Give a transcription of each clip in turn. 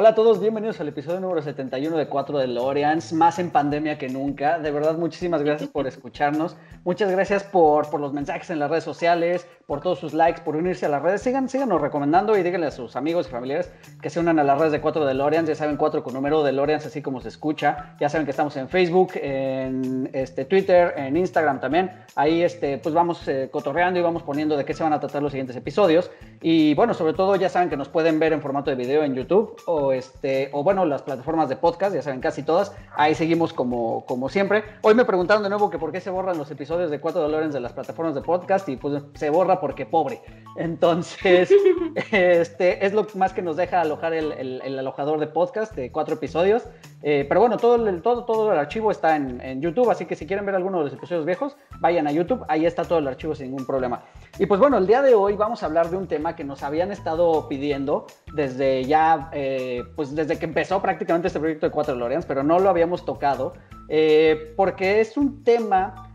Hola a todos, bienvenidos al episodio número 71 de 4 de Loreans, más en pandemia que nunca. De verdad, muchísimas gracias por escucharnos. Muchas gracias por, por los mensajes en las redes sociales, por todos sus likes, por unirse a las redes. Sigan, síganos recomendando y díganle a sus amigos y familiares que se unan a las redes de 4 de Loreans. Ya saben, 4 con número de Loreans, así como se escucha. Ya saben que estamos en Facebook, en este, Twitter, en Instagram también. Ahí este, pues vamos eh, cotorreando y vamos poniendo de qué se van a tratar los siguientes episodios. Y bueno, sobre todo ya saben que nos pueden ver en formato de video en YouTube o este, o bueno, las plataformas de podcast, ya saben, casi todas. Ahí seguimos como, como siempre. Hoy me preguntaron de nuevo que por qué se borran los episodios de 4 dólares de las plataformas de podcast y pues se borra porque pobre. Entonces, este es lo más que nos deja alojar el, el, alojador de podcast de cuatro episodios. Eh, pero bueno, todo el, todo, todo el archivo está en, en, YouTube, así que si quieren ver alguno de los episodios viejos, vayan a YouTube, ahí está todo el archivo sin ningún problema. Y pues bueno, el día de hoy vamos a hablar de un tema que nos habían estado pidiendo desde ya, eh, pues desde que empezó prácticamente este proyecto de Cuatro Loreans, pero no lo habíamos tocado, eh, porque es un tema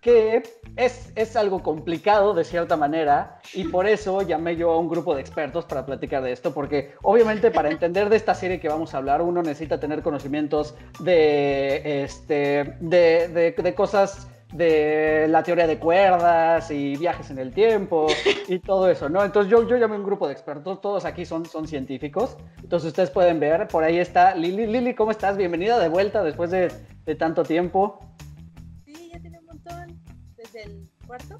que es, es, algo complicado de cierta manera y por eso llamé yo a un grupo de expertos para platicar de esto, porque obviamente para entender de esta serie que vamos a hablar uno necesita tener conocimientos de, este, de, de cosas de la teoría de cuerdas y viajes en el tiempo y todo eso, ¿no? Entonces yo, yo llamé a un grupo de expertos, todos aquí son, son científicos, entonces ustedes pueden ver, por ahí está Lili. Lili, ¿cómo estás? Bienvenida de vuelta después de, de tanto tiempo. Sí, ya tiene un montón, desde el cuarto.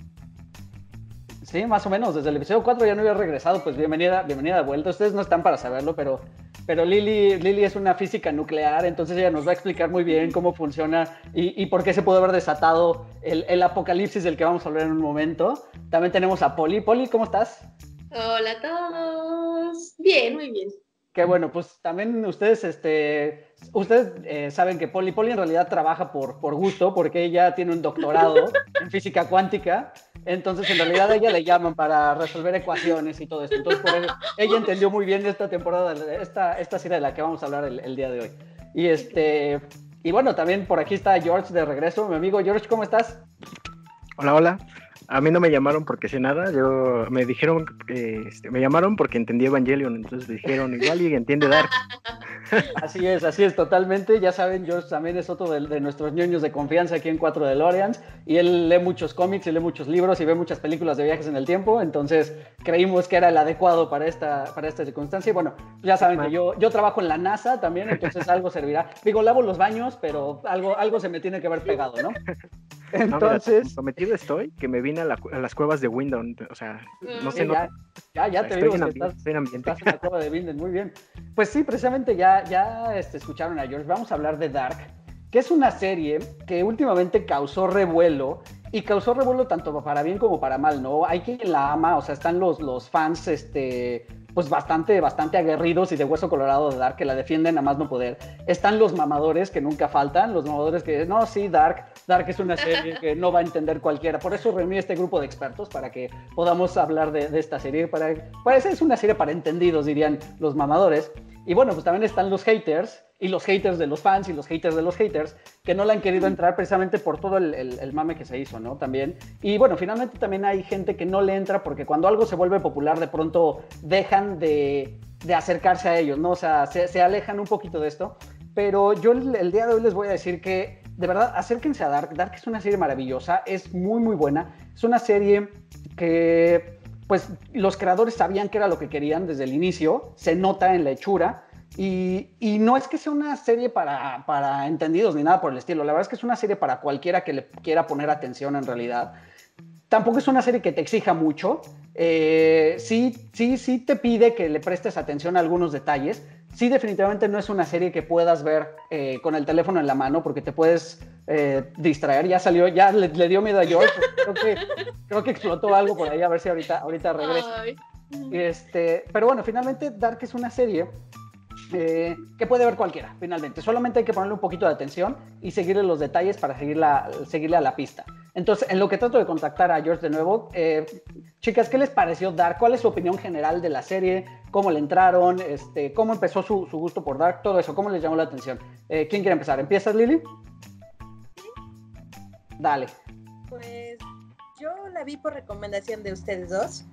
Sí, más o menos, desde el episodio 4 ya no había regresado, pues bienvenida, bienvenida de vuelta. Ustedes no están para saberlo, pero pero Lili, Lili es una física nuclear, entonces ella nos va a explicar muy bien cómo funciona y, y por qué se puede haber desatado el, el, apocalipsis del que vamos a hablar en un momento. También tenemos a Poli. Poli, ¿cómo estás? Hola a todos. Bien, muy bien. Qué bueno, pues también ustedes, este, ustedes eh, saben que Poli, Poli en realidad trabaja por, por gusto, porque ella tiene un doctorado en física cuántica, entonces en realidad a ella le llaman para resolver ecuaciones y todo eso. Entonces por eso, ella entendió muy bien esta temporada, esta, esta serie de la que vamos a hablar el, el día de hoy. Y este, y bueno, también por aquí está George de regreso, mi amigo George, ¿cómo estás? Hola, hola. A mí no me llamaron porque sé nada, yo me dijeron, eh, este, me llamaron porque entendí Evangelion, entonces me dijeron igual y entiende Dark. Así es, así es, totalmente. Ya saben, George también es otro de, de nuestros ñoños de confianza aquí en 4 de Loreans y él lee muchos cómics y lee muchos libros y ve muchas películas de viajes en el tiempo, entonces creímos que era el adecuado para esta, para esta circunstancia. Y bueno, ya saben que yo, yo trabajo en la NASA también, entonces algo servirá. Digo, lavo los baños, pero algo, algo se me tiene que haber pegado, ¿no? Entonces. No, prometido estoy que me vine a, la, a, las cuevas de Windon. O sea, no sé. Sí, ya, ya, ya, te estoy digo en, que ambiente, estás, estoy en ambiente. estás en la cueva de Windon. Muy bien. Pues sí, precisamente ya, ya este, escucharon a George. Vamos a hablar de Dark, que es una serie que últimamente causó revuelo. Y causó revuelo tanto para bien como para mal, ¿no? Hay quien la ama, o sea, están los, los fans, este, pues bastante, bastante aguerridos y de hueso colorado de Dark que la defienden a más no poder. Están los mamadores que nunca faltan, los mamadores que, no, sí, Dark, Dark es una serie que no va a entender cualquiera. Por eso reuní este grupo de expertos para que podamos hablar de, esta serie. Para, para es una serie para entendidos, dirían los mamadores. Y bueno, pues también están los haters y los haters de los fans y los haters de los haters que no le han querido entrar precisamente por todo el, el, el, mame que se hizo, ¿no? También. Y bueno, finalmente también hay gente que no le entra porque cuando algo se vuelve popular de pronto dejan de, de acercarse a ellos, ¿no? O sea, se, se, alejan un poquito de esto. Pero yo el, el día de hoy les voy a decir que de verdad acérquense a Dark. Dark es una serie maravillosa, es muy muy buena. Es una serie que pues los creadores sabían que era lo que querían desde el inicio, se nota en la hechura, y, y, no es que sea una serie para, para, entendidos ni nada por el estilo, la verdad es que es una serie para cualquiera que le quiera poner atención en realidad. Tampoco es una serie que te exija mucho, eh, sí, sí, sí te pide que le prestes atención a algunos detalles, sí definitivamente no es una serie que puedas ver eh, con el teléfono en la mano porque te puedes eh, distraer. Ya salió, ya le, le, dio miedo a George. Creo que, creo que explotó algo por ahí, a ver si ahorita, ahorita regresa. Este, pero bueno, finalmente Dark es una serie eh, que puede ver cualquiera, finalmente. Solamente hay que ponerle un poquito de atención y seguirle los detalles para seguirle a la pista. Entonces, en lo que trato de contactar a George de nuevo, eh, chicas, ¿qué les pareció Dark? ¿Cuál es su opinión general de la serie? ¿Cómo le entraron? Este, ¿Cómo empezó su, gusto por Dark? Todo eso, ¿cómo les llamó la atención? Eh, ¿Quién quiere empezar? ¿Empiezas, Lily? Dale. Pues yo la vi por recomendación de ustedes dos.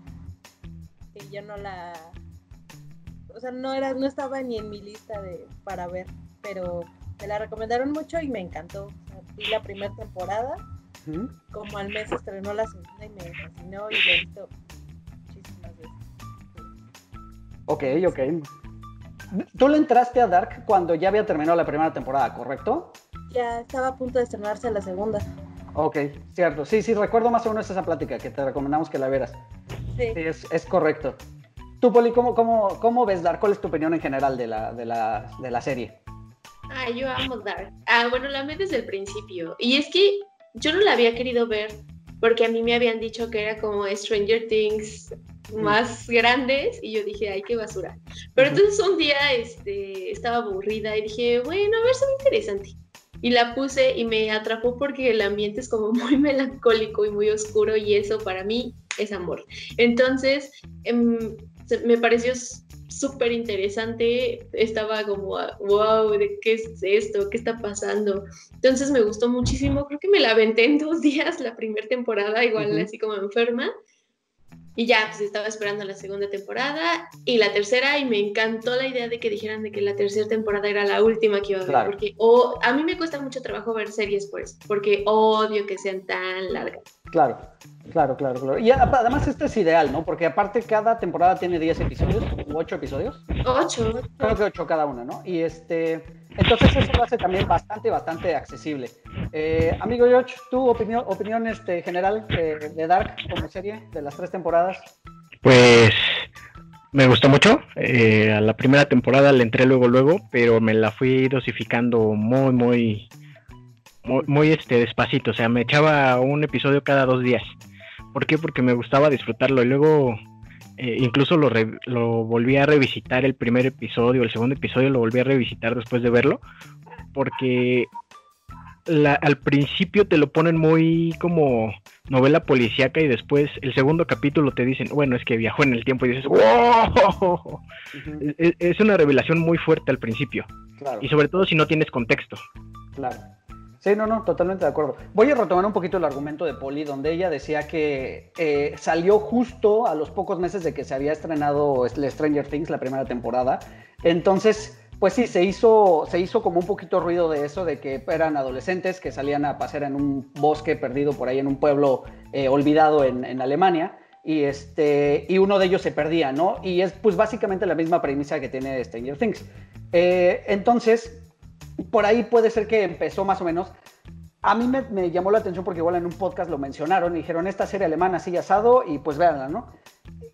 Y yo no la. O sea, no era, no estaba ni en mi lista de para ver. Pero me la recomendaron mucho y me encantó. O sea, vi la primera temporada. Como al mes estrenó la segunda y me fascinó y la he visto muchísimas veces. Ok, ok. Tú le entraste a Dark cuando ya había terminado la primera temporada, ¿correcto? Ya estaba a punto de estrenarse la segunda. Ok, cierto. Sí, sí, recuerdo más o menos esa plática que te recomendamos que la vieras. Sí. Sí, es, es correcto. Tú, Poli, ¿cómo, cómo, cómo ves Dark? ¿Cuál es tu opinión en general de la, de la, de la serie? Ah, yo amo Dark. Ah, bueno, la amé desde el principio. Y es que yo no la había querido ver porque a mí me habían dicho que era como Stranger Things más grandes y yo dije, ay, qué basura. Pero entonces un día este, estaba aburrida y dije, bueno, a ver, ve interesante. Y la puse y me atrapó porque el ambiente es como muy melancólico y muy oscuro y eso para mí es amor. Entonces, em, me pareció súper interesante, estaba como, wow, ¿de qué es esto? ¿Qué está pasando? Entonces me gustó muchísimo, creo que me la aventé en dos días la primera temporada, igual así como enferma. Y ya, pues estaba esperando la segunda temporada y la tercera y me encantó la idea de que dijeran de que la tercera temporada era la última que iba a ver, Claro. porque o a mí me cuesta mucho trabajo ver series por eso, porque odio que sean tan largas. Claro, claro, claro, claro. Y además esto es ideal, ¿no? Porque aparte cada temporada tiene 10 episodios, u 8 episodios. Ocho. Creo que 8 cada una, ¿no? Y este, entonces eso lo hace también bastante, bastante accesible. Eh, amigo George, ¿tu opinión, opinión este, general de, de Dark como serie de las tres temporadas? Pues me gustó mucho. eh, a la primera temporada le entré luego, luego, pero me la fui dosificando muy, muy, muy, muy, este, despacito. O sea, me echaba un episodio cada dos días. ¿Por qué? Porque me gustaba disfrutarlo y luego eh, incluso lo, re- lo volví a revisitar el primer episodio, el segundo episodio lo volví a revisitar después de verlo, porque la- al principio te lo ponen muy como novela policíaca y después el segundo capítulo te dicen, bueno, es que viajó en el tiempo y dices, ¡wow! Es, es una revelación muy fuerte al principio Claro. y sobre todo si no tienes contexto. Claro. Sí, no, no, totalmente de acuerdo. Voy a retomar un poquito el argumento de Polly, donde ella decía que eh, salió justo a los pocos meses de que se había estrenado Stranger Things, la primera temporada. Entonces, pues sí, se hizo, se hizo como un poquito ruido de eso, de que eran adolescentes que salían a pasear en un bosque perdido por ahí en un pueblo eh, olvidado en, en Alemania. Y, este, y uno de ellos se perdía, ¿no? Y es pues básicamente la misma premisa que tiene Stranger Things. Eh, entonces, por ahí puede ser que empezó más o menos. A mí me, llamó la atención porque igual en un podcast lo mencionaron y dijeron esta serie alemana así asado y pues véanla, ¿no?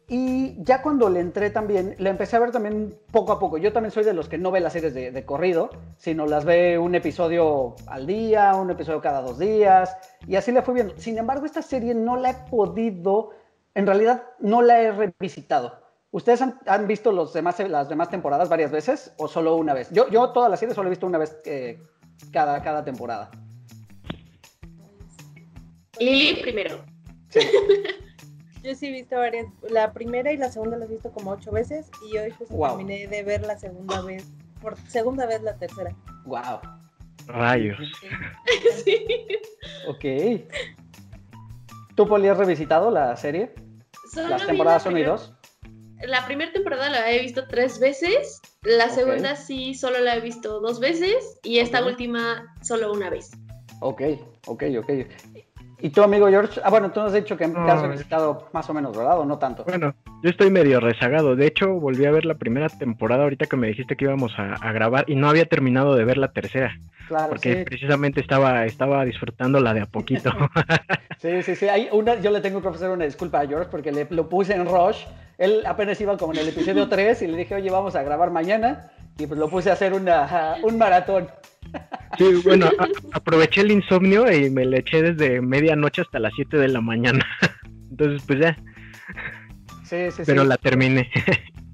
Y ya cuando le entré también, le empecé a ver también poco a poco. Yo también soy de los que no ve las series de, corrido, sino las ve un episodio al día, un episodio cada dos días, y así le fui viendo. Sin embargo, esta serie no la he podido, en realidad no la he revisitado. ¿Ustedes han, han visto los demás, las demás temporadas varias veces o solo una vez? Yo, yo toda la serie solo he visto una vez eh, cada, cada temporada. Lili primero. Yo sí he visto varias. La primera y la segunda las he visto como ocho veces y hoy justo Wow. terminé de ver la segunda vez. Por segunda vez la tercera. Wow. Rayos. Sí. Sí. Ok. ¿Tú, Poli, has revisitado la serie? Solo Las temporadas la 1 y primer- 2. La primera temporada la he visto tres veces, la Ok. segunda sí solo la he visto dos veces y esta Ok. última solo una vez. Ok, ok, ok. ¿Y tú, amigo George? Ah, bueno, tú nos has dicho que No, has revisitado más o menos, ¿verdad? ¿O no tanto? Bueno, yo estoy medio rezagado. De hecho, volví a ver la primera temporada ahorita que me dijiste que íbamos a, a grabar y no había terminado de ver la tercera, Claro, porque sí. precisamente estaba, estaba disfrutando la de a poquito. Sí, sí, sí. Hay una, yo le tengo que ofrecer una disculpa a George porque le, lo puse en Rush. Él apenas iba como en el episodio 3 y le dije, oye, vamos a grabar mañana. Y pues lo puse a hacer una, un maratón. Sí, bueno, a- aproveché el insomnio y me le eché desde medianoche hasta las 7 de la mañana. Entonces, pues ya, Sí, sí, pero sí. la terminé.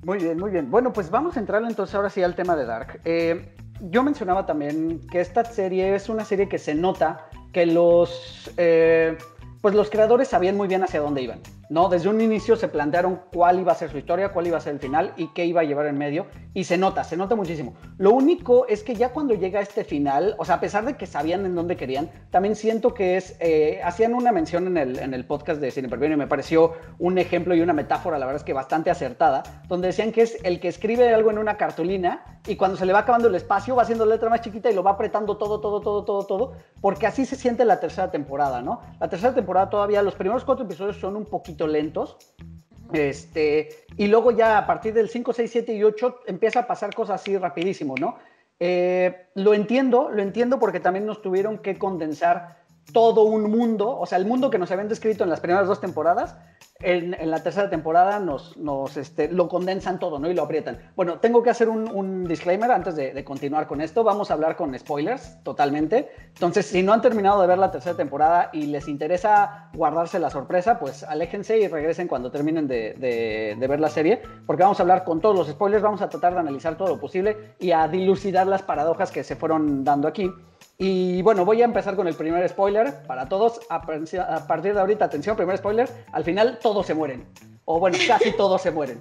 Muy bien, muy bien. Bueno, pues vamos a entrar entonces ahora sí al tema de Dark. Eh, yo mencionaba también que esta serie es una serie que se nota que los, eh, pues los creadores sabían muy bien hacia dónde iban. ¿No? Desde un inicio se plantearon cuál iba a ser su historia, cuál iba a ser el final y qué iba a llevar en medio. Y se nota, se nota muchísimo. Lo único es que ya cuando llega este final, o sea, a pesar de que sabían en dónde querían, también siento que es, eh, hacían una mención en el, en el podcast de Cine Pervino y me pareció un ejemplo y una metáfora, la verdad es que bastante acertada, donde decían que es el que escribe algo en una cartulina y cuando se le va acabando el espacio va haciendo letra más chiquita y lo va apretando todo, todo, todo, todo, todo, porque así se siente la tercera temporada, ¿no? La tercera temporada todavía, los primeros cuatro episodios son un poquito lentos. Este, y luego ya a partir del 5, 6, 7 y 8 empieza a pasar cosas así rapidísimo, ¿no? Eh, lo entiendo, lo entiendo porque también nos tuvieron que condensar todo un mundo, o sea, el mundo que nos habían descrito en las primeras dos temporadas, en, la tercera temporada nos, nos este, lo condensan todo, ¿no? Y lo aprietan. Bueno, tengo que hacer un, disclaimer antes de, continuar con esto. Vamos a hablar con spoilers, totalmente. Entonces, si no han terminado de ver la tercera temporada y les interesa guardarse la sorpresa, pues aléjense y regresen cuando terminen de, de ver la serie, porque vamos a hablar con todos los spoilers, vamos a tratar de analizar todo lo posible y a dilucidar las paradojas que se fueron dando aquí. Y bueno, voy a empezar con el primer spoiler para todos. A partir de ahorita, atención, primer spoiler. Al final todos se mueren. O bueno, casi todos se mueren.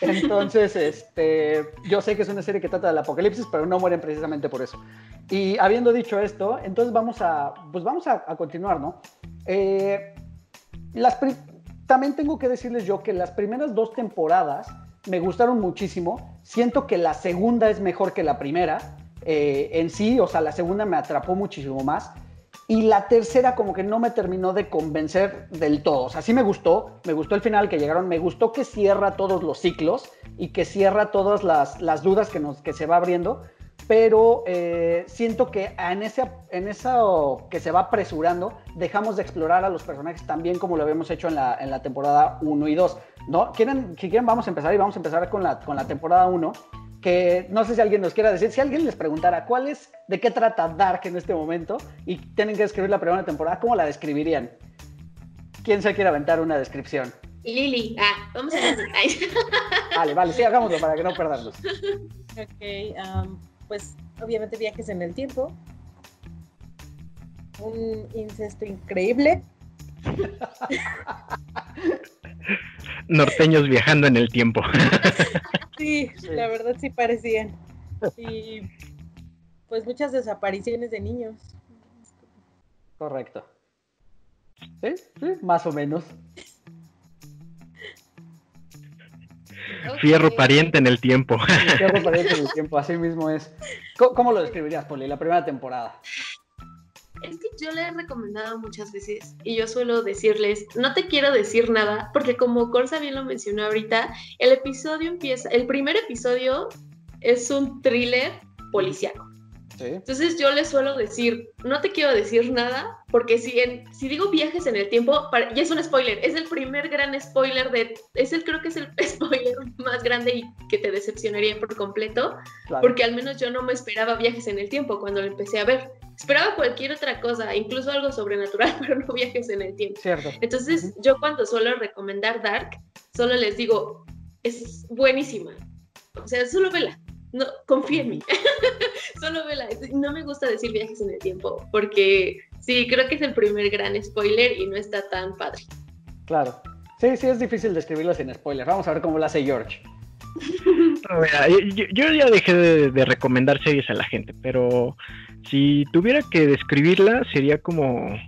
Entonces, este, yo sé que es una serie que trata del apocalipsis, pero no mueren precisamente por eso. Y habiendo dicho esto, entonces vamos a, pues vamos a, continuar, ¿no? Eh, las también tengo que decirles yo que las primeras dos temporadas me gustaron muchísimo. Siento que la segunda es mejor que la primera eh, en sí, o sea, la segunda me atrapó muchísimo más. Y la tercera como que no me terminó de convencer del todo. O sea, sí me gustó, me gustó el final que llegaron, me gustó que cierra todos los ciclos y que cierra todas las, las dudas que, nos, que se va abriendo, pero eh, siento que en, ese, en eso que se va apresurando, dejamos de explorar a los personajes también como lo habíamos hecho en la, en la temporada 1 y 2. ¿no? ¿Quieren, si quieren, vamos a empezar y vamos a empezar con la, con la temporada 1 que no sé si alguien nos quiera decir, si alguien les preguntara cuál es, de qué trata Dark en este momento y tienen que escribir la primera temporada, ¿cómo la describirían? ¿Quién se quiere aventar una descripción? Lili, ah, vamos a Vale, vale, sí, hagámoslo para que no perderlos. Ok, pues obviamente viajes en el tiempo, un incesto increíble. Norteños viajando en el tiempo. Sí, la verdad sí parecían. Y pues muchas desapariciones de niños. Correcto. ¿Sí? ¿Sí? Más o menos. Fierro pariente en el tiempo. Fierro pariente en el tiempo, así mismo es. ¿Cómo, lo describirías, Poli, la primera temporada? Es que yo le he recomendado muchas veces y yo suelo decirles, no te quiero decir nada, porque como Corsa bien lo mencionó ahorita, el episodio empieza, el primer episodio es un thriller policiaco. Entonces yo les suelo decir, no te quiero decir nada, porque si, si digo viajes en el tiempo, ya es un spoiler, es el primer gran spoiler de, es el creo que es el spoiler más grande y que te decepcionaría por completo, porque al menos yo no me esperaba viajes en el tiempo cuando lo empecé a ver. Esperaba cualquier otra cosa, incluso algo sobrenatural, pero no viajes en el tiempo. Cierto. Entonces yo cuando suelo recomendar Dark, solo les digo, es buenísima. O sea, solo vela no, confía en mí. Solo vela. No me gusta decir viajes en el tiempo, porque sí, creo que es el primer gran spoiler y no está tan padre. Claro. Sí, sí, es difícil describirlo sin spoiler. Vamos a ver cómo lo hace George. yo, ya dejé de, recomendar series a la gente, pero si tuviera que describirla, sería como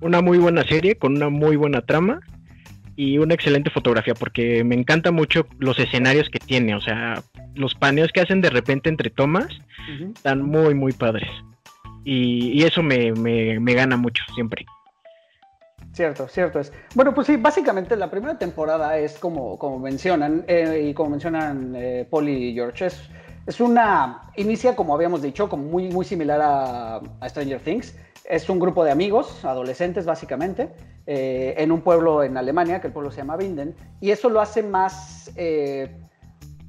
una muy buena serie con una muy buena trama y una excelente fotografía, porque me encanta mucho los escenarios que tiene, o sea, los paneos que hacen de repente entre tomas están muy, muy padres. Y, eso me, gana mucho siempre. Cierto, cierto es. Bueno, pues sí, básicamente la primera temporada es como, como mencionan, eh, y como mencionan eh, Paul y George, es, es, una, inicia como habíamos dicho, como muy, muy similar a, a Stranger Things es un grupo de amigos, adolescentes básicamente, eh, en un pueblo en Alemania, que el pueblo se llama Binden, y eso lo hace más, eh,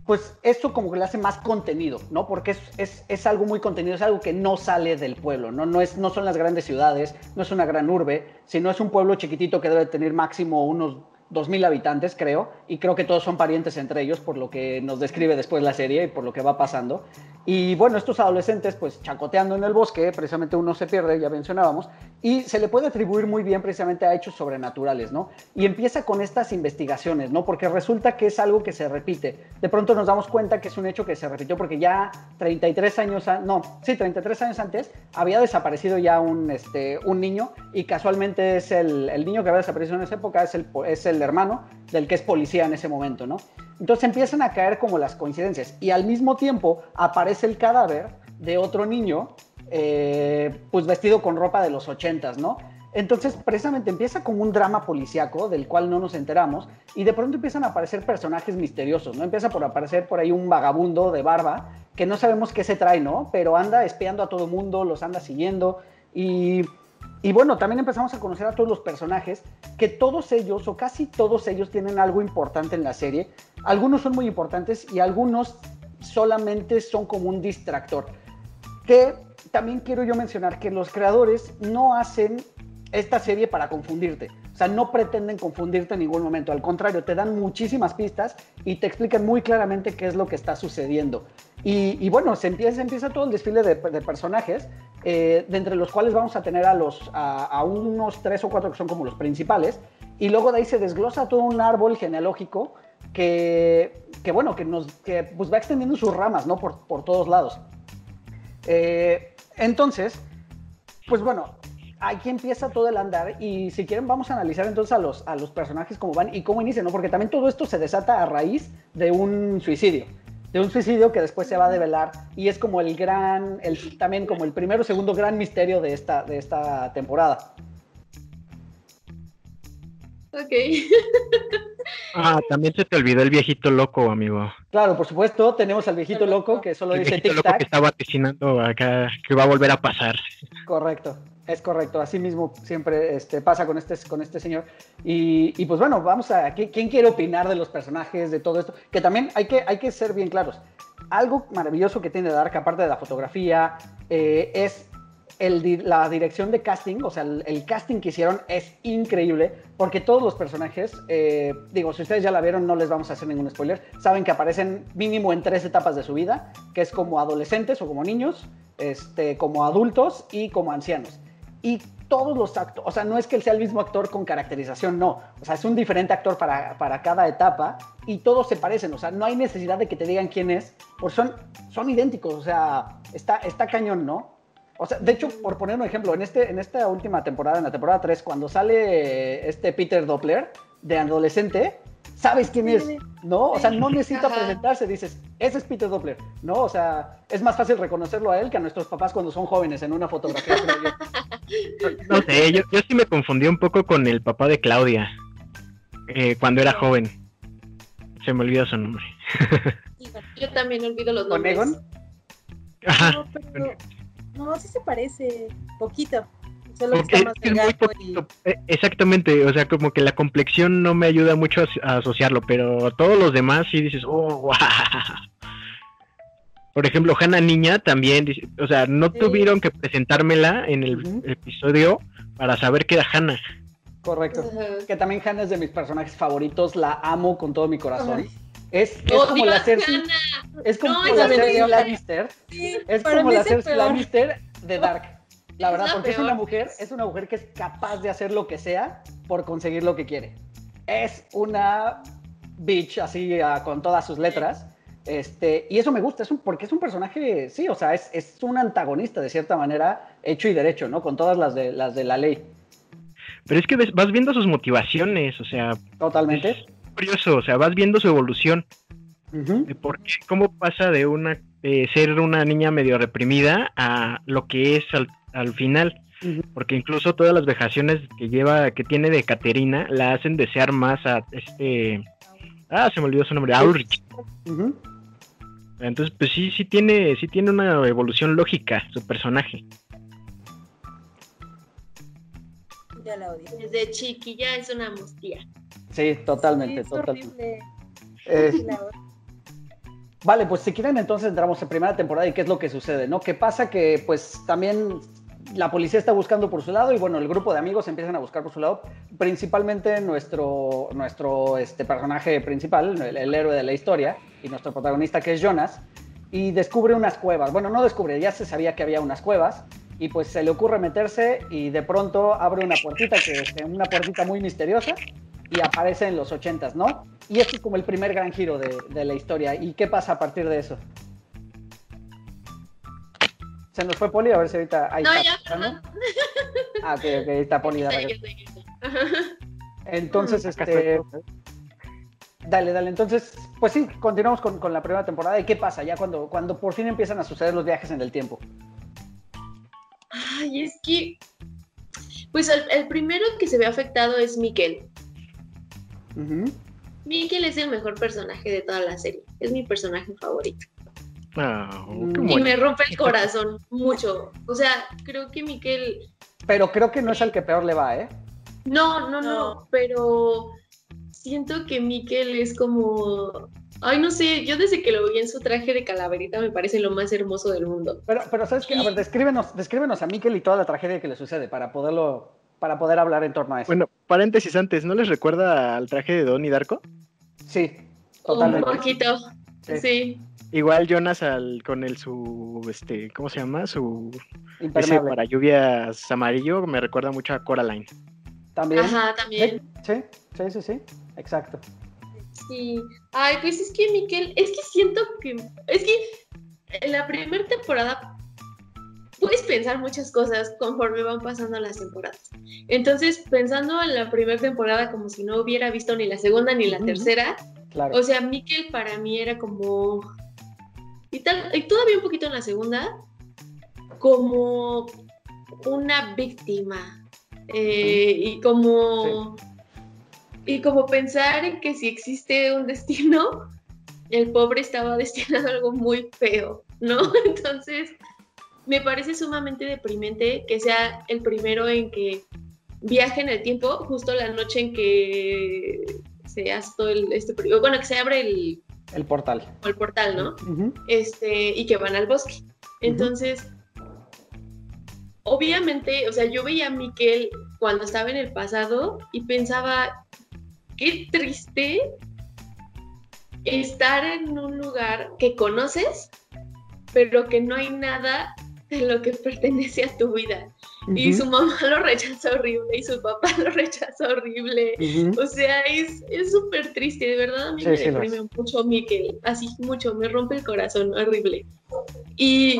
pues esto como que le hace más contenido, ¿no? Porque es, algo muy contenido, es algo que no sale del pueblo, ¿no? No, es, no son las grandes ciudades, no es una gran urbe, sino es un pueblo chiquitito que debe tener máximo unos 2.000 habitantes, creo, y creo que todos son parientes entre ellos, por lo que nos describe después la serie y por lo que va pasando. Y bueno, estos adolescentes, pues chacoteando en el bosque, precisamente uno se pierde, ya mencionábamos, y se le puede atribuir muy bien precisamente a hechos sobrenaturales, ¿no? Y empieza con estas investigaciones, ¿no? Porque resulta que es algo que se repite. De pronto nos damos cuenta que es un hecho que se repitió porque ya 33 años, no, sí, 33 años antes había desaparecido ya un, este, un niño y casualmente es el, el niño que había desaparecido en esa época, es el, es el hermano del que es policía en ese momento, ¿no? Entonces empiezan a caer como las coincidencias y al mismo tiempo aparece el cadáver de otro niño, eh, pues vestido con ropa de los ochentas, ¿no? Entonces, precisamente empieza como un drama policíaco del cual no nos enteramos y de pronto empiezan a aparecer personajes misteriosos, ¿no? Empieza por aparecer por ahí un vagabundo de barba que no sabemos qué se trae, ¿no? Pero anda espiando a todo el mundo, los anda siguiendo y y bueno, también empezamos a conocer a todos los personajes, que todos ellos o casi todos ellos tienen algo importante en la serie. Algunos son muy importantes y algunos solamente son como un distractor. Que también quiero yo mencionar que los creadores no hacen esta serie para confundirte. O sea, no pretenden confundirte en ningún momento. Al contrario, te dan muchísimas pistas y te explican muy claramente qué es lo que está sucediendo. Y, bueno, se empieza, empieza todo el desfile de, personajes, eh, de entre los cuales vamos a tener a, los, a, unos tres o cuatro que son como los principales, y luego de ahí se desglosa todo un árbol genealógico que, que bueno, que, nos, pues va extendiendo sus ramas, ¿no? Por, por todos lados. Eh, entonces, pues bueno, aquí empieza todo el andar y si quieren vamos a analizar entonces a los, a los personajes cómo van y cómo inician, ¿no? Porque también todo esto se desata a raíz de un suicidio de un suicidio que después se va a develar y es como el gran, el, también como el primero o segundo gran misterio de esta, de esta temporada. Ok. ah, también se te olvidó el viejito loco, amigo. Claro, por supuesto, tenemos al viejito loco que solo dice tic tac. que está vaticinando acá que va a volver a pasar. Correcto. Es correcto, así mismo siempre este, pasa con este, con este señor. Y, pues bueno, vamos a... ¿Quién quiere opinar de los personajes, de todo esto? Que también hay que, hay que ser bien claros. Algo maravilloso que tiene Dark, aparte de la fotografía, eh, es el, la dirección de casting, o sea, el, casting que hicieron es increíble, porque todos los personajes, eh, digo, si ustedes ya la vieron, no les vamos a hacer ningún spoiler, saben que aparecen mínimo en tres etapas de su vida, que es como adolescentes o como niños, este, como adultos y como ancianos y todos los actores, o sea, no es que él sea el mismo actor con caracterización, no, o sea, es un diferente actor para, para, cada etapa y todos se parecen, o sea, no hay necesidad de que te digan quién es, porque son, son idénticos, o sea, está, está cañón, ¿no? O sea, de hecho, por poner un ejemplo, en, este, en esta última temporada, en la temporada 3, cuando sale este Peter Doppler de adolescente, sabes quién es, ¿no? O sea, no necesita presentarse, dices, ese es Peter Doppler, ¿no? O sea, es más fácil reconocerlo a él que a nuestros papás cuando son jóvenes en una fotografía. no sé, yo, sí me confundí un poco con el papá de Claudia, eh, cuando era joven. Se me olvidó su nombre. yo también olvido los nombres. ¿Con Egon? No, pero, no, sí se parece, poquito. Eh, exactamente, o sea, como que la complexión no me ayuda mucho a, asociarlo, pero todos los demás sí dices, oh, wow. Por ejemplo, Hanna Niña también, o sea, no tuvieron que presentármela en el episodio para saber que era Hanna. Correcto. Que también Hanna es de mis personajes favoritos, la amo con todo mi corazón. Es, como la Cersei. Es como la Cersei Lannister. es como la Cersei Lannister de Dark. La verdad, porque es una mujer, es una mujer que es capaz de hacer lo que sea por conseguir lo que quiere. Es una bitch así con todas sus letras. Este, y eso me gusta, es un, porque es un personaje, sí, o sea, es, es, un antagonista de cierta manera, hecho y derecho, ¿no? Con todas las de, las de la ley. Pero es que vas viendo sus motivaciones, o sea. Totalmente. Es curioso, o sea, vas viendo su evolución. de por qué, cómo pasa de una ser una niña medio reprimida a lo que es al, al final. Porque incluso todas las vejaciones que lleva, que tiene de Caterina, la hacen desear más a este. Ah, se me olvidó su nombre, a Ulrich. Entonces, pues sí, sí tiene, sí tiene una evolución lógica su personaje. Ya la odio. Desde chiquilla es una mostía. Sí, totalmente, totalmente. Eh, vale, pues si quieren entonces entramos en primera temporada y qué es lo que sucede, ¿no? ¿Qué pasa? Que pues también la policía está buscando por su lado y bueno, el grupo de amigos empiezan a buscar por su lado, principalmente nuestro, nuestro este, personaje principal, el, héroe de la historia y nuestro protagonista que es Jonas, y descubre unas cuevas. Bueno, no descubre, ya se sabía que había unas cuevas y pues se le ocurre meterse y de pronto abre una puertita que es una puertita muy misteriosa y aparece en los ochentas, ¿no? Y este es como el primer gran giro de, de la historia. ¿Y qué pasa a partir de eso? Se nos fue Poli, a ver si ahorita... Ahí No, está, ya, ¿no? perdón. Ah, ok, ok, ahí está Poli. Entonces, este... Dale, dale. Entonces, pues sí, continuamos con, con la primera temporada. ¿Y qué pasa ya cuando, cuando por fin empiezan a suceder los viajes en el tiempo? Ay, es que. Pues el, el primero que se ve afectado es Miquel. Ujú. Miquel es el mejor personaje de toda la serie. Es mi personaje favorito. Ah, oh, Mm. qué Y bueno. me rompe el corazón mucho. O sea, creo que Miquel. Pero creo que no es el que peor le va, ¿eh? No, no, no. No. Pero siento que Miquel es como. Ay, no sé. Yo desde que lo vi en su traje de calaverita me parece lo más hermoso del mundo. Pero, pero ¿sabes qué? A ver, descríbenos, descríbenos a Mikel y toda la tragedia que le sucede para poderlo, para poder hablar en torno a eso. Bueno, paréntesis antes, ¿no les recuerda al traje de Donnie Darko? Sí, Un totalmente. poquito. Sí. Sí. Igual Jonas al, con el su, este, ¿cómo se llama? Su, ese para lluvias amarillo, me recuerda mucho a Coraline. También. Ajá, también. Sí, sí, sí, sí, exacto. Sí. Ay, pues es que Miquel, es que siento que. Es que en la primera temporada puedes pensar muchas cosas conforme van pasando las temporadas. Entonces, pensando en la primera temporada como si no hubiera visto ni la segunda ni la tercera, Claro. o sea, Miquel para mí era como. Y, tal, y todavía un poquito en la segunda, como una víctima. eh, y como. Y como pensar en que si existe un destino, el pobre estaba destinado a algo muy feo, ¿no? Entonces, me parece sumamente deprimente que sea el primero en que viaje en el tiempo, justo la noche en que se hace todo el, este, bueno, que se abre el, El portal. el portal, ¿no? Este, y que van al bosque. Entonces, obviamente, o sea, yo veía a Miquel cuando estaba en el pasado y pensaba, qué triste estar en un lugar que conoces, pero que no hay nada de lo que pertenece a tu vida. Y su mamá lo rechaza horrible y su papá lo rechaza horrible. O sea, es es súper triste, de verdad a mí Sí, me sí deprime mucho Miquel, así mucho, me rompe el corazón, horrible. Y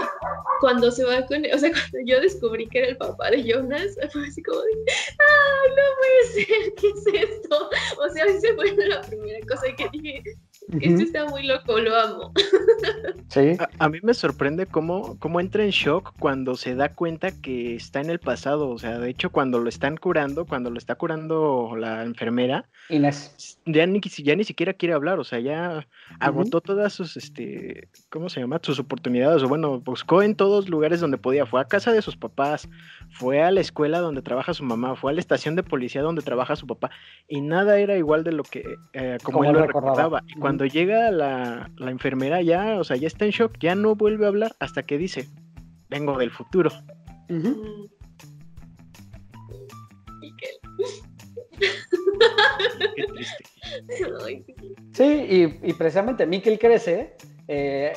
cuando se va con, o sea, cuando yo descubrí que era el papá de Jonas, fue así como de, ¡ay, no puede ser! ¿Qué es esto? O sea, esa fue la primera cosa que dije, esto Ujú. está muy loco, lo amo. Sí. A, a mí me sorprende cómo, cómo entra en shock cuando se da cuenta que está en el pasado. O sea, de hecho, cuando lo están curando, cuando lo está curando la enfermera, Inés. ya ni, ya ni siquiera quiere hablar. O sea, ya agotó todas sus, este, ¿cómo se llama? Sus oportunidades. O bueno, buscó en todos lugares donde podía. Fue a casa de sus papás, fue a la escuela donde trabaja su mamá, fue a la estación de policía donde trabaja su papá. Y nada era igual de lo que, eh, como, Como él lo recordaba. recordaba. Y Ujú. Cuando llega la, la enfermera ya, o sea, ya está en shock, ya no vuelve a hablar hasta que dice, vengo del futuro. Miquel. Qué triste. Sí. Y, y precisamente Mikkel crece. eh,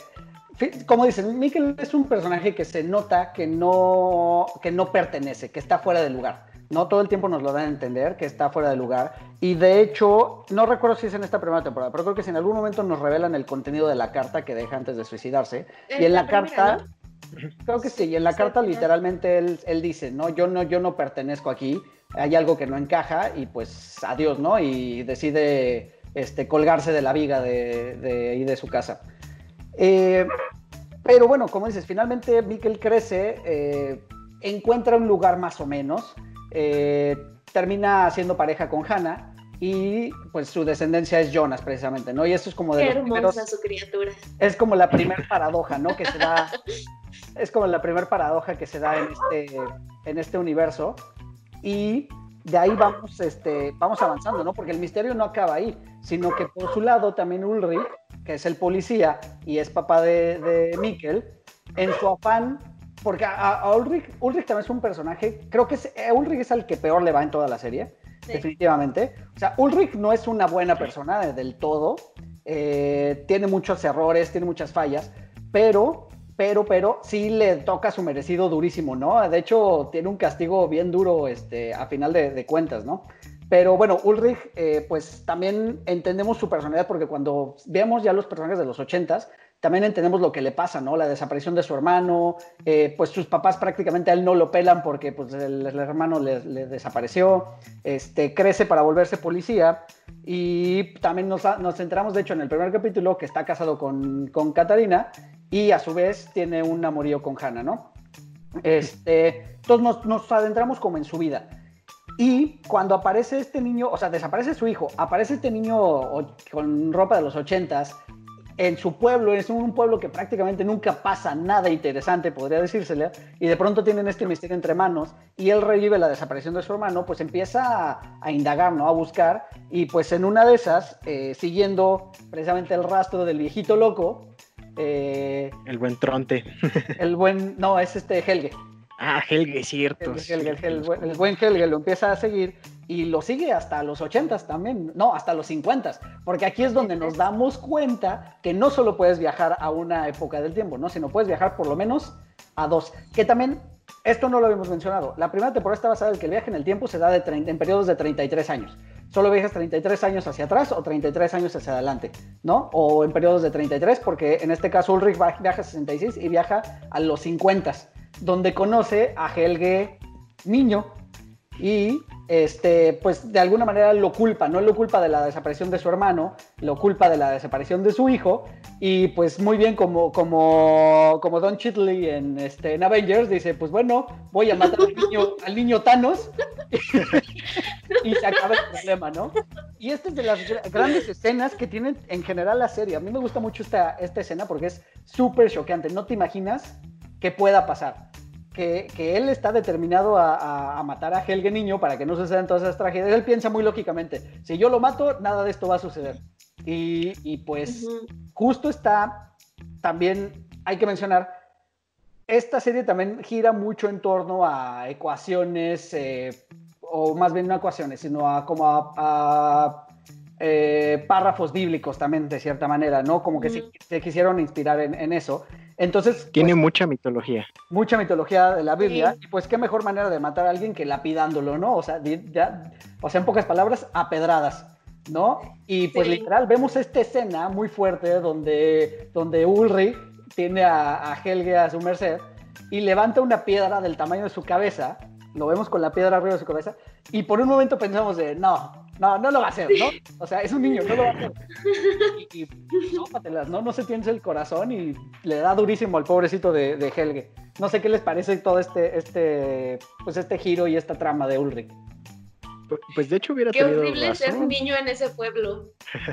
como dicen, Mikkel es un personaje que se nota que no, que no pertenece, que está fuera de lugar. No todo el tiempo nos lo dan a entender, que está fuera de lugar. Y de hecho, no recuerdo si es en esta primera temporada, pero creo que si en algún momento nos revelan el contenido de la carta que deja antes de suicidarse. y en la, primera, carta, ¿no? creo que sí, y en la carta literalmente él, él dice, no, yo no, yo no pertenezco aquí, hay algo que no encaja y pues adiós, ¿no? Y decide este, colgarse de la viga de, de su casa. Eh, pero bueno, como dices, finalmente Mikkel crece, eh, encuentra un lugar más o menos, eh, termina siendo pareja con Hannah y pues su descendencia es Jonas precisamente, ¿no? Y esto es como de Qué los primeros hermosa su criatura. es como la primer paradoja, ¿no? Que se da, es como la primer paradoja que se da en este, en este universo. Y de ahí vamos, este, vamos avanzando, ¿no? Porque el misterio no acaba ahí, sino que por su lado también Ulrich, que es el policía y es papá de, de Mikkel, en su afán porque a, a Ulrich, Ulrich también es un personaje, creo que es, eh, Ulrich es el que peor le va en toda la serie, Sí. definitivamente. O sea, Ulrich no es una buena persona de- del todo, eh, tiene muchos errores, tiene muchas fallas, pero, pero, pero sí le toca su merecido durísimo, ¿no? De hecho, tiene un castigo bien duro este, a final de, de cuentas, ¿no? Pero bueno, Ulrich, eh, pues también entendemos su personalidad porque cuando vemos ya los personajes de los ochentas, también entendemos lo que le pasa, ¿no? La desaparición de su hermano, eh, pues sus papás prácticamente a él no lo pelan porque pues, el, hermano le, desapareció, este, crece para volverse policía y también nos, nos enteramos, de hecho, en el primer capítulo que está casado con, con Katarina y a su vez tiene un amorío con Hannah, ¿no? Este, entonces nos, nos adentramos como en su vida. Y cuando aparece este niño, o sea, desaparece su hijo, aparece este niño con ropa de los ochentas en su pueblo, es un pueblo que prácticamente nunca pasa nada interesante, podría decírsele, y de pronto tienen este misterio entre manos, y él revive la desaparición de su hermano, pues empieza a, a indagar, ¿no? A buscar, y pues en una de esas, eh, siguiendo precisamente el rastro del viejito loco, eh, El buen tronte. el buen, no, es este Helge, Ah, Helge, cierto. el, Helge, el, Helge, el buen Helge lo empieza a seguir y lo sigue hasta los 80 también, no, hasta los 50 porque aquí es donde nos damos cuenta que no solo puedes viajar a una época del tiempo, ¿no? sino puedes viajar por lo menos a dos, que también, esto no lo habíamos mencionado, la primera temporada está basada en que el viaje en el tiempo se da de 30 en periodos de 33 años. Solo viajas 33 años hacia atrás o 33 años hacia adelante, ¿no? O en periodos de 33, porque en este caso Ulrich viaja a 66 y viaja a los 50, donde conoce a Helge niño y este, pues de alguna manera lo culpa, no lo culpa de la desaparición de su hermano, lo culpa de la desaparición de su hijo y pues muy bien como, como, como Don Chitley en, este, en Avengers dice, pues bueno, voy a matar al niño, al niño Thanos y se acaba el problema, ¿no? Y esta es de las gra- grandes escenas que tienen en general la serie. A mí me gusta mucho esta, esta escena porque es súper choqueante. No te imaginas qué pueda pasar. Que, que él está determinado a, a- a matar a Helge niño para que no sucedan todas esas tragedias. Él piensa muy lógicamente, si yo lo mato, nada de esto va a suceder. Y, y pues justo está, también hay que mencionar, esta serie también gira mucho en torno a ecuaciones, eh, o más bien no ecuaciones, sino a como a, a, eh, párrafos bíblicos también, de cierta manera, ¿no? Como que se, quisieron inspirar en, en eso. Entonces, Tiene pues, mucha mitología. mucha mitología de la Biblia, Sí. y pues qué mejor manera de matar a alguien que lapidándolo, ¿no? O sea, ya, o sea en pocas palabras, a pedradas, ¿no? Y pues Sí. literal, vemos esta escena muy fuerte donde, donde Ulrich tiene a, a Helge a su merced y levanta una piedra del tamaño de su cabeza, lo vemos con la piedra arriba de su cabeza, y por un momento pensamos de, no, no, no lo va a hacer, ¿no? O sea, es un niño, no lo va a hacer. Y, y ¿no? No se tienes el corazón y le da durísimo al pobrecito de, de Helge. No sé qué les parece todo este, este, pues este giro y esta trama de Ulrich. Pu- Pues de hecho hubiera Qué tenido horrible ser razón. niño en ese pueblo.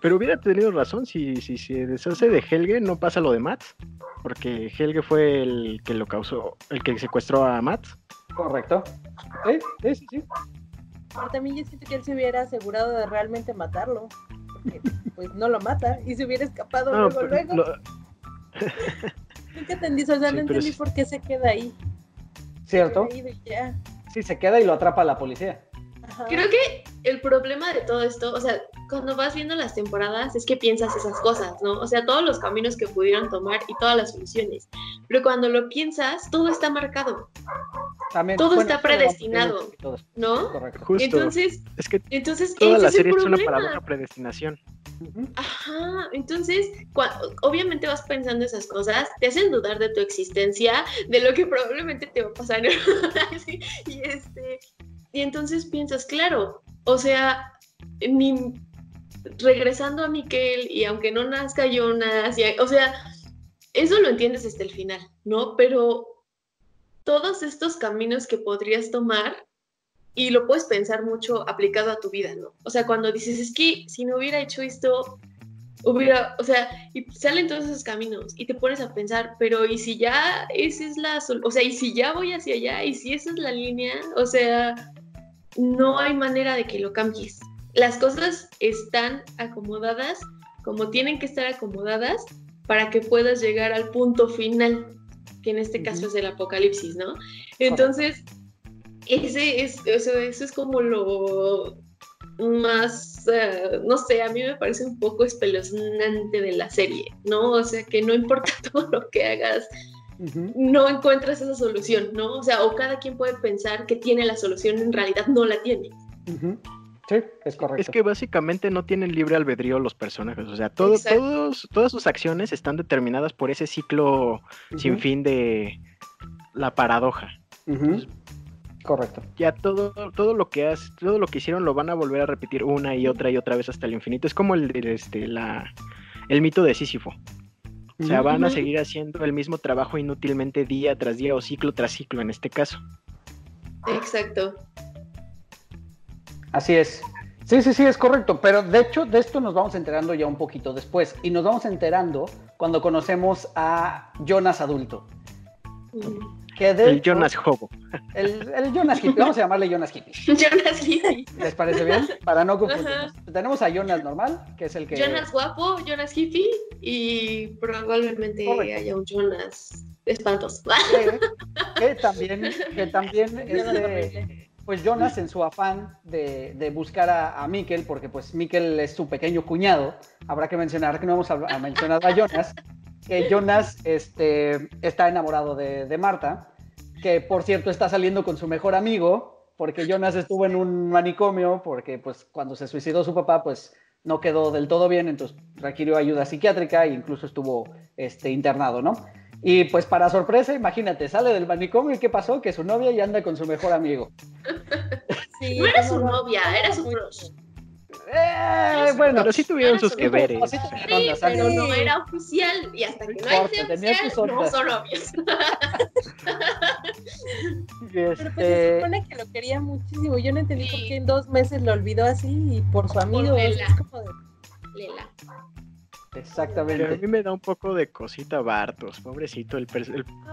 Pero hubiera tenido razón si, si se deshace de Helge, no pasa lo de Mats. Porque Helge fue el que lo causó, el que secuestró a Mats. Correcto. Sí, sí, sí. sí. Pero también yo siento que él se hubiera asegurado de realmente matarlo. Porque pues no lo mata y se hubiera escapado No, luego, luego. lo- Nunca entendí, o sea, no Sí, entendí por qué se queda ahí. ¿Cierto? Se queda ahí de ya. Sí, se queda y lo atrapa la policía. Ajá. Creo que el problema de todo esto, o sea, cuando vas viendo las temporadas es que piensas esas cosas, ¿no? O sea, todos los caminos que pudieron tomar y todas las soluciones. Pero cuando lo piensas, todo está marcado, También, Todo está lo vamos predestinado. todo. ¿no? Correcto. justo. Entonces, es que entonces toda la serie es una problema. paradoja predestinación. Ajá, entonces, obviamente vas pensando esas cosas, te hacen dudar de tu existencia, de lo que probablemente te va a pasar. Sí, y este, y entonces piensas, claro, o sea, regresando a Miquel y aunque no nazca Jonas, y- o sea, eso lo entiendes hasta el final, ¿no? Pero todos estos caminos que podrías tomar y lo puedes pensar mucho aplicado a tu vida, ¿no? O sea, cuando dices, es que si no hubiera hecho esto, hubiera, o sea, y salen todos esos caminos y te pones a pensar, pero ¿y si ya esa es la, o sea, y si ya voy hacia allá, y si esa es la línea, o sea, no hay manera de que lo cambies. Las cosas están acomodadas como tienen que estar acomodadas para que puedas llegar al punto final, que en este caso es el apocalipsis, ¿no? Entonces, ese es, eso, eso es como lo más, eh, no sé, a mí me parece un poco espeluznante de la serie, ¿no? O sea, que no importa todo lo que hagas, no encuentras esa solución, ¿no? O sea, o cada quien puede pensar que tiene la solución, en realidad no la tiene. Sí, es correcto. Es que básicamente no tienen libre albedrío los personajes, o sea, todos, todas sus acciones están determinadas por ese ciclo sin fin de la paradoja. Correcto. Ya todo, todo lo que has, todo lo que hicieron lo van a volver a repetir una y otra y otra vez hasta el infinito. Es como el, este, la, el mito de Sísifo. O sea, van a seguir haciendo el mismo trabajo inútilmente día tras día o ciclo tras ciclo en este caso. Exacto. Así es. Sí, sí, sí, es correcto. Pero de hecho, de esto nos vamos enterando ya un poquito después. Y nos vamos enterando cuando conocemos a Jonas adulto. El Jonas Hobo. El, el, Jonas Hippie, vamos a llamarle Jonas Hippie. Jonas Hippie. ¿Les parece bien? Para no confundirnos. Tenemos a Jonas normal, que es el que. Jonas guapo, Jonas Hippie y probablemente haya un Jonas espantoso. Que, también, que también es pues Jonas en su afán de, de buscar a, a Mikkel, porque pues Mikkel es su pequeño cuñado, habrá que mencionar que no hemos a, mencionado a Jonas, que Jonas este, está enamorado de, de, Marta, que por cierto está saliendo con su mejor amigo, porque Jonas estuvo en un manicomio, porque pues cuando se suicidó su papá, pues no quedó del todo bien, entonces requirió ayuda psiquiátrica e incluso estuvo este, internado, ¿no? Y pues para sorpresa, imagínate, sale del manicomio y ¿qué pasó? Que su novia ya anda con su mejor amigo. no era su novia, era su crush. Eh, bueno, pero sí tuvieron sus que veres. Sí, pero no era oficial y hasta que no, hay oficial, no son novios. Pero pues se este supone que lo quería muchísimo. Yo no entendí por qué en dos meses lo olvidó así y por su amigo. Por Lela. como de... Lela. Exactamente. a mí me da un poco de cosita Bartos, pobrecito, el,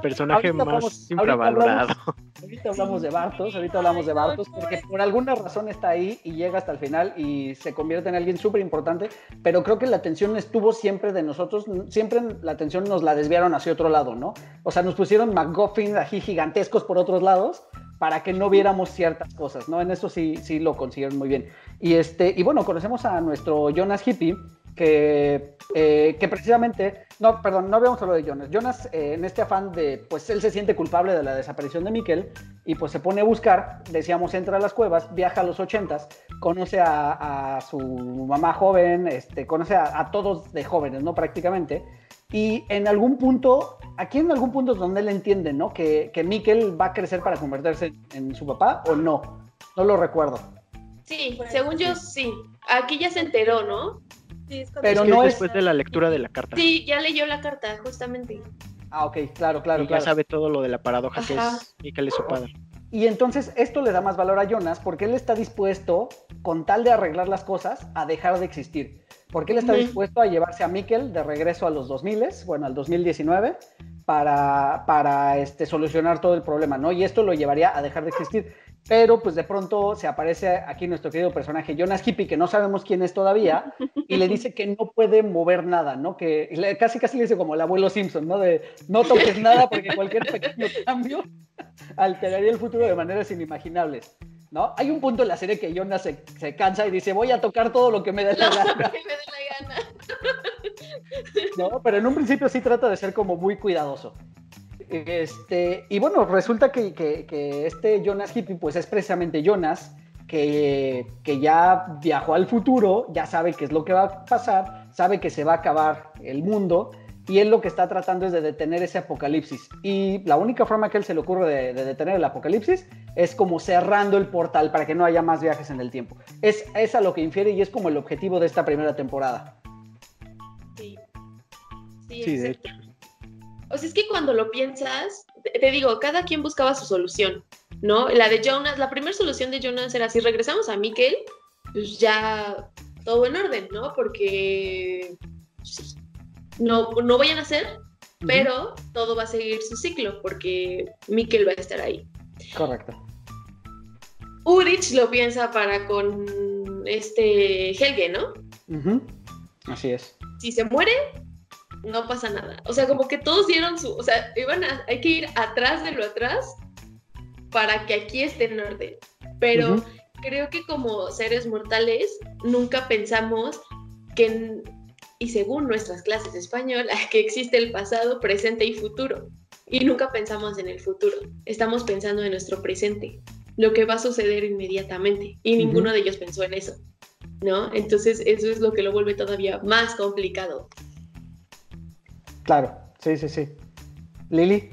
personaje más infravalorado. Ahorita hablamos, de Bartos, ahorita hablamos de Bartos, porque por alguna razón está ahí y llega hasta el final y se convierte en alguien súper importante, pero creo que la atención estuvo siempre de nosotros, siempre la atención nos la desviaron hacia otro lado, ¿no? O sea, nos pusieron McGuffin aquí gigantescos por otros lados para que no viéramos ciertas cosas, ¿no? En eso sí, sí lo consiguieron muy bien. Y, este, y bueno, conocemos a nuestro Jonas Hippie, que, eh, que precisamente, no, perdón, no habíamos hablado de Jonas. Jonas, eh, en este afán de, pues él se siente culpable de la desaparición de Mikkel y pues se pone a buscar, decíamos, entra a las cuevas, viaja a los ochentas, conoce a, su mamá joven, este, conoce a, todos de jóvenes, ¿no? Prácticamente. Y en algún punto, aquí en algún punto es donde él entiende, ¿no? Que, que Mikkel va a crecer para convertirse en su papá o no. No lo recuerdo. Sí, según yo sí. Aquí ya se enteró, ¿no? Pero no es después de la lectura de la carta. Sí, ya leyó la carta, justamente. Ah, ok, claro, claro. Y ya sabe todo lo de la paradoja que es y que le su padre. Y entonces esto le da más valor a Jonas porque él está dispuesto, con tal de arreglar las cosas, a dejar de existir. Porque él está dispuesto a llevarse a Mikkel de regreso a los 2000, bueno, al 2019, para, para este, solucionar todo el problema, ¿no? Y esto lo llevaría a dejar de existir. Pero pues de pronto se aparece aquí nuestro querido personaje Jonas Hippie, que no sabemos quién es todavía, y le dice que no puede mover nada, ¿no? Que casi casi le dice como el abuelo Simpson, ¿no? De no toques nada porque cualquier pequeño cambio alteraría el futuro de maneras inimaginables. ¿No? Hay un punto en la serie que Jonas se, se cansa y dice, voy a tocar todo lo que me dé la gana. ¿No? Pero en un principio sí trata de ser como muy cuidadoso. Este, y bueno, resulta que, este Jonas Hippie, pues es precisamente Jonas, que, que, ya viajó al futuro, ya sabe qué es lo que va a pasar, sabe que se va a acabar el mundo, y él lo que está tratando es de detener ese apocalipsis. Y la única forma que él se le ocurre de, detener el apocalipsis es como cerrando el portal para que no haya más viajes en el tiempo. Es, es a lo que infiere y es como el objetivo de esta primera temporada. Sí, sí, de hecho. O sea, es que cuando lo piensas, te, digo, cada quien buscaba su solución, ¿no? La de Jonas, la primera solución de Jonas era si regresamos a Mikkel, pues ya todo en orden, ¿no? Porque no, no vayan a hacer, pero todo va a seguir su ciclo, porque Mikkel va a estar ahí. Correcto. Urich lo piensa para con este Helge, ¿no? Así es. Si se muere, no pasa nada. O sea, como que todos dieron su, o sea, iban a, hay que ir atrás de lo atrás para que aquí esté en orden. Pero creo que como seres mortales nunca pensamos que, y según nuestras clases de español, que existe el pasado, presente y futuro. Y nunca pensamos en el futuro. Estamos pensando en nuestro presente, lo que va a suceder inmediatamente. Y ninguno de ellos pensó en eso. ¿No? Entonces eso es lo que lo vuelve todavía más complicado. Claro, sí, sí, sí. Lili.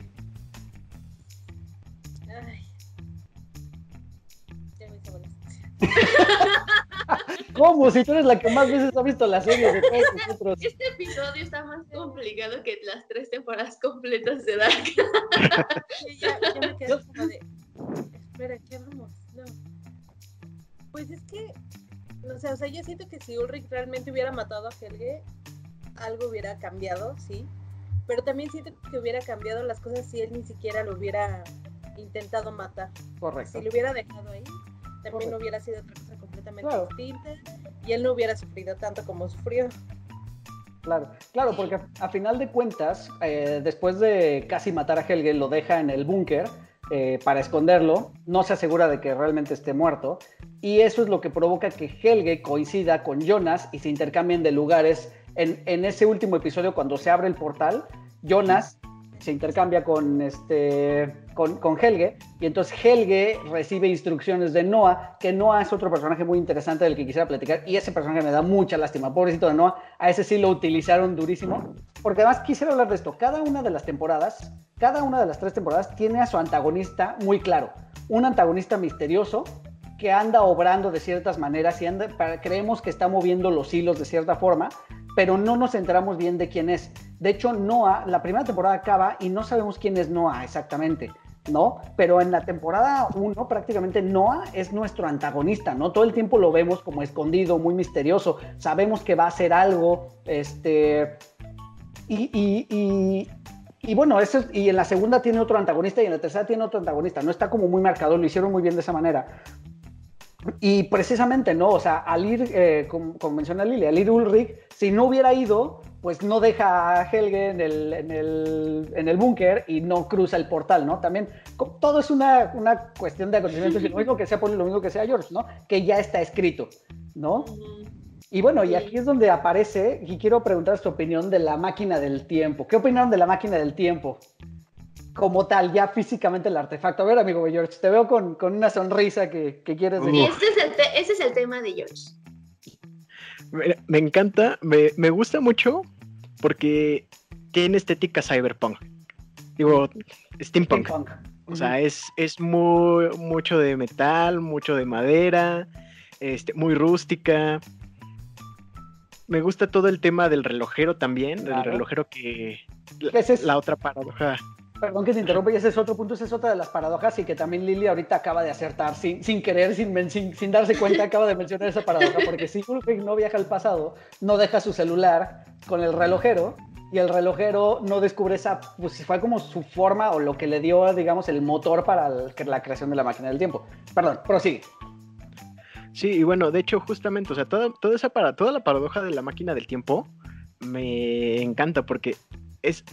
¿Cómo? Si tú eres la que más veces ha visto la serie de todos nosotros. Este episodio está más complicado que las tres temporadas completas de Dark. ya, ya, me quedé como de. Espera, ¿qué vamos? No. Pues es que. No sé, o sea, yo siento que si Ulrich realmente hubiera matado a Helge, algo hubiera cambiado, sí. Pero también siento que hubiera cambiado las cosas si él ni siquiera lo hubiera intentado matar. Correcto. Si lo hubiera dejado ahí, también hubiera sido otra cosa completamente distinta y él no hubiera sufrido tanto como sufrió. Claro, claro, porque a, final de cuentas, eh, después de casi matar a Helge, lo deja en el búnker eh, para esconderlo, no se asegura de que realmente esté muerto, y eso es lo que provoca que Helge coincida con Jonas y se intercambien de lugares en, en ese último episodio cuando se abre el portal. Jonas se intercambia con, este, con, con, Helge, y entonces Helge recibe instrucciones de Noah, que Noah es otro personaje muy interesante del que quisiera platicar, y ese personaje me da mucha lástima, pobrecito de Noah, a ese sí lo utilizaron durísimo, porque además quisiera hablar de esto, cada una de las temporadas, cada una de las tres temporadas tiene a su antagonista muy claro, un antagonista misterioso que anda obrando de ciertas maneras y anda, creemos que está moviendo los hilos de cierta forma, pero no nos enteramos bien de quién es. De hecho, Noah, la primera temporada acaba y no sabemos quién es Noah exactamente, ¿no? Pero en la temporada 1 prácticamente Noah es nuestro antagonista, ¿no? Todo el tiempo lo vemos como escondido, muy misterioso, sabemos que va a hacer algo, este... Y, y, y, bueno, eso y en la segunda tiene otro antagonista y en la tercera tiene otro antagonista, no está como muy marcado, lo hicieron muy bien de esa manera. Y precisamente, ¿no? O sea, al ir, eh, como, menciona Lili, al ir Ulrich, si no hubiera ido, pues no deja a Helge en el, en el, en el búnker y no cruza el portal, ¿no? También todo es una, una cuestión de acontecimientos y lo mismo que sea por lo mismo que sea George, ¿no? Que ya está escrito, ¿no? Y bueno, y aquí es donde aparece, y quiero preguntar su opinión de la máquina del tiempo. ¿Qué opinaron de la máquina del tiempo? Como tal, ya físicamente el artefacto. A ver, amigo George, te veo con, una sonrisa que, quieres decir. Este es el ese es el tema de George. Me, encanta, me, gusta mucho porque tiene estética cyberpunk. Digo, steampunk. O sea, es, es muy, mucho de metal, mucho de madera, este, muy rústica. Me gusta todo el tema del relojero también, del relojero que... La, es la otra paradoja Perdón que te interrumpa, y ese es otro punto, esa es otra de las paradojas y que también Lili ahorita acaba de acertar, sin, sin querer, sin, sin, darse cuenta, acaba de mencionar esa paradoja, porque si Ulrich no viaja al pasado, no deja su celular con el relojero, y el relojero no descubre esa, pues fue como su forma o lo que le dio, digamos, el motor para la creación de la máquina del tiempo. Perdón, prosigue. Sí, y bueno, de hecho, justamente, o sea, toda, toda esa para, toda la paradoja de la máquina del tiempo me encanta porque es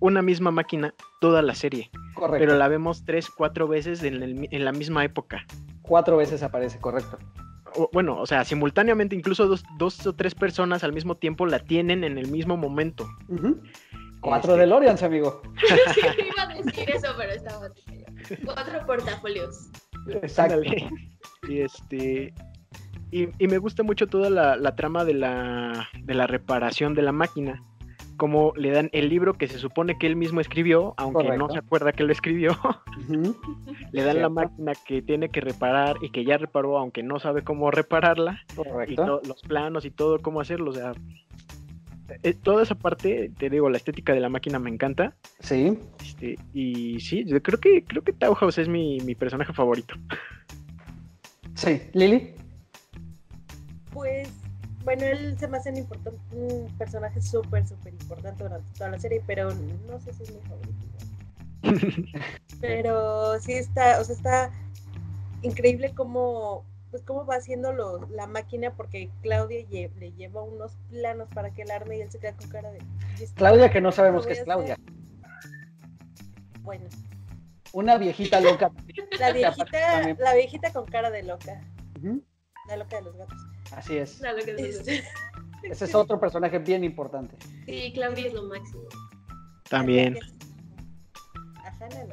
una misma máquina toda la serie. Correcto. Pero la vemos tres, cuatro veces en, la misma época. Cuatro veces aparece, correcto. bueno, o sea, simultáneamente incluso dos, o tres personas al mismo tiempo la tienen en el mismo momento. Cuatro de este DeLoreans, amigo. sí, iba a decir eso, pero estaba Cuatro portafolios. Exacto. Y este. Y, me gusta mucho toda la, trama de la, de la reparación de la máquina como le dan el libro que se supone que él mismo escribió, aunque no se acuerda que lo escribió, le dan la máquina que tiene que reparar y que ya reparó, aunque no sabe cómo repararla, y los planos y todo, cómo hacerlo, o sea, eh, toda esa parte, te digo, la estética de la máquina me encanta. Sí. Este, y sí, yo creo que creo que Tauhaus es mi, mi personaje favorito. Sí, Lili. Pues bueno, él se me hace un, personaje súper, súper importante durante toda la serie, pero no sé si es mi favorito. pero sí está, o sea, está increíble cómo pues cómo va haciendo lo, la máquina porque Claudia lle- le lleva unos planos para que el arme y él se queda con cara de "¿Y esto Claudia, que no sabemos qué es Claudia. hacer?". Bueno, Una viejita loca. la viejita, la viejita con cara de loca, la loca de los gatos. Así es. Claro que sí. Este, Ese es otro personaje bien importante. Sí, Claudia es lo máximo. También. A Hannah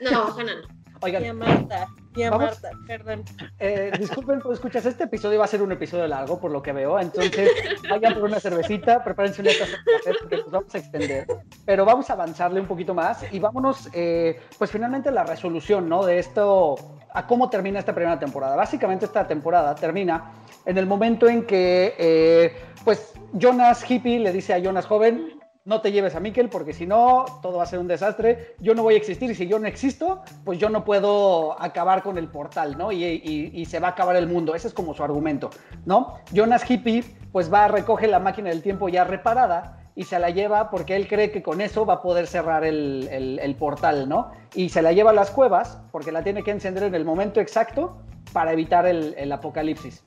no. No, Hannah no. Y a Marta, y a Vamos. Marta, perdón. eh, disculpen, pues escuchas, este episodio va a ser un episodio largo, por lo que veo. Entonces, vayan por una cervecita, prepárense una taza de café, porque nos vamos a extender. Pero vamos a avanzarle un poquito más y vámonos, eh, pues finalmente a la resolución, ¿no? De esto, a cómo termina esta primera temporada. Básicamente, esta temporada termina en el momento en que, eh, pues, Jonas Hippie le dice a Jonas joven, no te lleves a Mikkel porque si no, todo va a ser un desastre. Yo no voy a existir y si yo no existo, pues yo no puedo acabar con el portal, ¿no? Y, se va a acabar el mundo. Ese es como su argumento, ¿no? Jonas Hippie, pues va, recoge la máquina del tiempo ya reparada y se la lleva porque él cree que con eso va a poder cerrar el portal, ¿no? Y se la lleva a las cuevas porque la tiene que encender en el momento exacto para evitar el, el apocalipsis.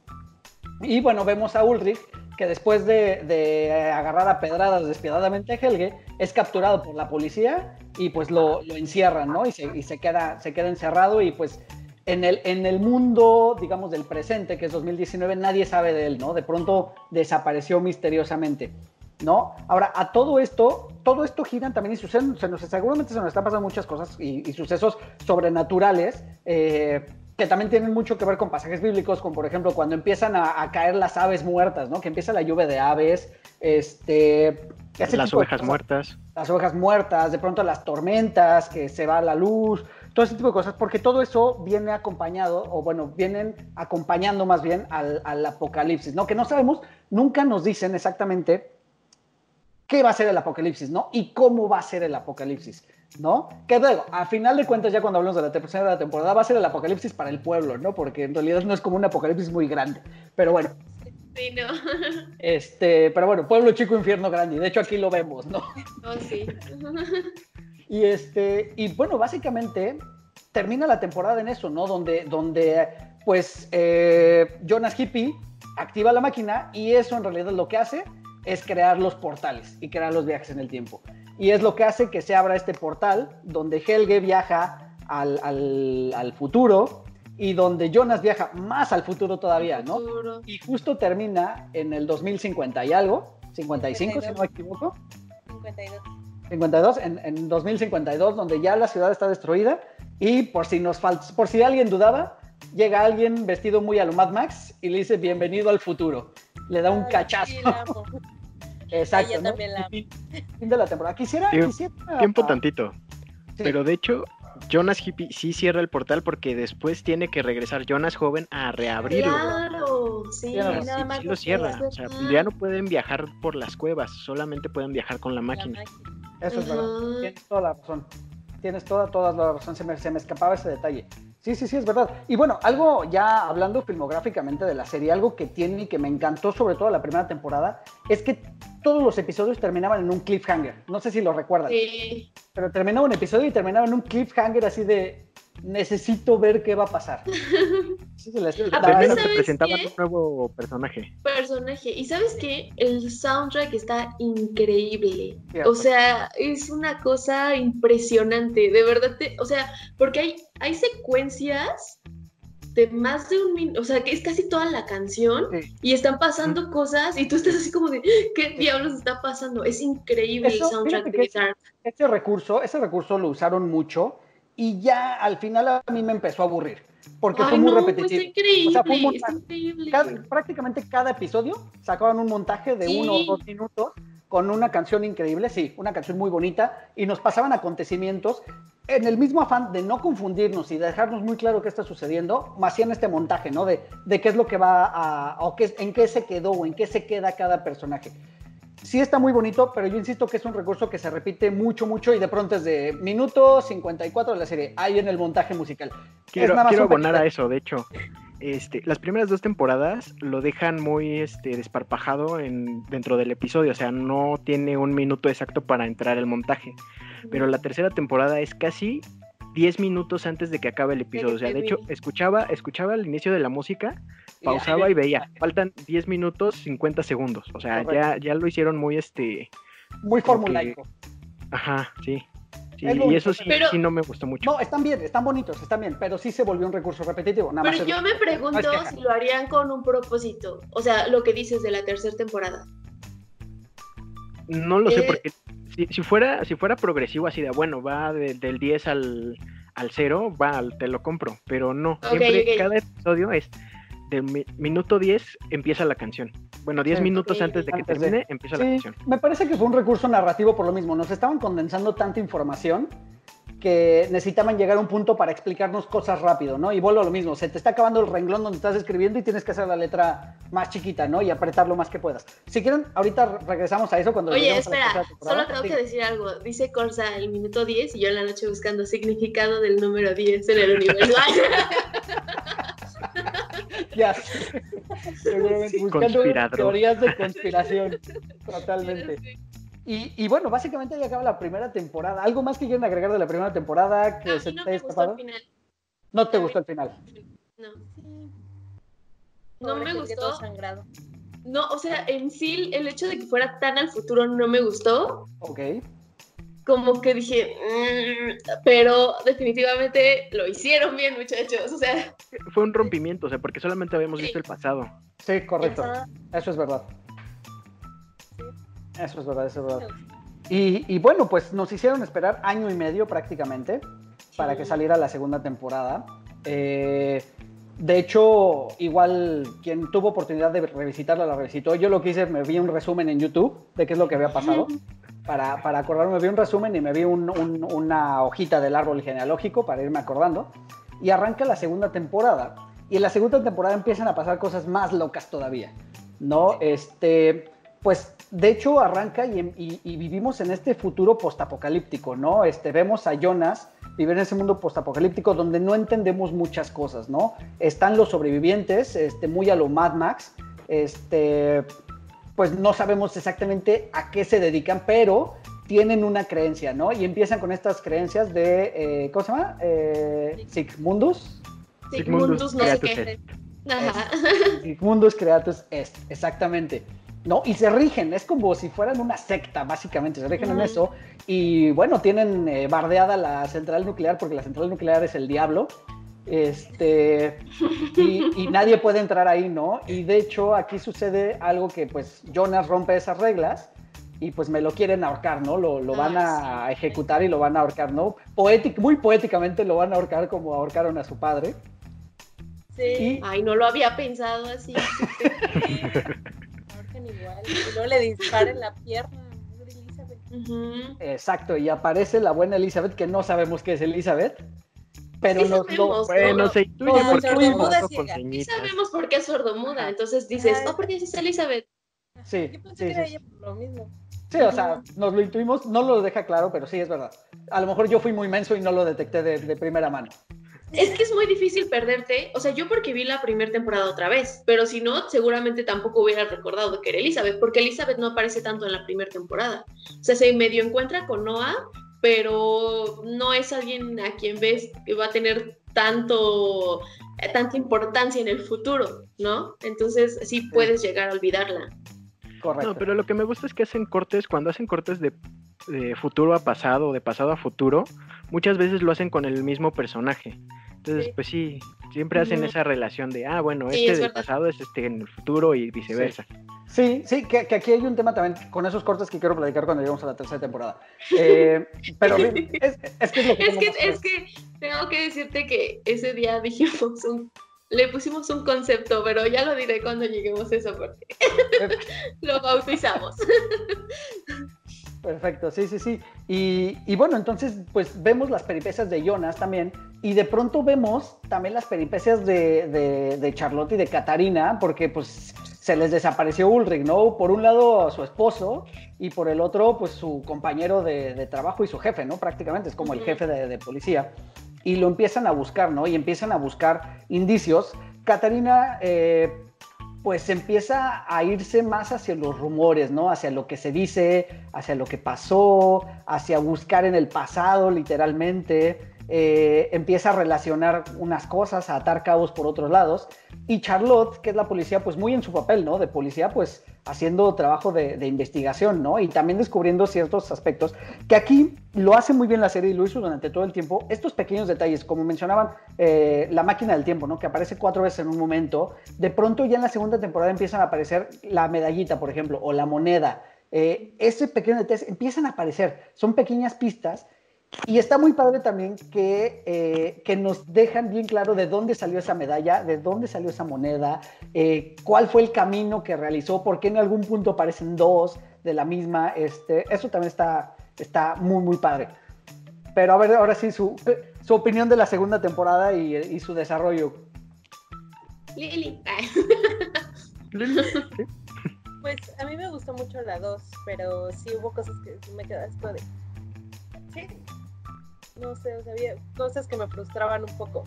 Y bueno, vemos a Ulrich que después de, de agarrar a pedradas despiadadamente a Helge, es capturado por la policía y pues lo, lo encierran, ¿no? Y, se, y se, queda, se queda encerrado y pues en el, en el mundo, digamos, del presente, que es 2019, nadie sabe de él, ¿no? De pronto desapareció misteriosamente, ¿no? Ahora, a todo esto, todo esto giran también y se nos, seguramente se nos están pasando muchas cosas y, y sucesos sobrenaturales, eh, que también tienen mucho que ver con pasajes bíblicos, como por ejemplo cuando empiezan a, a caer las aves muertas, ¿no? Que empieza la lluvia de aves, este... Las ovejas muertas. Las ovejas muertas, de pronto las tormentas, que se va la luz, todo ese tipo de cosas, porque todo eso viene acompañado, o bueno, vienen acompañando más bien al, al apocalipsis, ¿no? Que no sabemos, nunca nos dicen exactamente qué va a ser el apocalipsis, ¿no? Y cómo va a ser el apocalipsis, ¿no? Que luego, a final de cuentas, ya cuando hablamos de la tercera temporada, va a ser el apocalipsis para el pueblo, ¿no? Porque en realidad no es como un apocalipsis muy grande. Pero bueno, Sí, no. este, pero bueno, pueblo chico, infierno grande. Y de hecho aquí lo vemos, ¿no? Oh, sí. Y este, y bueno, básicamente termina la temporada en eso, ¿no? Donde, donde pues eh, Jonas Hippie activa la máquina y eso en realidad lo que hace es crear los portales y crear los viajes en el tiempo. Y es lo que hace que se abra este portal donde Helge viaja al, al- al futuro y donde Jonas viaja más al futuro todavía, ¿no? Futuro. Y justo termina en el 2050 y algo, 55 si no me equivoco. 52. 52, en, en 2052, donde ya la ciudad está destruida y por si nos por si alguien dudaba, llega alguien vestido muy a lo Mad Max y le dice bienvenido al futuro. Le da un Ay, cachazo. Exacto. Ella ¿no? también la Y fin, fin de la temporada. Quisiera, Tiempo- quisiera- Tiempo tantito. Sí. Pero de hecho, Jonas Hippie sí cierra el portal porque después tiene que regresar Jonas joven a reabrirlo. Claro, sí, nada Sí, más sí lo cierra. O sea, ya no pueden viajar por las cuevas, solamente pueden viajar con la La máquina. Eso es verdad. Tienes toda la razón. Tienes toda, toda la razón. Se me, se me escapaba ese detalle. Sí, sí, sí, es verdad. Y bueno, algo ya hablando filmográficamente de la serie, algo que tiene y que me encantó sobre todo la primera temporada, es que todos los episodios terminaban en un cliffhanger. No sé si lo recuerdan, Sí, pero terminaba un episodio y terminaba en un cliffhanger así de necesito ver qué va a pasar. Sí, se les- Aparte, estaba- Primero te ¿sabes presentaban qué? un nuevo personaje. personaje. Y sabes qué? El soundtrack está increíble. O sea, es una cosa impresionante. De verdad, te- o sea, porque hay, hay secuencias de más de un minuto, o sea, que es casi toda la canción Sí. y están pasando cosas y tú estás así como de, ¿qué diablos está pasando? Es increíble Eso, el soundtrack de recurso, ese recurso lo usaron mucho y ya al final a mí me empezó a aburrir porque fue muy no, pues repetitivo. está increíble, O sea, fue montaje. increíble. Cada- prácticamente cada episodio sacaban un montaje de Sí. uno o dos minutos con una canción increíble, sí, una canción muy bonita, y nos pasaban acontecimientos en el mismo afán de no confundirnos y dejarnos muy claro qué está sucediendo, más hacían este montaje, ¿no? De, de qué es lo que va a, o qué, en qué se quedó o en qué se queda cada personaje. Sí está muy bonito, pero yo insisto que es un recurso que se repite mucho, mucho y de pronto es de minuto 54 de la serie, ahí en el montaje musical. Quiero, quiero abonar a eso, de hecho. Este, las primeras dos temporadas lo dejan muy este, desparpajado en, dentro del episodio, o sea, no tiene un minuto exacto para entrar el montaje. Pero la tercera temporada es casi 10 minutos antes de que acabe el episodio. O sea, de hecho, escuchaba, escuchaba el inicio de la música, pausaba y veía, faltan 10 minutos 50 segundos. O sea, ya, ya lo hicieron muy este. Muy formulaico. Ajá, sí. y eso sí, sí, no me gustó mucho. No, están bien, están bonitos, están bien, pero sí se volvió un recurso repetitivo. Nada pero yo me pregunto si lo harían con un propósito. O sea, lo que dices de la tercera temporada. No lo sé, eh, porque si, fuera, si fuera progresivo así de, bueno, va del 10 al, al 0, va, te lo compro, pero no. Siempre, cada episodio es del minuto 10 empieza la canción. Bueno, 10 minutos antes de que termine, empieza la canción. Me parece que fue un recurso narrativo por lo mismo. Nos estaban condensando tanta información que necesitaban llegar a un punto para explicarnos cosas rápido, ¿no? Y vuelvo a lo mismo, se te está acabando el renglón donde estás escribiendo y tienes que hacer la letra más chiquita, ¿no? Y apretar lo más que puedas. Si quieren, ahorita regresamos a eso cuando... Oye, espera, solo tengo que decir algo. Dice Corsa el minuto 10 y yo en la noche buscando significado del número 10 en el universo. ya. Seguramente buscando teorías de conspiración. Totalmente. Y, bueno, básicamente ya acaba la primera temporada. ¿Algo más que quieren agregar de la primera temporada que se no te me gustó el final. ¿No te gustó el final? No. No me gustó. No, o sea, en sí el hecho de que fuera tan al futuro no me gustó. Ok. Como que dije, mm", pero definitivamente lo hicieron bien, muchachos. O sea, fue un rompimiento, o sea, porque solamente habíamos visto el pasado. Sí, correcto. Eso es verdad. Eso es verdad, eso es verdad. Y, bueno, pues nos hicieron esperar año y medio prácticamente para que saliera la segunda temporada. Eh, de hecho, igual quien tuvo oportunidad de revisitarla la revisitó. Yo lo que hice, me vi un resumen en YouTube de qué es lo que había pasado. Para, para acordarme, me vi un resumen y me vi una hojita del árbol genealógico para irme acordando. Y arranca la segunda temporada. Y en la segunda temporada empiezan a pasar cosas más locas todavía. ¿No? Este pues de hecho arranca y, vivimos en este futuro postapocalíptico, ¿no? Este, vemos a Jonas vivir en ese mundo postapocalíptico donde no entendemos muchas cosas, ¿no? Están los sobrevivientes, este, muy a lo Mad Max, este, pues no sabemos exactamente a qué se dedican, pero tienen una creencia, ¿no? Y empiezan con estas creencias de, eh, ¿cómo se llama? Eh, Sigmundus. Sigmundus, no sé qué. Sigmundus Creatus Est, exactamente. ¿No? Y se rigen, es como si fueran una secta, básicamente, se rigen en eso. Y bueno, tienen eh, bardeada la central nuclear porque la central nuclear es el diablo. Este, y, nadie puede entrar ahí, ¿no? Y de hecho aquí sucede algo que pues Jonas rompe esas reglas y pues me lo quieren ahorcar, ¿no? Lo, van a ejecutar y lo van a ahorcar, ¿no? Poétic, muy poéticamente lo van a ahorcar como ahorcaron a su padre. Sí. Ay, no lo había pensado así. igual y no le disparen la pierna. Elizabeth. Exacto, y aparece la buena Elizabeth, que no sabemos qué es Elizabeth, pero sí nos lo bueno, se intuye Y sabemos por qué es sordomuda, entonces dices, no, porque es Elizabeth. Sí, Yo pensé sí, que era ella por lo mismo. Sí, o sea, nos lo intuimos, no lo deja claro, pero sí es verdad. A lo mejor yo fui muy menso y no lo detecté de, de primera mano. Es que es muy difícil perderte, o sea, yo porque vi la primera temporada otra vez, pero si no, seguramente tampoco hubiera recordado que era Elizabeth, porque Elizabeth no aparece tanto en la primera temporada. O sea, se medio encuentra con Noah, pero no es alguien a quien ves que va a tener tanto, eh, tanta importancia en el futuro, ¿no? Entonces sí puedes llegar a olvidarla. Correcto. No, pero lo que me gusta es que hacen cortes, cuando hacen cortes de, de futuro a pasado, de pasado a futuro, muchas veces lo hacen con el mismo personaje. Entonces, pues sí, siempre hacen esa relación de, ah, bueno, este del pasado es este en el futuro y viceversa. Sí, sí, que, aquí hay un tema también con esos cortes que quiero platicar cuando lleguemos a la tercera temporada. Eh, pero es, que es lo que... Es que, es que tengo que decirte que ese día dijimos un... Le pusimos un concepto, pero ya lo diré cuando lleguemos a eso porque lo bautizamos. Perfecto, sí, sí, sí. Y, bueno, entonces, pues vemos las peripecias de Jonas también, y de pronto vemos también las peripecias de, Charlotte y de Catarina, porque pues se les desapareció Ulrich, ¿no? Por un lado su esposo y por el otro, pues su compañero de, trabajo y su jefe, ¿no? Prácticamente es como el jefe de, policía. Y lo empiezan a buscar, ¿no? Y empiezan a buscar indicios. Catarina, eh, pues empieza a irse más hacia los rumores, ¿no? Hacia lo que se dice, hacia lo que pasó, hacia buscar en el pasado, literalmente. eh, empieza a relacionar unas cosas, a atar cabos por otros lados. Y Charlotte, que es la policía, pues muy en su papel, ¿no? De policía, pues haciendo trabajo de, investigación, ¿no? Y también descubriendo ciertos aspectos que aquí lo hace muy bien la serie y lo hizo durante todo el tiempo. Estos pequeños detalles, como mencionaban, eh, la máquina del tiempo, ¿no? Que aparece cuatro veces en un momento. De pronto ya en la segunda temporada empiezan a aparecer la medallita, por ejemplo, o la moneda. Eh, ese pequeño detalle empiezan a aparecer. Son pequeñas pistas y está muy padre también que, eh, que, nos dejan bien claro de dónde salió esa medalla, de dónde salió esa moneda, eh, cuál fue el camino que realizó, por qué en algún punto aparecen dos de la misma. Este, eso también está, está muy, muy padre. Pero a ver, ahora sí, su, su opinión de la segunda temporada y, y su desarrollo. Lili. pues a mí me gustó mucho la 2, pero sí hubo cosas que me quedaste de... Sí, no sé, o sea, había cosas que me frustraban un poco.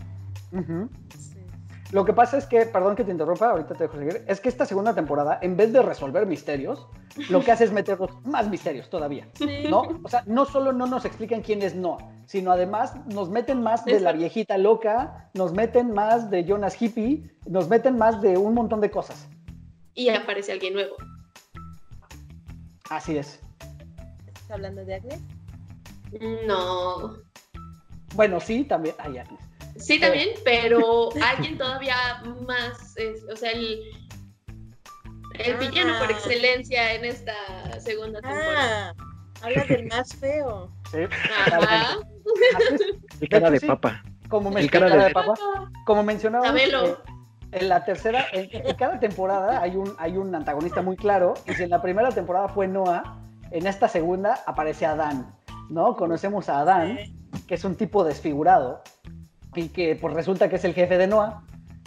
Lo que pasa es que, perdón que te interrumpa, ahorita te dejo seguir, es que esta segunda temporada, en vez de resolver misterios, lo que hace es meternos más misterios todavía, ¿no? O sea, no solo no nos explican quién es Noah, sino además nos meten más de la viejita loca, nos meten más de Jonas Hippie, nos meten más de un montón de cosas. Y aparece alguien nuevo. Así es. ¿Estás hablando de Agnes? No. Bueno, sí, también. Ay, Agnes. Sí, también, pero alguien todavía más, o sea, el, el villano por ah. excelencia en esta segunda temporada. Ah, habla del más feo. Sí. Ajá. El cara de papa. Como el cara de, papa. Como mencionaba. Eh, en la tercera, en, cada temporada hay un, hay un antagonista muy claro. Y si en la primera temporada fue Noah, en esta segunda aparece Adán. ¿No? Conocemos a Adán, que es un tipo desfigurado y que pues resulta que es el jefe de Noah,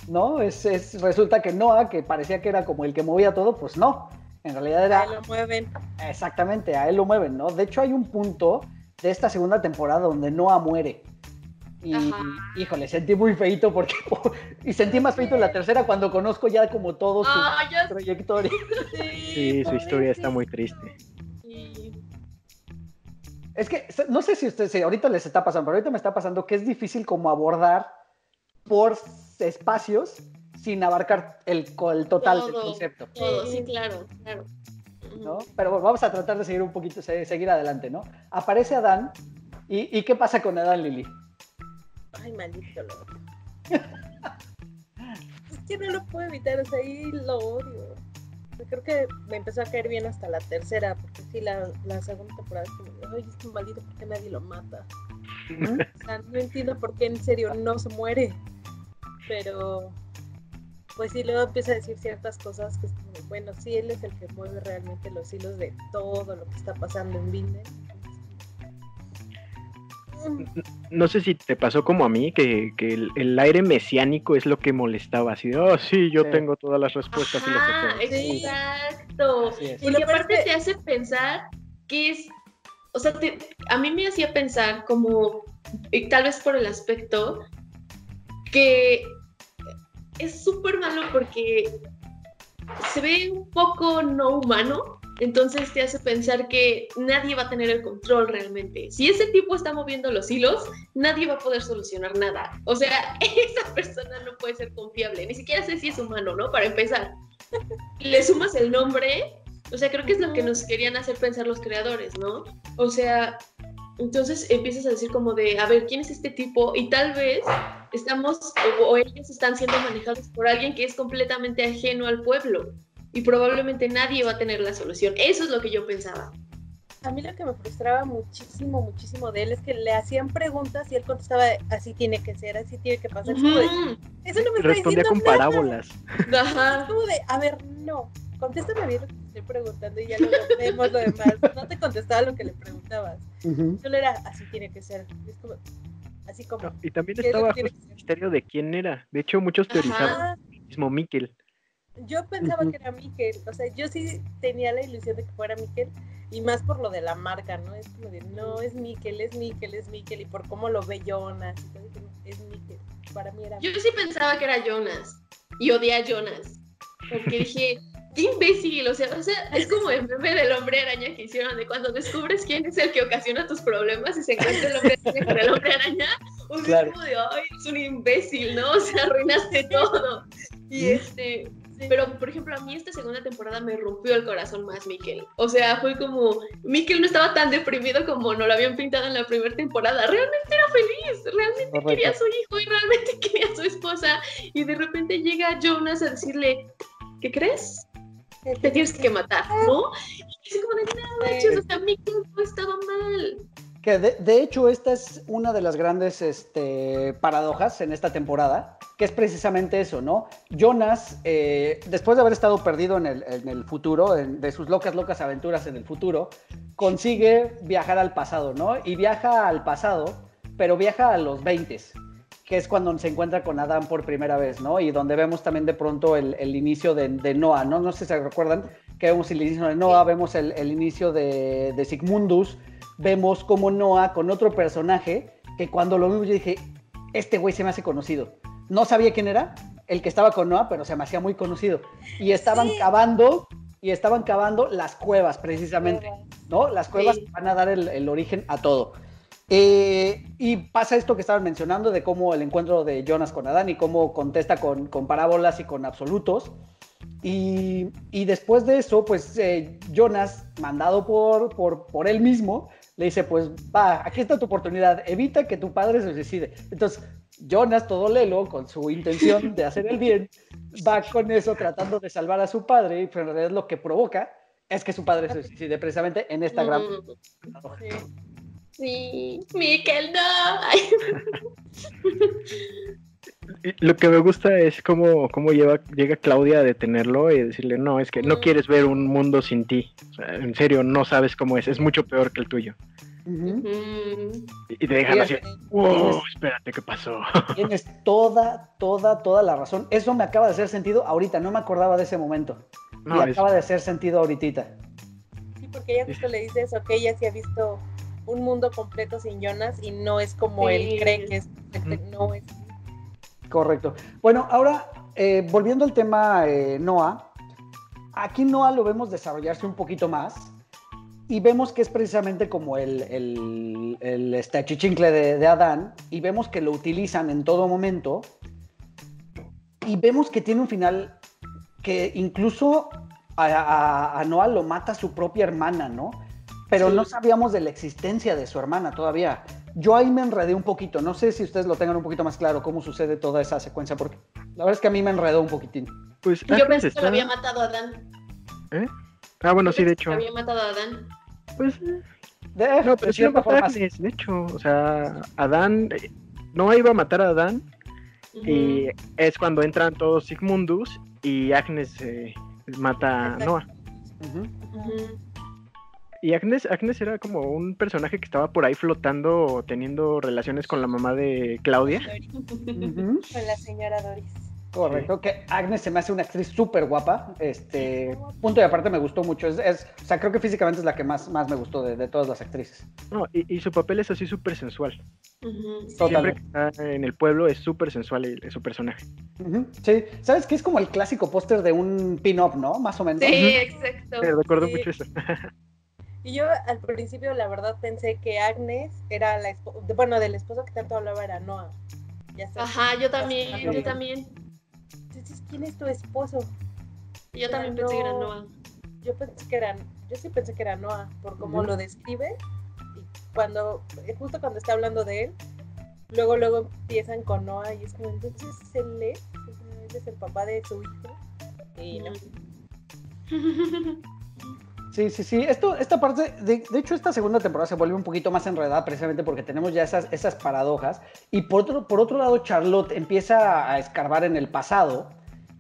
¿no? Es, es, resulta que Noah, que parecía que era como el que movía todo, pues no, en realidad era... A él lo mueven. Exactamente, a él lo mueven, ¿no? De hecho hay un punto de esta segunda temporada donde Noah muere. Y híjole, sentí muy feito porque y sentí más feito en la tercera cuando conozco ya como todo su ah, trayectoria. Sí, su historia está muy triste. Es que no sé si ustedes, ahorita les está pasando, pero ahorita me está pasando que es difícil como abordar por espacios sin abarcar el, el total del concepto. sí, claro, claro. ¿No? Pero vamos a tratar de seguir un poquito, seguir adelante, ¿no? Aparece Adán, ¿y, y qué pasa con Adán, Lili? Ay, maldito loco. es que no lo puedo evitar, o sea, ahí lo odio creo que me empezó a caer bien hasta la tercera, porque sí, la, la segunda temporada es como, ay, es un maldito, ¿por qué nadie lo mata? o sea, no entiendo por qué en serio no se muere. Pero, pues sí, luego empieza a decir ciertas cosas que es como, bueno, sí, él es el que mueve realmente los hilos de todo lo que está pasando en Binder no sé si te pasó como a mí, que, el, aire mesiánico es lo que molestaba, así, oh sí, yo tengo todas las respuestas. exacto. Porque aparte te hace pensar que es, o sea, a mí me hacía pensar como, tal vez por el aspecto, que es súper malo porque se ve un poco no humano entonces te hace pensar que nadie va a tener el control realmente. Si ese tipo está moviendo los hilos, nadie va a poder solucionar nada. O sea, esa persona no puede ser confiable. Ni siquiera sé si es humano, ¿no? Para empezar. Le sumas el nombre. O sea, creo que es lo que nos querían hacer pensar los creadores, ¿no? O sea, entonces empiezas a decir como de, a ver, ¿quién es este tipo? Y tal vez estamos, o, o ellos están siendo manejados por alguien que es completamente ajeno al pueblo y probablemente nadie va a tener la solución. Eso es lo que yo pensaba. A mí lo que me frustraba muchísimo, muchísimo de él es que le hacían preguntas y él contestaba, así tiene que ser, así tiene que pasar. eso no me está Respondía con parábolas. Ajá. Como de, a ver, no, contéstame bien lo que te estoy preguntando y ya lo vemos lo demás. No te contestaba lo que le preguntabas. Solo era, así tiene que ser. así como... y también estaba el misterio de quién era. De hecho, muchos teorizaban el mismo Mikkel yo pensaba que era Miquel, o sea, yo sí tenía la ilusión de que fuera Miquel, y más por lo de la marca, ¿no? Es como de, no, es Miquel, es Miquel, es Miquel, y por cómo lo ve Jonas, es Miquel. Para mí era. Yo sí pensaba que era Jonas, y odié a Jonas, porque dije, qué imbécil, o sea, o sea, es como el meme del hombre araña que hicieron de cuando descubres quién es el que ocasiona tus problemas y se encuentra el hombre araña con el hombre araña, O sea, Claro. es como de, ay, es un imbécil, ¿no? O sea, arruinaste todo. Y este, pero por ejemplo, a mí esta segunda temporada me rompió el corazón más Mikkel. O sea, fue como, Mikkel no estaba tan deprimido como no lo habían pintado en la primera temporada. Realmente era feliz, realmente Correcto. quería a su hijo y realmente quería a su esposa. Y de repente llega Jonas a decirle, ¿qué crees? Te tienes que matar, ¿no? Y es como de, manches, o sea, Mikkel no estaba mal. Que de, de hecho esta es una de las grandes este, paradojas en esta temporada, que es precisamente eso, ¿no? Jonas, eh, después de haber estado perdido en el, en el futuro, en- de sus locas, locas aventuras en el futuro, consigue viajar al pasado, ¿no? Y viaja al pasado, pero viaja a los 20, que es cuando se encuentra con Adán por primera vez, ¿no? Y donde vemos también de pronto el, el inicio de, de Noah, ¿no? No sé si se recuerdan que vemos el inicio de Noah, vemos el, el inicio de, de Sigmundus, vemos como Noah con otro personaje que cuando lo vimos yo dije, este güey se me hace conocido. No sabía quién era, el que estaba con Noah, pero se me hacía muy conocido. Y estaban Sí. cavando, y estaban cavando las cuevas precisamente, ¿no? Las cuevas Sí. van a dar el, el origen a todo. Eh, y pasa esto que estaban mencionando de cómo el encuentro de Jonas con Adán y cómo contesta con, con parábolas y con absolutos. Y, y después de eso, pues eh, Jonas, mandado por, por, por él mismo, le dice, pues va, aquí está tu oportunidad, evita que tu padre se suicide. Entonces, Jonas, todo lelo, con su intención de hacer el bien, va con eso tratando de salvar a su padre, pero en realidad lo que provoca es que su padre se suicide precisamente en esta gran... Mm, paradoja. Sí, Mikkel, no. Lo que me gusta es cómo, cómo lleva, llega Claudia a detenerlo y decirle, no, es que no quieres ver un mundo sin ti. O sea, en serio, no sabes cómo es, es mucho peor que el tuyo. Y te dejan así, wow, espérate, ¿qué pasó? Tienes toda, toda, toda la razón. Eso me acaba de hacer sentido ahorita, no me acordaba de ese momento. No, y es- acaba de hacer sentido ahorita. Sí, porque ella justo le dice eso, que ella sí ha visto un mundo completo sin Jonas y no es como Sí. él cree que es no es. Correcto. Bueno, ahora, eh, volviendo al tema eh, Noah, aquí Noah lo vemos desarrollarse un poquito más y vemos que es precisamente como el, el, el este, achichincle de, de Adán y vemos que lo utilizan en todo momento y vemos que tiene un final que incluso a, a- a Noah lo mata su propia hermana, ¿no? Pero Sí. no sabíamos de la existencia de su hermana todavía. Yo ahí me enredé un poquito, no sé si ustedes lo tengan un poquito más claro cómo sucede toda esa secuencia, porque la verdad es que a mí me enredó un poquitín. Pues Yo pensé que lo había matado a Adán. Ah, bueno, Yo sí, de pensé que hecho. Había matado a Adán. Pues, eh, De, no, de pero sí lo Agnes, de hecho. O sea, Adán, eh, no iba a matar a Adán y es cuando entran todos Sigmundus y Agnes eh, mata a. Noah. Ujú. Ujú. Y Agnes, Agnes era como un personaje que estaba por ahí flotando o teniendo relaciones con la mamá de Claudia. Con la señora Doris. Correcto, que Agnes se me hace una actriz súper guapa. Este, punto y aparte me gustó mucho. Es, es- o sea, creo que físicamente es la que más, más me gustó de, de todas las actrices. No, y, y su papel es así súper sensual. Ujú, sí. Total. Siempre que está en el pueblo es súper sensual el- su personaje. Sí, ¿sabes qué? Es como el clásico póster de un pin-up, ¿no? Más o menos. Sí, exacto. Me recuerdo Sí. mucho eso. Y yo al principio la verdad pensé que Agnes era la esposa, bueno, del esposo que tanto hablaba era Noah. Ya está. Ajá, yo también, yo también. Entonces, ¿quién es tu esposo? Yo también pensé que era Noah. Yo pensé que era, yo sí pensé que era Noah, por cómo lo describe. Y cuando, eh, justo cuando está hablando de él, luego, luego empiezan con Noah y es como, entonces él es, es el papá de su hijo. Y no. Sí, sí, sí. Esto, esta parte, de, de hecho, esta segunda temporada se vuelve un poquito más enredada precisamente porque tenemos ya esas, esas paradojas. Y por otro, por otro lado, Charlotte empieza a escarbar en el pasado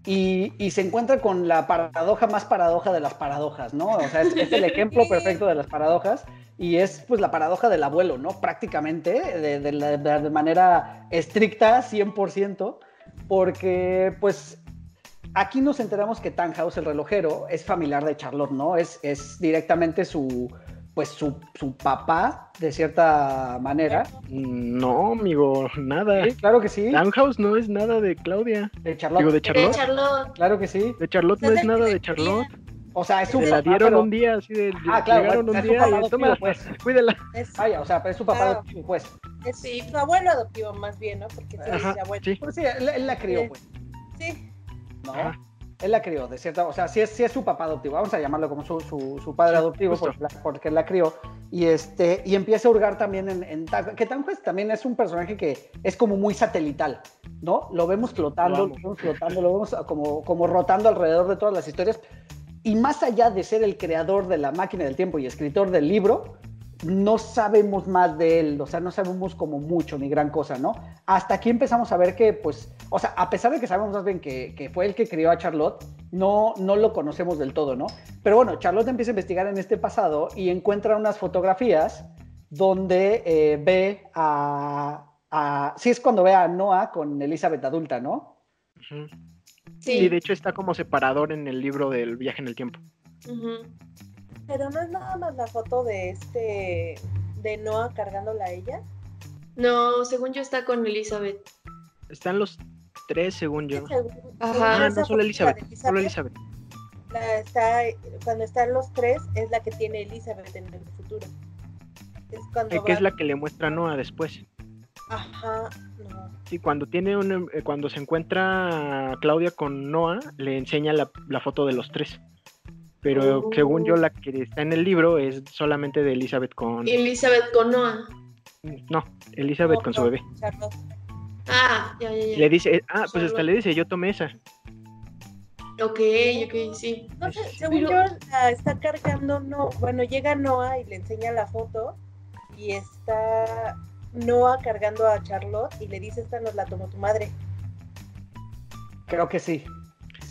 y, y se encuentra con la paradoja más paradoja de las paradojas, ¿no? O sea, es, es el ejemplo perfecto de las paradojas y es pues la paradoja del abuelo, ¿no? Prácticamente, de, de manera estricta, 100%, porque pues aquí nos enteramos que Tannhaus, el relojero, es familiar de Charlotte, ¿no? Es, es directamente su, pues su, su papá, de cierta manera. No, amigo, nada. Sí, claro que sí. Townhouse no es nada de Claudia. De Charlotte. Digo, de De Charlotte. Claro que sí. De Charlotte no es nada de Charlotte. O sea, es su Se la dieron pero- un día así de. Ah, claro, llegaron es un su día papá y adoptivo, tómala, pues. cuídala. Es- Vaya, o sea, pero es su papá Claro. adoptivo, pues. Es Sí. su abuelo adoptivo más bien, ¿no? Porque Ajá, es abuelo. sí. Pues sí, él, él la crió, pues, Sí, ¿no? Ajá. Él la crió, de cierta, o sea, sí es, sí es su papá adoptivo, vamos a llamarlo como su, su, su padre Sí, adoptivo porque la, porque la crió, y este, y empieza a hurgar también en, en que Tanjue también es un personaje que es como muy satelital, ¿no? Lo vemos flotando, Lo lo, vemos flotando, lo vemos como, como rotando alrededor de todas las historias, y más allá de ser el creador de la máquina del tiempo y escritor del libro, no sabemos más de él, o sea, no sabemos como mucho ni gran cosa, ¿no? Hasta aquí empezamos a ver que, pues, o sea, a pesar de que sabemos más bien que, que fue el que crió a Charlotte, no, no lo conocemos del todo, ¿no? Pero bueno, Charlotte empieza a investigar en este pasado y encuentra unas fotografías donde eh, ve a, a... Sí, es cuando ve a Noah con Elizabeth adulta, ¿no? Sí. Sí, de hecho está como separador en el libro del viaje en el tiempo. Ujú. Pero no es nada más la foto de este, de Noah cargándola a ella. No, según yo está con Elizabeth. Están los tres, según yo. Según- Ajá. según Ah, esa no, solo Elizabeth. de Solo Elizabeth. la está, cuando están los tres, es la que tiene Elizabeth en el futuro. Es cuando Eh, que es va- la que le muestra a Noah después. Ajá, no. Sí, cuando tiene un, eh, cuando se encuentra Claudia con Noah, le enseña la, la foto de los tres. Pero Oh. según yo, la que está en el libro es solamente de Elizabeth con. Elizabeth con Noah. No, Elizabeth No, con su no, bebé. Charlotte. Ah, ya, ya, ya. Le dice, eh, ah, pues hasta le dice, yo tomé esa. Ok, ok, sí. No sé, según Pero- yo la está cargando, no, bueno, llega Noah y le enseña la foto y está Noah cargando a Charlotte y le dice, esta nos la tomó tu madre. Creo que sí.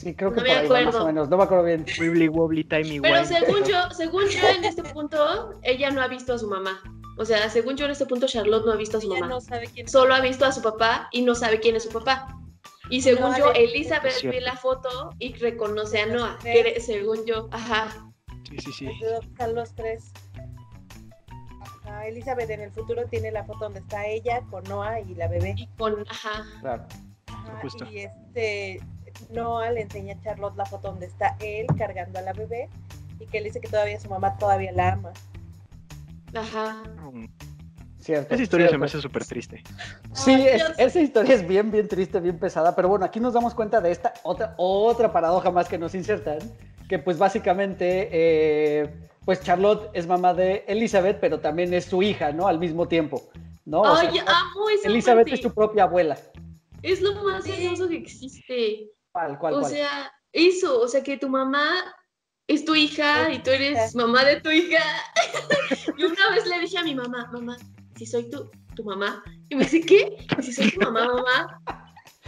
Sí, creo que No por me ahí va, más acuerdo. o menos. No me acuerdo bien. Wibbly wobbly timey Pero según yo, según yo en este punto, ella no ha visto a su mamá. O sea, según yo en este punto, Charlotte no ha visto a su Ella mamá. no sabe quién es. Solo ha visto a su papá y no sabe quién es su papá. Y según No, yo, Elizabeth ve la foto y reconoce a Noah. que- según yo, ajá. Sí, sí, sí. Están los tres. Ajá, Elizabeth en el futuro tiene la foto donde está ella con Noah y la bebé. Y con, ajá. Claro. Ajá, Justo. Y este Noah le enseña a Charlotte la foto donde está él cargando a la bebé y que él dice que todavía su mamá todavía la ama. Ajá. Cierto. Esa historia se cierto. me hace súper triste. Sí, Ay, es- sé. esa historia es bien, bien triste, bien pesada, pero bueno, aquí nos damos cuenta de esta otra, otra paradoja más que nos insertan, que pues básicamente, eh, pues Charlotte es mamá de Elizabeth, pero también es su hija, ¿no? Al mismo tiempo, ¿no? O sea, Ay, amo esa Elizabeth parte. es su propia abuela, Es lo más Sí. hermoso que existe. O sea, eso, o sea, que tu mamá es tu hija y tú eres mamá de tu hija. y una vez le dije a mi mamá, mamá, si soy tu, tu mamá. Y me dice, ¿qué? Si soy tu mamá, mamá.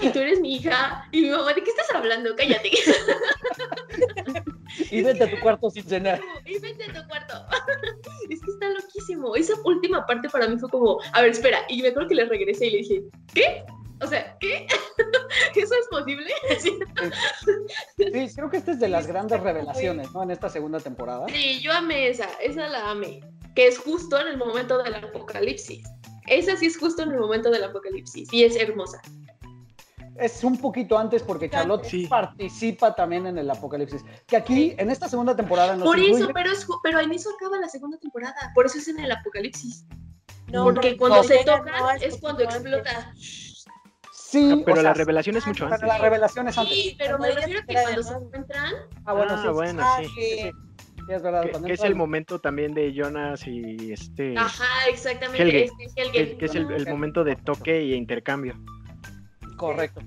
Y tú eres mi hija. Y mi mamá, ¿de qué estás hablando? Cállate. Y vete a tu cuarto sin cenar. y vete a tu cuarto. es que está loquísimo. Esa última parte para mí fue como, a ver, espera. Y me acuerdo que le regresé y le dije, ¿qué? O sea, ¿qué? ¿Eso es posible? Sí. Sí, creo que esta es de las grandes revelaciones, ¿no? En esta segunda temporada. Sí, yo amé esa, esa la amé, que es justo en el momento del apocalipsis. Esa sí es justo en el momento del apocalipsis y es hermosa. Es un poquito antes porque Charlotte Sí. participa también en el apocalipsis. Que aquí, en esta segunda temporada, nos Por eso, incluye- pero, es, pero en eso acaba la segunda temporada, por eso es en el apocalipsis. No, porque cuando se tocan Noah es cuando poquito antes. Sí, pero o la sea, revelación es mucho antes. Pero la revelación es antes. Sí, pero me refiero a que cuando se encuentran, Ah, bueno, Ah, sí, bueno, Ah, sí. sí, sí. es verdad. Que, es el momento también de Jonas y este. ajá, exactamente, Helge. este Helge. Que, que es el, el momento de toque y intercambio. Correcto.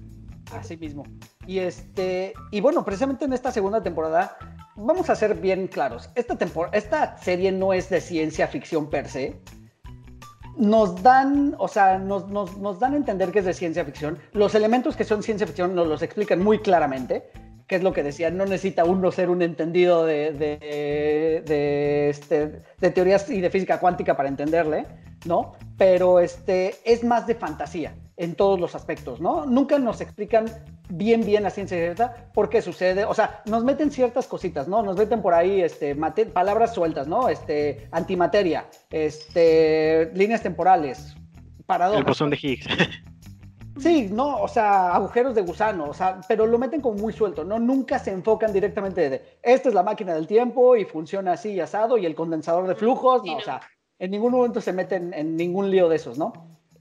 Así mismo. Y este, y bueno, precisamente en esta segunda temporada, vamos a ser bien claros. Esta tempor- esta serie no es de ciencia ficción per se. Nos dan, o sea, nos, nos- dan a entender que es de ciencia ficción. Los elementos que son ciencia ficción nos los explican muy claramente, que es lo que decía, no necesita uno ser un entendido de, de, este, de teorías y de física cuántica para entenderle, ¿no? Pero este, es más de fantasía en todos los aspectos, ¿no? Nunca nos explican bien, bien la ciencia cierta por qué sucede, o sea, nos meten ciertas cositas, ¿no? Nos meten por ahí este, palabras sueltas, ¿no? Este, antimateria, este, líneas temporales, paradojas. El bosón de Higgs. Sí, no, o sea, agujeros de gusano, o sea, pero lo meten como muy suelto, ¿no? Nunca se enfocan directamente de, esta es la máquina del tiempo y funciona así y asado y el condensador de flujos, Sí, no, no. o sea, en ningún momento se meten en ningún lío de esos, ¿no?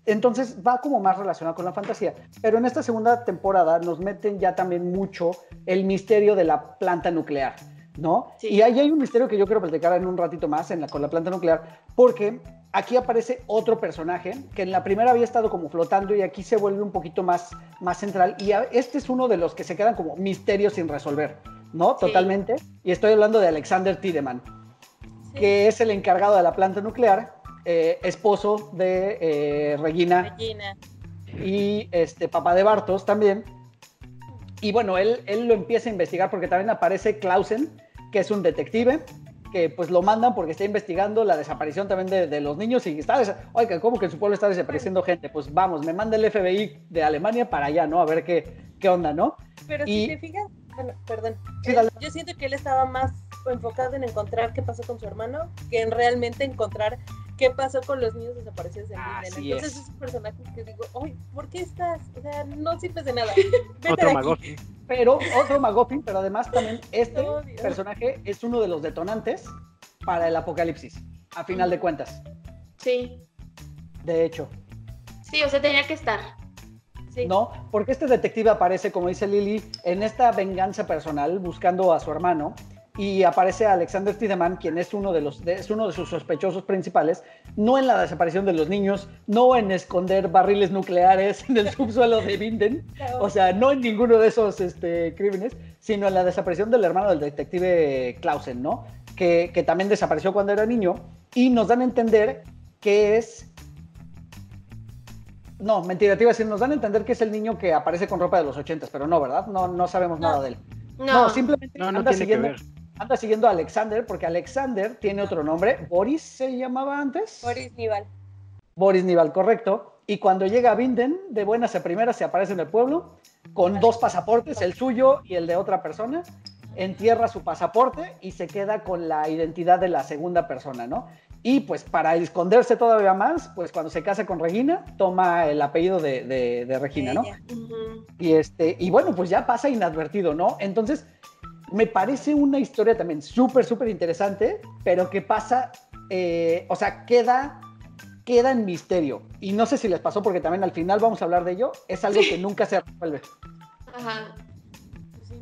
Entonces va como más relacionado con la fantasía. Pero en esta segunda temporada nos meten ya también mucho el misterio de la planta nuclear, ¿no? Sí. Y ahí hay un misterio que yo quiero platicar en un ratito más en la, con la planta nuclear, porque aquí aparece otro personaje que en la primera había estado como flotando y aquí se vuelve un poquito más, más central. Y a- este es uno de los que se quedan como misterios sin resolver, ¿no? Sí. Totalmente. Y estoy hablando de Alexander Tiedemann Sí. que es el encargado de la planta nuclear, eh, esposo de eh, Regina Regina. y este papá de Bartos también. Y bueno, él, él lo empieza a investigar porque también aparece Clausen, que es un detective, que pues lo mandan porque está investigando la desaparición también de, de los niños y está, oiga, ¿cómo que en su pueblo está desapareciendo gente? Pues vamos, me manda el FBI de Alemania para allá, ¿no? A ver qué, qué onda, ¿no? Pero Y- si te fijas, bueno, perdón. Sí, dale. yo siento que él estaba más enfocado en encontrar qué pasó con su hermano que en realmente encontrar qué pasó con los niños desaparecidos en. Así Entonces es. es un personaje que digo, oye, ¿por qué estás? O sea, no sirves de nada. Vete Otro de aquí". Pero otro McGuffin, pero además también este personaje es uno de los detonantes para el apocalipsis, a final de cuentas. Sí, De hecho, sí, o sea, tenía que estar. Sí. ¿no? Porque este detective aparece, como dice Lily, en esta venganza personal buscando a su hermano y aparece Alexander Tiedemann, quien es uno de los de- es uno de sus sospechosos principales, no en la desaparición de los niños, no en esconder barriles nucleares en el subsuelo de Binden, o sea, no en ninguno de esos este, crímenes, sino en la desaparición del hermano del detective Clausen, ¿no? Que, que también desapareció cuando era niño y nos dan a entender que es no, mentira, te iba a decir, nos dan a entender que es el niño que aparece con ropa de los ochentas, pero no, ¿verdad? No, no sabemos No. nada de él. No, No, simplemente No, no anda, tiene que siguiendo, ver. Anda siguiendo a Alexander, porque Alexander tiene otro nombre. ¿Boris se llamaba antes? Boris Nival. Boris Nival, correcto. Y cuando llega a Binden, de buenas a primeras se aparece en el pueblo con dos pasaportes, el suyo y el de otra persona. Entierra su pasaporte y se queda con la identidad de la segunda persona, ¿no? Y pues para esconderse todavía más, pues cuando se casa con Regina, toma el apellido de, de- de Regina, ¿no? Y, este, y bueno, pues ya pasa inadvertido, ¿no? Entonces, me parece una historia también súper, súper interesante, pero que pasa, eh, o sea, queda, queda en misterio. Y no sé si les pasó, porque también al final vamos a hablar de ello, es algo que nunca se resuelve. Ajá.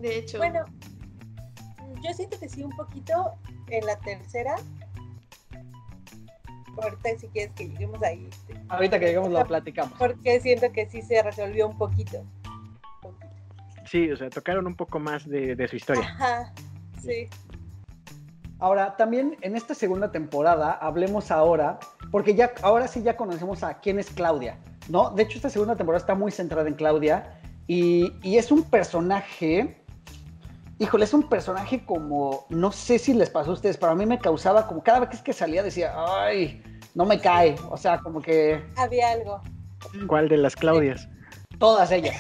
De hecho. Bueno, yo siento que sí un poquito en la tercera. Ahorita si quieres que lleguemos ahí. Ahorita que llegamos lo platicamos. Porque siento que sí se resolvió un poquito. Sí, o sea, tocaron un poco más de, de su historia. Ajá, sí. Ahora, también en esta segunda temporada, hablemos ahora, porque ya, ahora sí ya conocemos a quién es Claudia, ¿no? De hecho, esta segunda temporada está muy centrada en Claudia y, y es un personaje, híjole, es un personaje como, no sé si les pasó a ustedes, pero a mí me causaba como cada vez que salía decía, ay, no me cae, o sea, como que Había algo. ¿Cuál de las Claudias? todas ellas.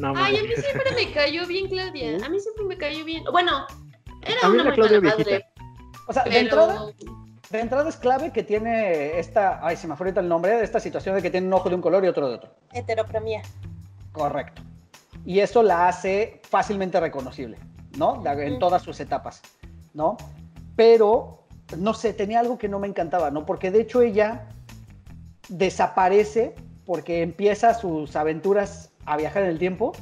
No, Ay, a mí siempre me cayó bien Claudia. A mí siempre me cayó bien. Bueno, era A mí una Claudia mala viejita. madre. O sea, de entrada, de entrada es clave que tiene esta, ay, se me fue ahorita el nombre, de esta situación de que tiene un ojo de un color y otro de otro. Heterocromía. Correcto. Y eso la hace fácilmente reconocible, ¿no? En todas sus etapas, ¿no? Pero, no sé, tenía algo que no me encantaba, ¿no? Porque de hecho ella desaparece porque empieza sus aventuras a viajar en el tiempo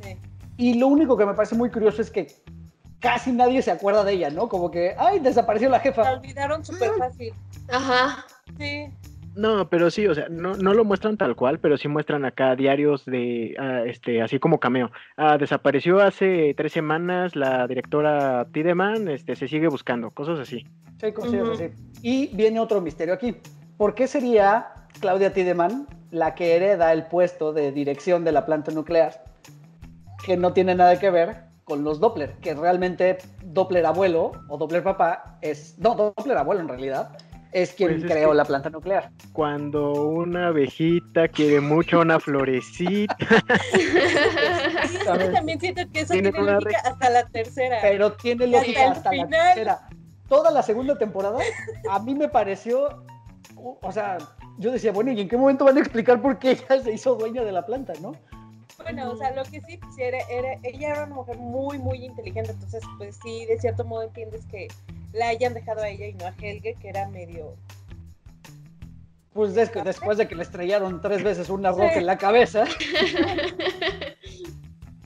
Sí. y lo único que me parece muy curioso es que casi nadie se acuerda de ella, ¿no? Como que, ay, desapareció la La jefa. olvidaron súper fácil. Ajá. Sí. No, pero sí, o sea, no, no lo muestran tal cual, pero sí muestran acá diarios de, ah, este, así como cameo. Ah, desapareció hace tres semanas la directora Tideman, este, se sigue buscando, cosas así. Sí, cosillas Ujú. así. Y viene otro misterio aquí. ¿Por qué sería Claudia Tiedemann la que hereda el puesto de dirección de la planta nuclear? Que no tiene nada que ver con los Doppler, que realmente Doppler abuelo o Doppler papá es. No, Doppler abuelo en realidad es quien Pues es creó la planta nuclear. Cuando una abejita quiere mucho a una florecita, Sí, yo también siento que eso tiene lógica hasta la tercera. Pero tiene hasta lógica el hasta la final. tercera. Toda la segunda temporada, a mí me pareció. O sea, yo decía, bueno, ¿y en qué momento van a explicar por qué ella se hizo dueña de la planta, no? Bueno, o sea, lo que sí, pues, era, era- ella era una mujer muy, muy inteligente, entonces, pues sí, de cierto modo entiendes que la hayan dejado a ella y no a Helge, que era medio Pues des- después de que le estrellaron tres veces una roca en la cabeza.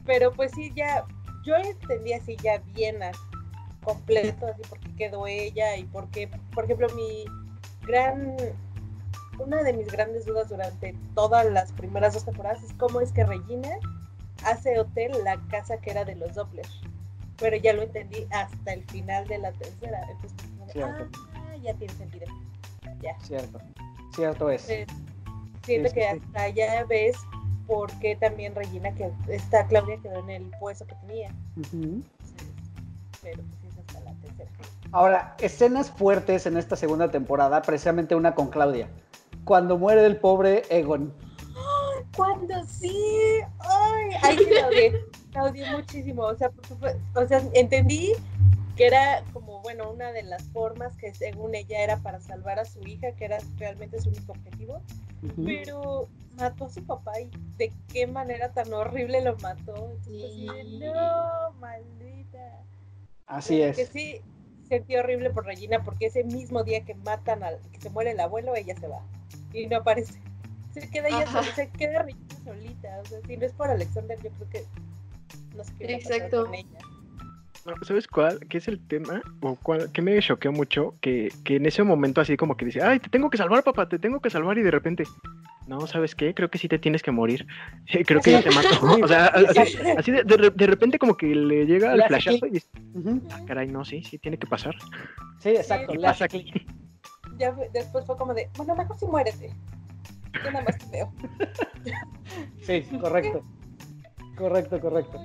Pero pues sí, ya, yo entendí así ya bien completo, así por qué quedó ella y por qué, por ejemplo, mi gran, una de mis grandes dudas durante todas las primeras dos temporadas es cómo es que Regina hace hotel la casa que era de los Doppler. Pero ya lo entendí hasta el final de la tercera. Entonces, Cierto. ah, ya tiene sentido. Ya. Cierto, cierto es. Eh, siento Sí, que sí. hasta ya ves por qué también Regina, que está Claudia quedó en el puesto que tenía. Entonces, pero pues sí es hasta la tercera. Ahora, escenas fuertes en esta segunda temporada, precisamente una con Claudia. Cuando muere el pobre Egon. Cuando sí, ay, ahí sí la odié, la odié muchísimo, o sea, o sea, entendí que era como, bueno, una de las formas que según ella era para salvar a su hija, que era realmente su único objetivo, pero mató a su papá y de qué manera tan horrible lo mató. Entonces, así de, Sí. no, maldita. Así Que es. sí sentí horrible por Regina porque ese mismo día que matan al que se muere el abuelo, ella se va y no aparece. Se queda ella sola, se queda Regina solita. O sea, si no es por Alexander, yo creo que no sé qué Exacto. con ella. No, ¿Sabes cuál? ¿Qué es el tema? ¿O cuál? ¿Qué me choqueó mucho? Que, que en ese momento así como que dice, ay, te tengo que salvar, papá, te tengo que salvar y de repente, no, ¿sabes qué? Creo que sí te tienes que morir. Creo que ya te mato. O sea, así, así de, de re- de repente como que le llega Le el flashazo y dice, ah, caray, no, sí, sí tiene que pasar. Sí, exacto. Pasa aquí. Ya después fue como de, bueno, mejor sí muérete. Yo nada más te veo. Sí, correcto. Correcto, correcto.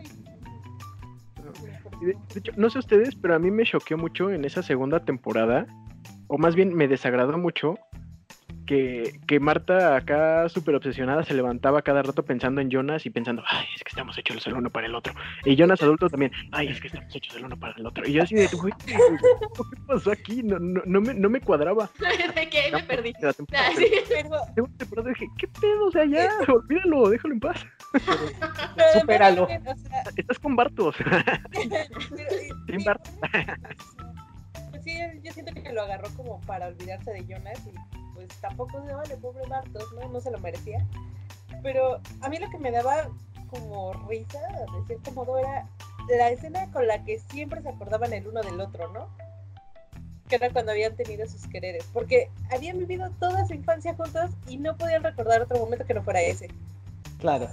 De hecho, no sé ustedes, pero a mí me choqueó mucho en esa segunda temporada, o más bien me desagradó mucho, que, que Marta acá súper obsesionada se levantaba cada rato pensando en Jonas y pensando, ay, es que estamos hechos el uno para el otro. Y Jonas adulto también, ay, es que estamos hechos el uno para el otro. Y yo así de, güey, ¿qué pasó aquí? No, no, no, me, no me cuadraba. me perdí. La temporada, Ah, sí. Pero, la segunda temporada dije, ¿qué pedo? O sea, ya, olvídalo, déjalo en paz. Supéralo. también, o sea, Estás con Bartos. Sí, Burton. Pues sí, yo siento que lo agarró como para olvidarse de Jonas y pues tampoco se vale, pobre Bartos, ¿no? No se lo merecía. Pero a mí lo que me daba como risa, de cierto modo, era la escena con la que siempre se acordaban el uno del otro, ¿no? Que era cuando habían tenido sus quereres. Porque habían vivido toda su infancia juntos y no podían recordar otro momento que no fuera ese. Claro.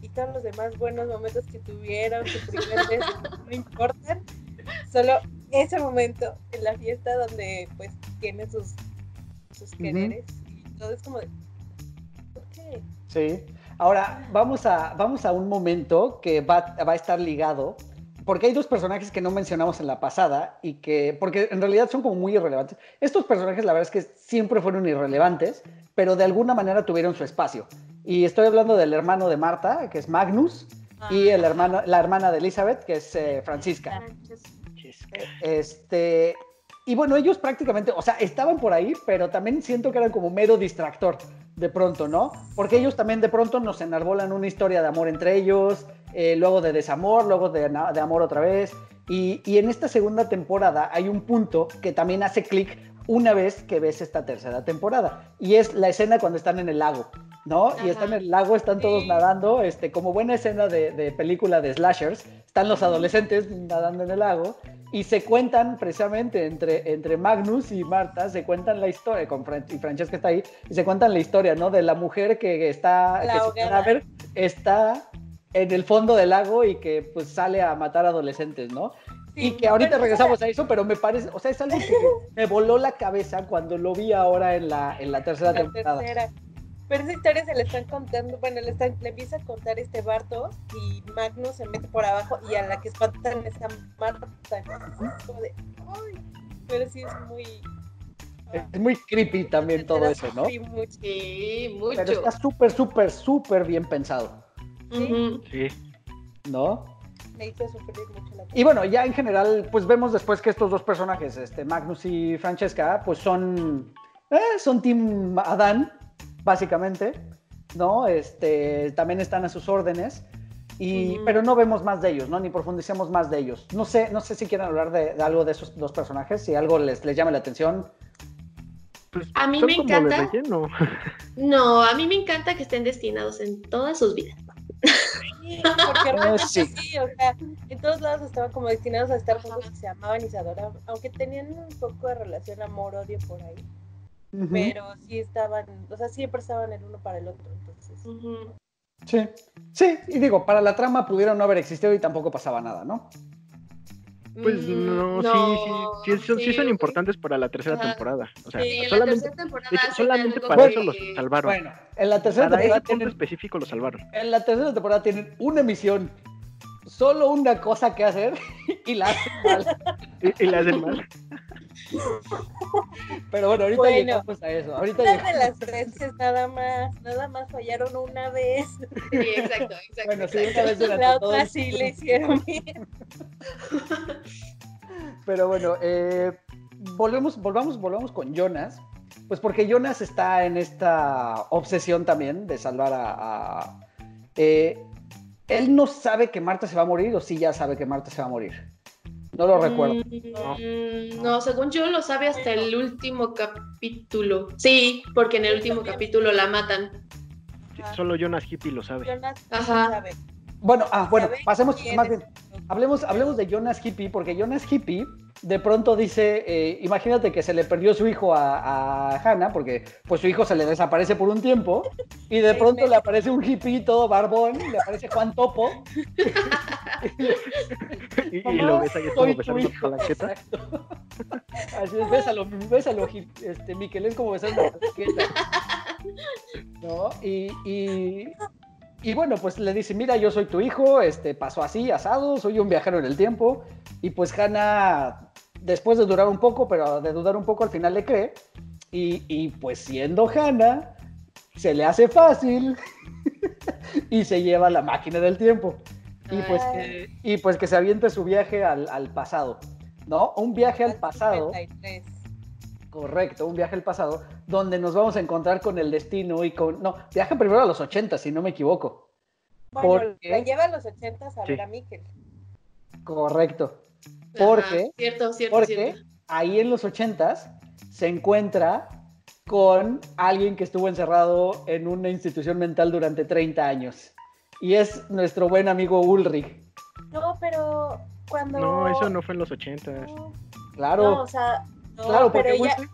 y todos los demás buenos momentos que tuvieron, su primer beso, no importan, solo ese momento en la fiesta donde pues tiene sus, sus quereres y todo es como de, ¿por qué? Sí. Ahora, vamos a, vamos a un momento que va, va a estar ligado, porque hay dos personajes que no mencionamos en la pasada y que, porque en realidad son como muy irrelevantes. Estos personajes, la verdad es que siempre fueron irrelevantes, pero de alguna manera tuvieron su espacio. Y estoy hablando del hermano de Marta, que es Magnus, y el hermano, la hermana de Elizabeth, que es eh, Francisca. Este, y bueno, ellos prácticamente, o sea, estaban por ahí, pero también siento que eran como mero distractor de pronto, ¿no? Porque ellos también de pronto nos enarbolan una historia de amor entre ellos, eh, luego de desamor, luego de, de amor otra vez. Y, y en esta segunda temporada hay un punto que también hace clic una vez que ves esta tercera temporada. Y es la escena cuando están en el lago, ¿no? Y están en el lago, están todos Sí. nadando, este, como buena escena de, de película de slashers, están los adolescentes nadando en el lago y se cuentan precisamente entre, entre Magnus y Marta, se cuentan la historia, con Fran- y Francesca está ahí, y se cuentan la historia, ¿no? De la mujer que está, La que su ahogada. cadáver está en el fondo del lago y que pues sale a matar adolescentes, ¿no? y que ahorita regresamos a eso, pero me parece, o sea, es algo que me voló la cabeza cuando lo vi ahora en la, en la tercera la temporada. tercera. Pero esa historia se le están contando, bueno, le, están, le empieza a contar este Bartos y Magnus se mete por abajo y a la que espantan es a Marta. Como de, "Ay", pero sí es muy... Es muy creepy también todo eso, ¿no? Sí, mucho. Sí, mucho. Pero está súper, súper, súper bien pensado, Ujú. Sí. ¿no? Me hizo sufrir mucho la Y bueno, ya en general, pues vemos después que estos dos personajes, este, Magnus y Francesca, pues son, eh, son Team Adán, básicamente, ¿no? Este, también están a sus órdenes, y, pero no vemos más de ellos, ¿no? Ni profundicemos más de ellos. No sé, no sé si quieren hablar de, de algo de esos dos personajes, si algo les, les llame la atención. Pues, A mí me encanta. No, a mí me encanta que estén destinados en todas sus vidas. Sí, porque realmente sí. sí. o sea, en todos lados estaban como destinados a estar juntos y se amaban y se adoraban, aunque tenían un poco de relación amor-odio por ahí, Pero sí estaban, o sea, siempre estaban el uno para el otro, entonces. Sí, sí, y digo, para la trama pudieron no haber existido y tampoco pasaba nada, ¿no? Pues Mm, no, sí, sí, sí, son, sí son importantes para la tercera Ajá. temporada. O sea, Sí, la solamente, tercera temporada de hecho, hacen solamente para que- eso los salvaron. Bueno, en la tercera para ese temporada punto tienen, específico los salvaron. en la tercera temporada tienen una misión, solo una cosa que hacer y la hacen mal. Y, y le hacen mal. Pero bueno, ahorita Bueno. llegamos a eso. Ahorita Una de las veces nada más, nada más fallaron una vez, Sí, exacto, exacto. Bueno, sí, exacto. una vez durante la otra el- sí le hicieron bien. Pero bueno, eh, volvemos, volvamos, volvamos con Jonas. Pues porque Jonas está en esta obsesión también de salvar a. a- eh, él no sabe que Marta se va a morir o sí ya sabe que Marta se va a morir. No lo recuerdo. Mm, no, según yo lo sabe hasta el último capítulo. Sí, porque en el último capítulo la matan. Solo Jonas Hippie lo sabe. Jonas Ajá. sabe. Bueno, ah, bueno, pasemos más bien. Hablemos, hablemos de Jonas Hippie, porque Jonas Hippie de pronto dice, eh, imagínate que se le perdió su hijo a, a Hannah, porque pues su hijo se le desaparece por un tiempo, y de pronto le aparece un hippie todo barbón, le aparece Juan Topo. Y, lo ves ahí como besando hijo. palanqueta. Exacto. Así es, bésalo, bésalo, este, Miquel, es como besar una palanqueta. ¿No? Y, y, y bueno, pues le dice, mira, yo soy tu hijo, este, pasó así, asado, soy un viajero en el tiempo. Y pues Hannah, después de durar un poco, pero de dudar un poco, al final le cree. Y, y pues siendo Hannah, se le hace fácil y se lleva la máquina del tiempo. Y pues, que, y pues que se aviente su viaje al, al pasado, ¿no? Un viaje al pasado, 53. Correcto, un viaje al pasado, donde nos vamos a encontrar con el destino y con... No, viaja primero a los 80, si no me equivoco. Bueno, ¿Por qué? la lleva a los 80 a Sí. ver a Miquel. Correcto. Ajá, Porque, Cierto, cierto, porque cierto. ahí en los 80 se encuentra con alguien que estuvo encerrado en una institución mental durante 30 años. Y es nuestro buen amigo Ulrich. No, pero cuando. No, eso no fue en los ochentas. No, Claro. no, o sea. No, Claro, pero porque ella. Ulrich-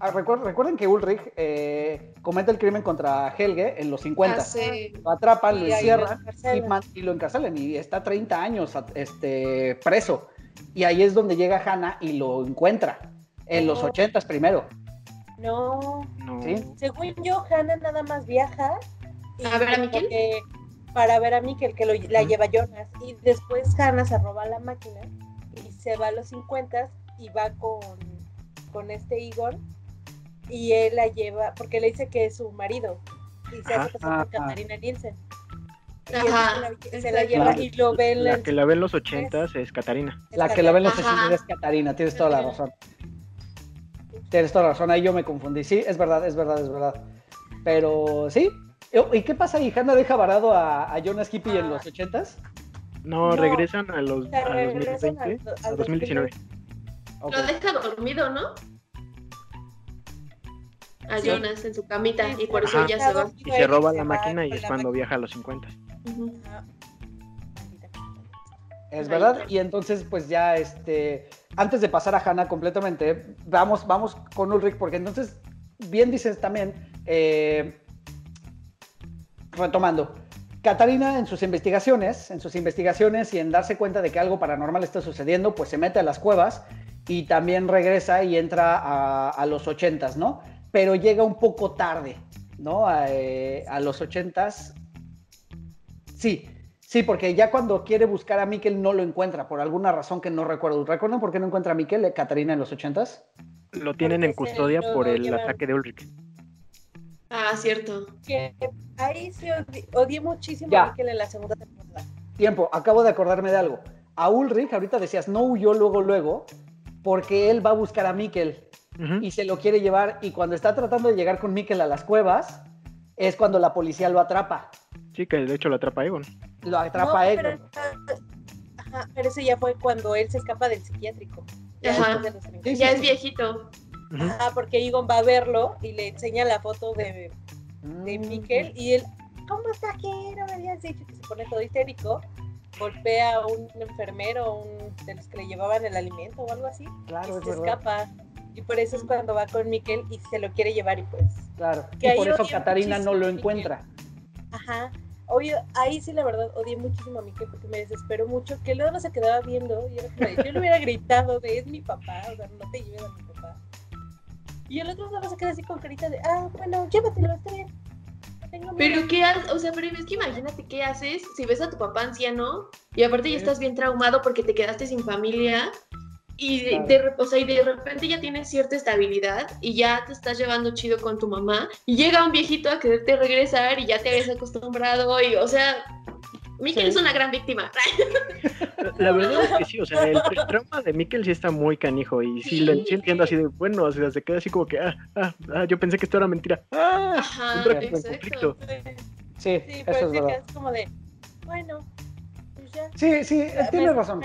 ah, recuer- recuerden que Ulrich eh, comete el crimen contra Helge en los 50. Ah, sí. Lo atrapan, lo encierran y, lo encarcelan y está 30 años este, preso. Y ahí es donde llega Hannah y lo encuentra. En los No. 80 primero. No, No. Sí. según yo, Hannah nada más viaja. y ¿A ver a como Miquel? que- Para ver a Miquel, que lo- la lleva Jonas. Y después Hannah se roba la máquina y se va a los 50 y va con, con este Igor. Y él la lleva, porque le dice que es su marido. Y se hace pasar por Ah. Catarina Nielsen. Y Ajá, la- se la lleva Claro. y lo ve en La que la ve en los ochentas es Catarina. La que la ven los Ajá. 60 es Catarina, tienes toda la razón. Tienes toda la razón, ahí yo me confundí. Sí, es verdad, es verdad, es verdad. Pero sí. ¿Y qué pasa ahí? ¿Hannah deja varado a, a Jonas Hippie en Ah. los 80s? No, No. regresan a los a regresan 2020, al- a al 2019. Ok. Lo deja dormido, ¿no? A Sí. Jonas en su camita Sí, y por eso Ajá. ya se va. Y se roba la máquina y es cuando viaja a los 50. Ujú. Ajá. Es verdad. Y entonces, pues ya, este, antes de pasar a Hannah completamente, vamos, vamos con Ulrich, porque entonces, bien dices también, eh, retomando, Catarina en sus investigaciones, en sus investigaciones y en darse cuenta de que algo paranormal está sucediendo, pues se mete a las cuevas y también regresa y entra a, a los ochentas, ¿no? Pero llega un poco tarde, ¿no? A, eh, a los ochentas. Sí, sí, porque ya cuando quiere buscar a Miquel no lo encuentra, por alguna razón que no recuerdo. ¿Recuerdan por qué no encuentra a Miquel, eh, Catarina, en los ochentas? Lo tienen Porque en se custodia por el ataque de Ulrich. Ah, cierto. Que ahí sí odi- odié muchísimo Ya. a Miquel en la segunda temporada. Tiempo, acabo de acordarme de algo. A Ulrich, ahorita decías, no huyó luego, luego, porque él va a buscar a Miquel Ujú. y se lo quiere llevar. Y cuando está tratando de llegar con Miquel a las cuevas, es cuando la policía lo atrapa. Sí, que de hecho lo atrapa Egon. Lo atrapa No, a pero, Egon. ajá, pero ese ya fue cuando él se escapa del psiquiátrico. Ya Ajá. después de los 30. Sí, sí, Ya es viejito. Ah, porque Egon va a verlo y le enseña la foto de, de Mm. Mikkel y él, ¿cómo está aquí? No me habías dicho que se pone todo histérico. Golpea a un enfermero, un de los que le llevaban el alimento o algo así. Claro, y se verdad. escapa. Y por eso es cuando va con Mikkel y se lo quiere llevar y pues Claro. Que y por eso Catarina no lo encuentra. Ajá. Obvio, ahí sí la verdad odié muchísimo a Mickey porque me desesperó mucho que luego no se quedaba viendo y era yo le hubiera gritado de es mi papá, o sea, no te lleves a mi papá. Y el otro solo se queda así con carita de, ah, bueno, llévatelo, está bien. No tengo miedo". Pero qué haces, o sea, pero es que imagínate qué haces si ves a tu papá anciano y aparte ya estás bien traumado porque te quedaste sin familia y de, de o sea, y de repente ya tienes cierta estabilidad y ya te estás llevando chido con tu mamá y llega un viejito a quererte regresar y ya te habías acostumbrado y, o sea, Mikel Sí. es una gran víctima. La verdad es que sí, o sea, el, tra- trauma de Mikkel sí está muy canijo y sí, lo, sí entiendo así de, bueno, o sea, se queda así como que, ah, ah, ah, yo pensé que esto era mentira. Ah, Ajá, entra en exacto. conflicto. Sí, Sí, eso pero es sí que verdad. es como de, bueno, pues ya. Sí, sí, eh, Me tiene razón.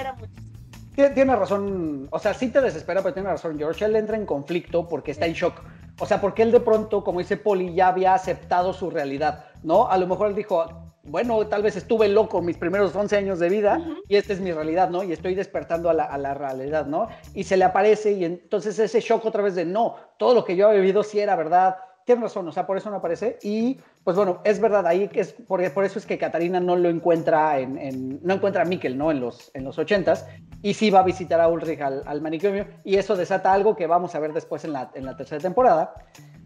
Tiene razón, o sea, sí te desespera, pero tiene razón. George, él entra en conflicto porque está en shock. O sea, porque él de pronto, como dice Poli, ya había aceptado su realidad, ¿no? A lo mejor él dijo, bueno, tal vez estuve loco mis primeros 11 años de vida y esta es mi realidad, ¿no? Y estoy despertando a la, a la realidad, ¿no? Y se le aparece y entonces ese shock otra vez de, no, todo lo que yo había vivido sí era verdad. Tiene razón, o sea, por eso no aparece. Y pues bueno, es verdad, ahí que es, por, por eso es que Catarina no lo encuentra en, en- no encuentra a Mikkel, ¿no? En los, en los 80s. Y sí va a visitar a Ulrich al, al manicomio. Y eso desata algo que vamos a ver después en la, en la tercera temporada.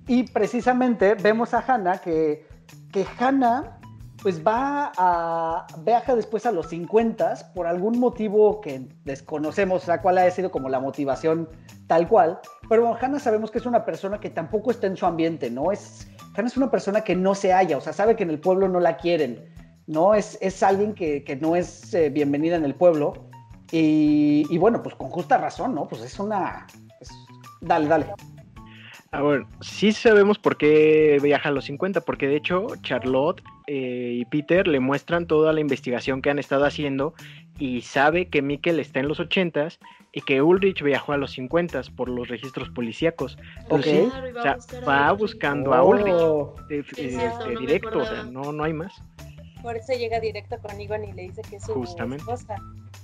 Y precisamente vemos a Hannah que, que Hannah pues va a viaja después a los 50 por algún motivo que desconocemos, o sea, cuál ha sido como la motivación tal cual. Pero bueno, Hannah sabemos que es una persona que tampoco está en su ambiente, ¿no? Es, Hannah es una persona que no se halla, o sea, sabe que en el pueblo no la quieren, ¿no? Es, es alguien que, que no es eh, bienvenida en el pueblo. Y, y bueno, pues con justa razón, ¿no? Pues es una... Dale, dale. Ah, bueno, sí sabemos por qué viaja a los 50, porque de hecho Charlotte eh, y Peter le muestran toda la investigación que han estado haciendo y sabe que Mikkel está en los 80 y que Ulrich viajó a los 50 por los registros policíacos. Entonces, Claro, o sea, a va buscando a Ulrich Oh, eh, cierto, no directo, o sea, acordaba. no, no hay más. Por eso llega directo con Egon y le dice que es su Justamente. esposa.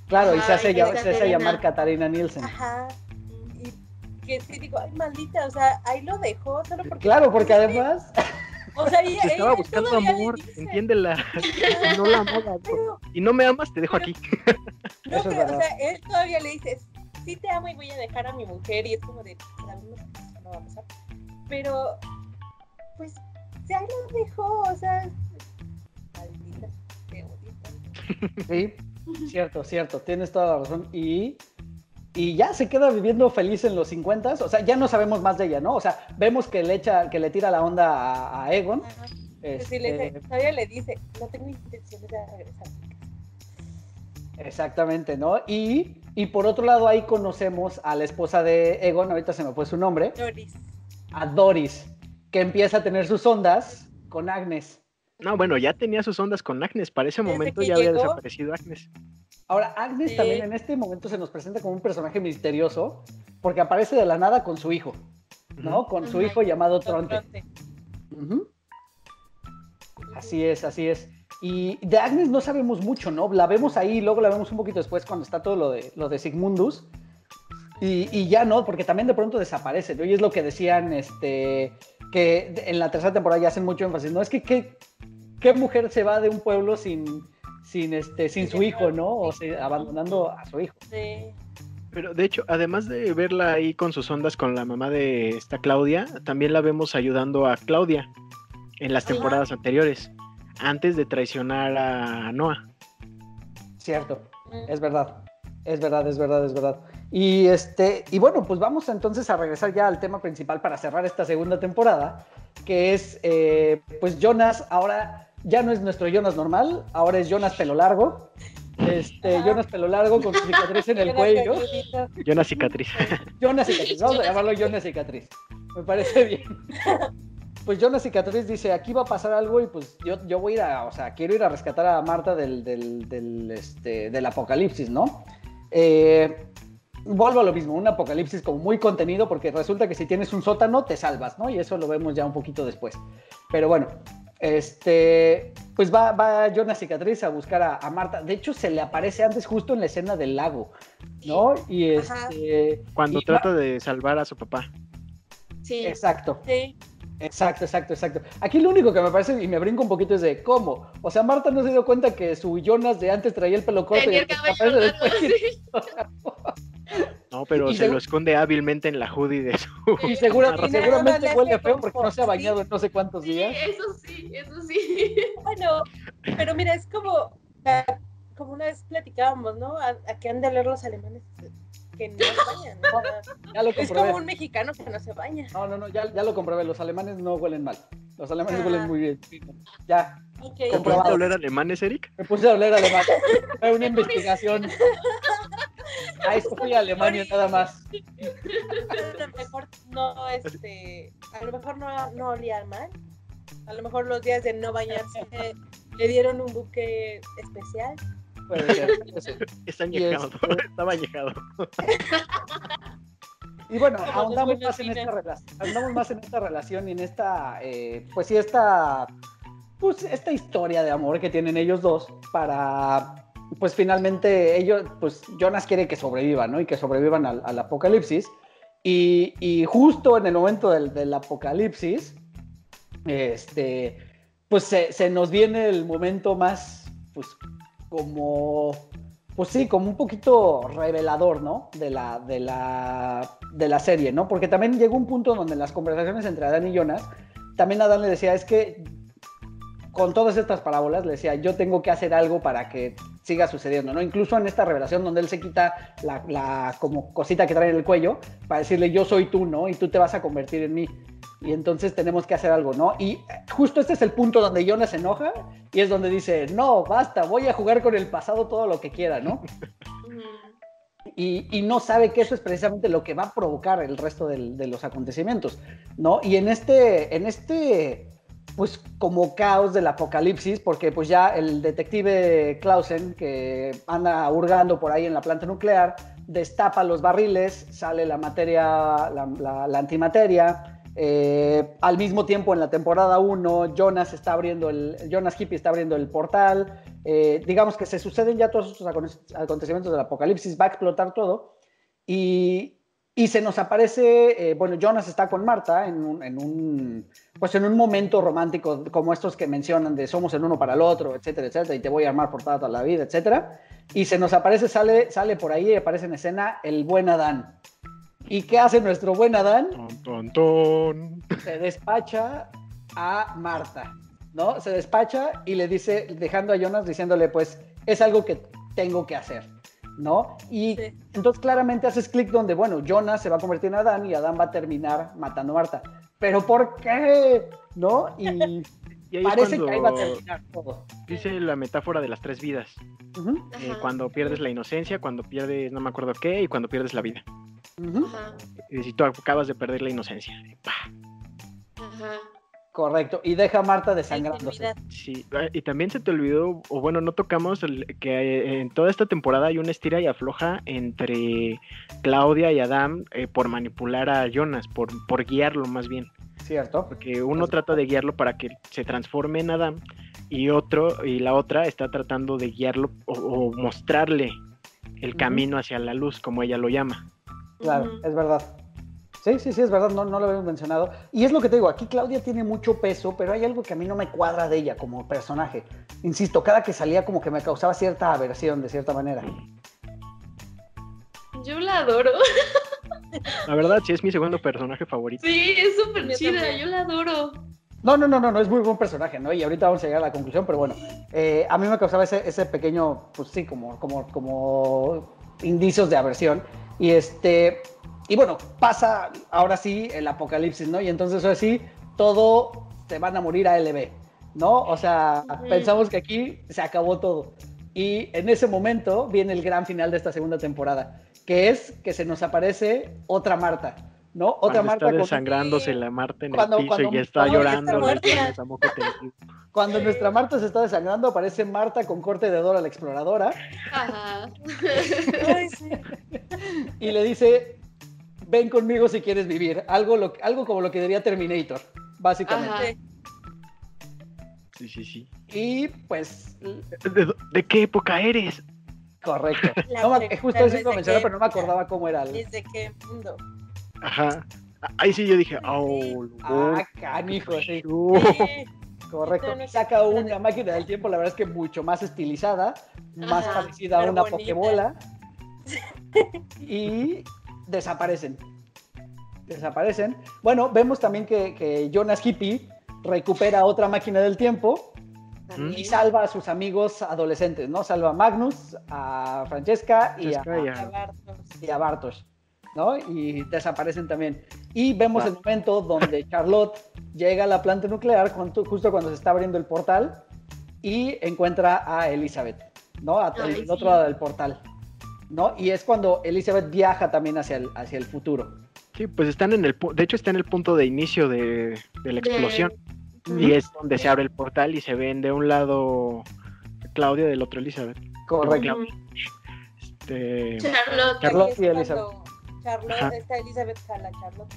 claro, y se hace, y se hace llamar Katarina Nielsen. Ajá. Que sí digo, ay, maldita, o sea, ahí lo dejó solo porque... Claro, porque además... O sea, ella, estaba buscando amor, entiéndela. Y no la amaba. pero, Y no me amas, te dejo aquí. no, Eso es pero, o sea, él todavía le dice, sí te amo y voy a dejar a mi mujer, y es como de, eso no va a pasar. Pero, pues, ya lo dejó, o sea, maldita, te odio. Sí, cierto, cierto, tienes toda la razón. Y, y ya se queda viviendo feliz en los 50, o sea, ya no sabemos más de ella, ¿no? O sea, vemos que le echa, que le tira la onda a, a Egon. Ajá. este, le dice- todavía le dice, no tengo intenciones de regresar. exactamente, ¿no? Y, y por otro lado, ahí conocemos a la esposa de Egon, ahorita se me fue su nombre, Doris. a Doris, que empieza a tener sus ondas con Agnes. No, bueno, ya tenía sus ondas con Agnes. Para ese momento ya había desaparecido Agnes. Ahora, Agnes Sí. también en este momento se nos presenta como un personaje misterioso, porque aparece de la nada con su hijo, ¿no? Con su hijo llamado Tronte. Así es, así es. Y de Agnes no sabemos mucho, ¿no? La vemos ahí, luego la vemos un poquito después cuando está todo lo de, lo de Sigmundus. Y, y ya no, porque también de pronto desaparece, ¿no? Y es lo que decían, este, que en la tercera temporada ya hacen mucho énfasis, ¿no? Es que qué, qué mujer se va de un pueblo sin, sin, este, sin su hijo, ¿no? O sea, abandonando a su hijo. Sí. Pero de hecho, además de verla ahí con sus ondas con la mamá de esta Claudia, también la vemos ayudando a Claudia en las Ajá. temporadas anteriores, antes de traicionar a Noah. Cierto. Mm. Es verdad, es verdad, es verdad, es verdad. Y este, y bueno, pues vamos entonces a regresar ya al tema principal para cerrar esta segunda temporada, que es eh, pues Jonas, ahora ya no es nuestro Jonas normal, ahora es Jonas pelo largo. Este. Jonas pelo largo con su cicatriz en el cuello. una cicatriz. Jonas cicatriz, vamos a Jonas llamarlo Jonas cicatriz. Me parece bien. Pues Jonas cicatriz dice, aquí va a pasar algo y pues yo, yo voy a ir a, o sea, quiero ir a rescatar a Marta del, del, del, este, del apocalipsis, ¿no? Eh, vuelvo a lo mismo, un apocalipsis como muy contenido, porque resulta que si tienes un sótano te salvas, ¿no? Y eso lo vemos ya un poquito después. Pero bueno, este, pues va, va Jonas Cicatriz a buscar a, a Marta. De hecho, se le aparece antes justo en la escena del lago, ¿no? Y Ajá. este. Cuando y trata de salvar a su papá. Sí. Exacto. Sí. Exacto, exacto, exacto. Aquí lo único que me parece y me brinco un poquito es de cómo. O sea, Marta no se dio cuenta que su Jonas de antes traía el pelo corto Tenía y el que cabello aparece largo, después. sí. No, pero se lo esconde hábilmente en la hoodie de su. Y segura- Y seguramente huele feo porque no se ha bañado en no sé cuántos Sí, días. eso sí, eso sí. Bueno, pero mira, es como, ah, como una vez platicábamos, ¿no? A, a qué han de leer los alemanes que no se bañan. Ya lo es como un mexicano que no se baña. No, no, no, ya, ya lo comprobé. Los alemanes no huelen mal. Los alemanes Ah. huelen muy bien. Ya, Ok. ¿Te Comprobado. puedes hablar alemanes, Eric? me puse a hablar alemán. Fue una investigación. A esto fui a Alemania nada más. A lo mejor no, este, a lo mejor no, no olía mal. A lo mejor los días de no bañarse le dieron un buque especial. Puede ser, puede ser. Está añejado. este- Estaba añejado. Y bueno, Como ahondamos los más, en buenos esta relación, ahondamos más en esta relación y en esta, eh, pues sí, esta, pues esta historia de amor que tienen ellos dos para, pues finalmente ellos, pues Jonas quiere que sobrevivan, ¿no? Y que sobrevivan al, al apocalipsis. Y, justo en el momento del, apocalipsis, este, pues se, se nos viene el momento más, pues como pues sí, como un poquito revelador, ¿no? De la, de la, de la serie, ¿no? Porque también llegó un punto donde en las conversaciones entre Adán y Jonas, también Adán le decía, es que con todas estas parábolas, le decía, yo tengo que hacer algo para que siga sucediendo, ¿no? Incluso en esta revelación donde él se quita la, la como cosita que trae en el cuello para decirle, yo soy tú, ¿no? Y tú te vas a convertir en mí. Y entonces tenemos que hacer algo, ¿no? Y justo este es el punto donde Jonas se enoja y es donde dice, no, basta, voy a jugar con el pasado todo lo que quiera, ¿no? Y, y no sabe que eso es precisamente lo que va a provocar el resto del- de los acontecimientos, ¿no? Y en este, en este, pues como caos del apocalipsis, porque pues ya el detective Clausen, que anda hurgando por ahí en la planta nuclear, destapa los barriles, sale la materia, la, la- la antimateria. eh, al mismo tiempo en la temporada 1, Jonas está abriendo el, Jonas Hippie está abriendo el portal, eh, digamos que se suceden ya todos estos acon- acontecimientos del apocalipsis, va a explotar todo y, y se nos aparece, eh, bueno, Jonas está con Marta en un, en un, pues en un momento romántico como estos que mencionan de somos el uno para el otro, etcétera, etcétera, y te voy a armar por toda la vida, etcétera. Y se nos aparece, sale, sale por ahí, aparece en escena el buen Adán. ¿Y qué hace nuestro buen Adán? Ton, ton, ton. se despacha a Marta, ¿no? Se despacha y le dice, dejando a Jonas diciéndole, pues, es algo que tengo que hacer, ¿no? Y Sí. entonces claramente haces clic donde, bueno, Jonas se va a convertir en Adán y Adán va a terminar matando a Marta. ¿Pero por qué? ¿No? Y Y ahí parece que ahí va a terminar todo. dice la metáfora de las tres vidas. Eh, cuando pierdes la inocencia, cuando pierdes no me acuerdo qué y cuando pierdes la vida. ujú. Ajá. Y si tú acabas de perder la inocencia. ¡pah! Ajá. Correcto. Y deja a Marta desangrándose. Sí, y también se te olvidó, o bueno, no tocamos el- que en toda esta temporada hay una estira y afloja entre Claudia y Adam eh, por manipular a Jonas, por, por guiarlo más bien. ¿Cierto? Porque uno trata de guiarlo para que se transforme en Adam y otro, y la otra está tratando de guiarlo o, o mostrarle el camino hacia la luz, como ella lo llama. Claro, es verdad. Sí, sí, sí, es verdad, no, no lo habíamos mencionado. Y es lo que te digo, aquí Claudia tiene mucho peso, pero hay algo que a mí no me cuadra de ella como personaje. Insisto, cada que salía como que me causaba cierta aversión de cierta manera. Yo la adoro. La verdad, sí es mi segundo personaje favorito. Sí, es súper chida. Yo la adoro. No, no, no, no, no es muy buen personaje, ¿no? Y ahorita vamos a llegar a la conclusión, pero bueno, eh, a mí me causaba ese, ese pequeño, pues sí, como, como, como indicios de aversión. Y este, y bueno, pasa ahora sí el apocalipsis, ¿no? Y entonces ahora sí, todo se van a morir a LB, ¿no? O sea, pensamos que aquí se acabó todo. Y en ese momento viene el gran final de esta segunda temporada, que es que se nos aparece otra Marta, ¿no? Otra Cuando Marta está con- desangrándose la Marta en Cuando- el piso cuando- y está llorando. está. Cuando nuestra Marta se está desangrando, aparece Marta con corte de Dora la exploradora Ajá. Ay, sí. y le dice, ven conmigo si quieres vivir. Algo, lo- algo como lo que diría Terminator, básicamente. Ajá. Sí, sí, sí. Y pues, ¿De, qué época eres? correcto. La No me- pregunta justo eso es iba mencionar, pero no me acordaba cómo era. el- ¿Desde qué mundo? Ajá. Ahí sí yo dije, oh, Ah, canijo, sí. Sí. Correcto. Saca una máquina del tiempo, la verdad es que mucho más estilizada, más Ajá, parecida a una bonita. pokebola. Y desaparecen. Desaparecen. Bueno, vemos también que, que Jonas Hippie recupera otra máquina del tiempo También. y salva a sus amigos adolescentes, ¿no? Salva a Magnus, a Francesca y a, Francesca y a- A Bartos. y a Bartosz, ¿no? Y desaparecen también. Y vemos el momento donde Charlotte llega a la planta nuclear justo cuando se está abriendo el portal y encuentra a Elizabeth, ¿no? A- Ay, el sí. otro lado del portal, ¿no? Y es cuando Elizabeth viaja también hacia el, hacia el futuro. Sí, pues están en el de hecho está en el punto de inicio de, de la explosión y es donde se abre el portal y se ven de un lado Claudia del otro Elizabeth. Correcto. Este, Charlotte. Charlotte y Elizabeth. Charlotte, Ajá. está Elizabeth jala Charlotte,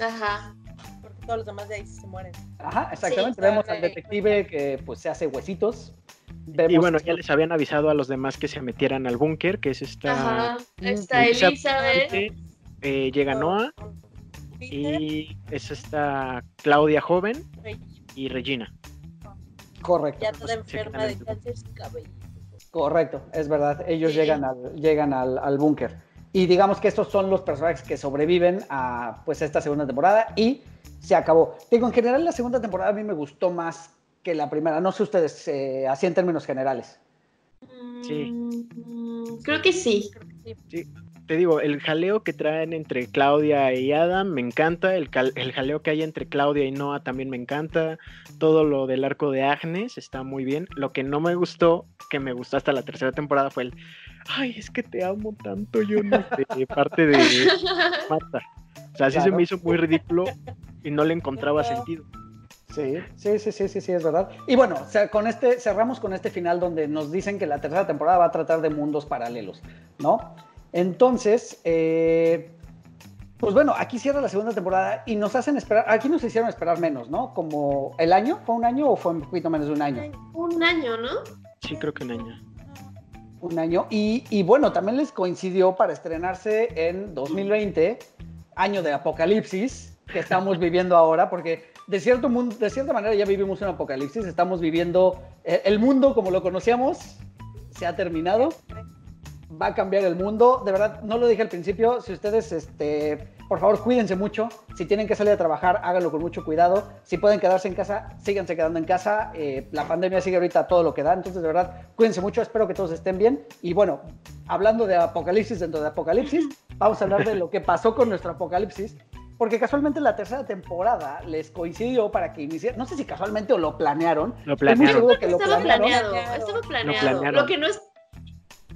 Ajá. Porque todos los demás de ahí se mueren. Ajá, exactamente. Sí, Vemos al de- detective que pues se hace huesitos. Vemos y bueno, ya les habían avisado a los demás que se metieran al búnker, que es esta Ajá. Está Elizabeth, Elizabeth. eh, llega Noah Peter, y es esta Claudia joven y Regina. Correcto. ya toda enferma de cáncer sin cabello. Correcto, es verdad. Ellos Sí. llegan al, llegan al, al búnker. Y digamos que estos son los personajes que sobreviven a pues esta segunda temporada y se acabó. Digo, en general la segunda temporada a mí me gustó más que la primera. No sé ustedes, eh, así en términos generales. Sí. Mm, Creo que sí. Te digo, el jaleo que traen entre Claudia y Adam me encanta, el, cal- el jaleo que hay entre Claudia y Noah también me encanta, todo lo del arco de Agnes está muy bien. Lo que no me gustó, que me gustó hasta la tercera temporada, fue el, ay, es que te amo tanto, yo no sé, parte de Marta. O sea, sí se me hizo muy ridículo y no le encontraba sentido. Sí, sí, sí, sí, sí, sí, es verdad. Y bueno, con este, cerramos con este final donde nos dicen que la tercera temporada va a tratar de mundos paralelos, ¿no? Entonces, eh, pues bueno, aquí cierra la segunda temporada y nos hacen esperar, aquí nos hicieron esperar menos, ¿no? Como el año, ¿fue un año o fue un poquito menos de un año? Un año, ¿no? Sí, creo que un año. Un año. Y, y bueno, también les coincidió para estrenarse en 2020, año de apocalipsis, que estamos viviendo ahora, porque de, cierta manera ya vivimos un apocalipsis, estamos viviendo, eh, el mundo como lo conocíamos se ha terminado, va a cambiar el mundo, de verdad, no lo dije al principio, si ustedes, este, por favor, cuídense mucho, si tienen que salir a trabajar, háganlo con mucho cuidado, si pueden quedarse en casa, síganse quedando en casa, eh, la pandemia sigue ahorita todo lo que da, entonces de verdad, cuídense mucho, espero que todos estén bien, y bueno, hablando de apocalipsis dentro de apocalipsis, vamos a hablar de lo que pasó con nuestro apocalipsis, porque casualmente la tercera temporada les coincidió para que iniciara, no sé si casualmente o lo planearon, Lo planearon. que lo estaba planearon. planeado, estaba planeado. planearon. Lo que no es.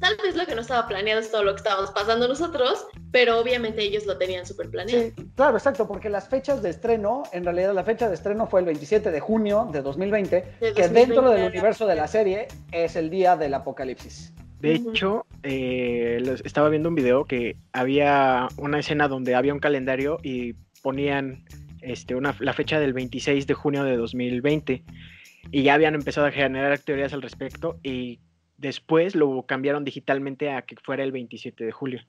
Tal vez lo que no estaba planeado es todo lo que estábamos pasando nosotros, pero obviamente ellos lo tenían súper planeado. Sí, claro, exacto, porque las fechas de estreno, en realidad la fecha de estreno fue el 27 de junio de 2020, De que 2020, dentro del universo de la serie es el día del apocalipsis. De hecho, eh, estaba viendo un video que había una escena donde había un calendario y ponían este, una, la fecha del 26 de junio de 2020 y ya habían empezado a generar teorías al respecto y después lo cambiaron digitalmente a que fuera el 27 de julio.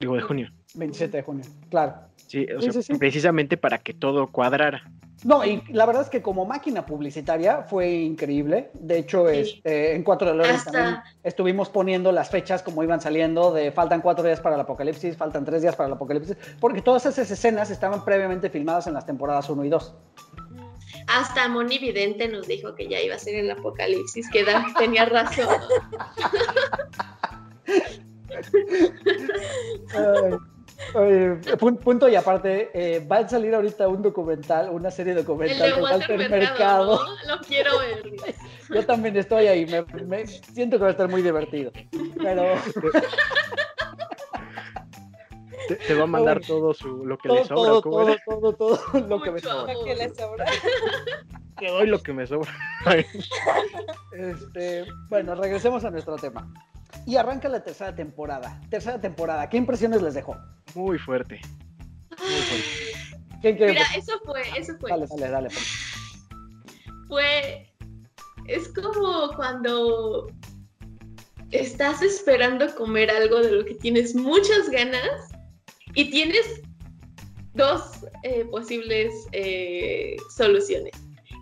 Digo, de junio. 27 de junio, claro. Sí, o sea, sí, sí. precisamente para que todo cuadrara. No, y la verdad es que como máquina publicitaria fue increíble. De hecho, Sí. este, en Cuatro de Lores Hasta- también estuvimos poniendo las fechas como iban saliendo, de faltan cuatro días para el apocalipsis, faltan tres días para el apocalipsis, porque todas esas escenas estaban previamente filmadas en las temporadas 1 y 2. Hasta Moni Vidente nos dijo que ya iba a ser el apocalipsis, que Dan tenía razón. Punto y aparte, eh, va a salir ahorita un documental, una serie El documental de de Walter Walter Mercado, Mercado. ¿no? Lo quiero ver. Yo también estoy ahí, me, me- siento que va a estar muy divertido. Pero te, te va a mandar todo su, lo que todo, le sobra. todo, ¿cómo todo, todo, todo, lo que me sobra. Lo que le sobra. Te doy lo que me sobra. Este, bueno, regresemos a nuestro tema. Y arranca la tercera temporada. Tercera temporada, ¿qué impresiones les dejó? Muy fuerte. Muy fuerte. ¿Quién quiere Mira, eso fue, eso fue. Dale, dale, dale. pues. fue. Es como cuando estás esperando comer algo de lo que tienes muchas ganas y tienes dos eh, posibles eh, soluciones.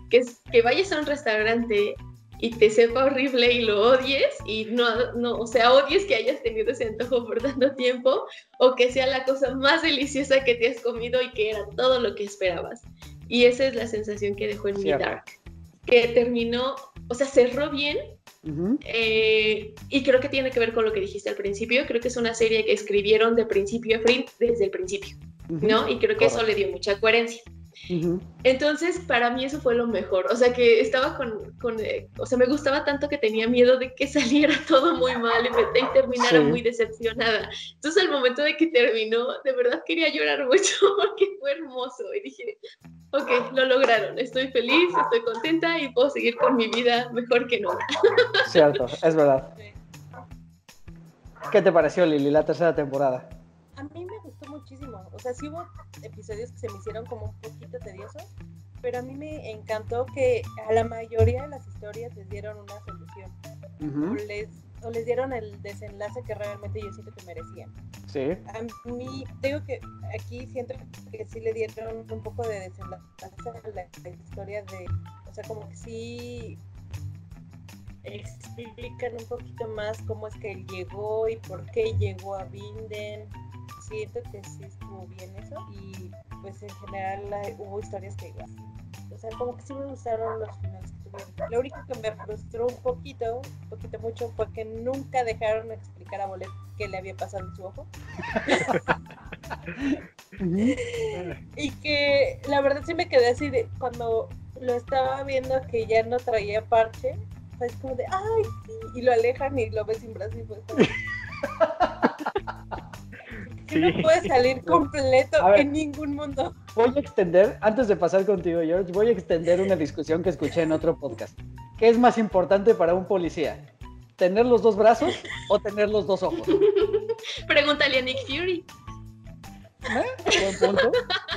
Que es que vayas a un restaurante y te sepa horrible y lo odies y no, no, o sea, odies que hayas tenido ese antojo por tanto tiempo o que sea la cosa más deliciosa que te has comido y que era todo lo que esperabas. Y esa es la sensación que dejó en mi Cierto. Dark. Que terminó, o sea, cerró bien eh, y creo que tiene que ver con lo que dijiste al principio. Creo que es una serie que escribieron de principio a fin desde el principio, ¿no? Y creo que eso le dio mucha coherencia. Entonces, para mí eso fue lo mejor. O sea, que estaba con, con, eh, o sea, me gustaba tanto que tenía miedo de que saliera todo muy mal y, me- y terminara Sí. muy decepcionada. Entonces, al momento de que terminó, de verdad quería llorar mucho porque fue hermoso. Y dije, ok, lo lograron. Estoy feliz, estoy contenta y puedo seguir con mi vida mejor que nunca. Cierto, es verdad. ¿Qué te pareció, Lili, la tercera temporada? A mí me gustó muchísimo. O sea, sí hubo episodios que se me hicieron como un poquito tediosos, pero a mí me encantó que a la mayoría de las historias les dieron una solución. O Ujú, les, o les dieron el desenlace que realmente yo siento que merecían. Sí. A mí, digo que aquí siento que sí le dieron un poco de desenlace a la, la historia de, o sea, como que sí explican un poquito más cómo es que él llegó y por qué llegó a Binden. Siento que sí estuvo bien eso y pues en general la- hubo historias que igual. O sea, como que sí me gustaron los finales que tuvieron. Lo único que me frustró un poquito, un poquito mucho, fue que nunca dejaron explicar a Bolet qué le había pasado en su ojo. Y que la verdad sí me quedé así de cuando lo estaba viendo que ya no traía parche, fue así como de ay sí, y lo alejan y lo ves sin brazo y pues Sí. no puede salir completo ver. en ningún mundo. Voy a extender, antes de pasar contigo, George, voy a extender una discusión que escuché en otro podcast. ¿Qué es más importante para un policía? ¿Tener los dos brazos o tener los dos ojos? Pregúntale a Nick Fury. ¿Eh? Buen punto.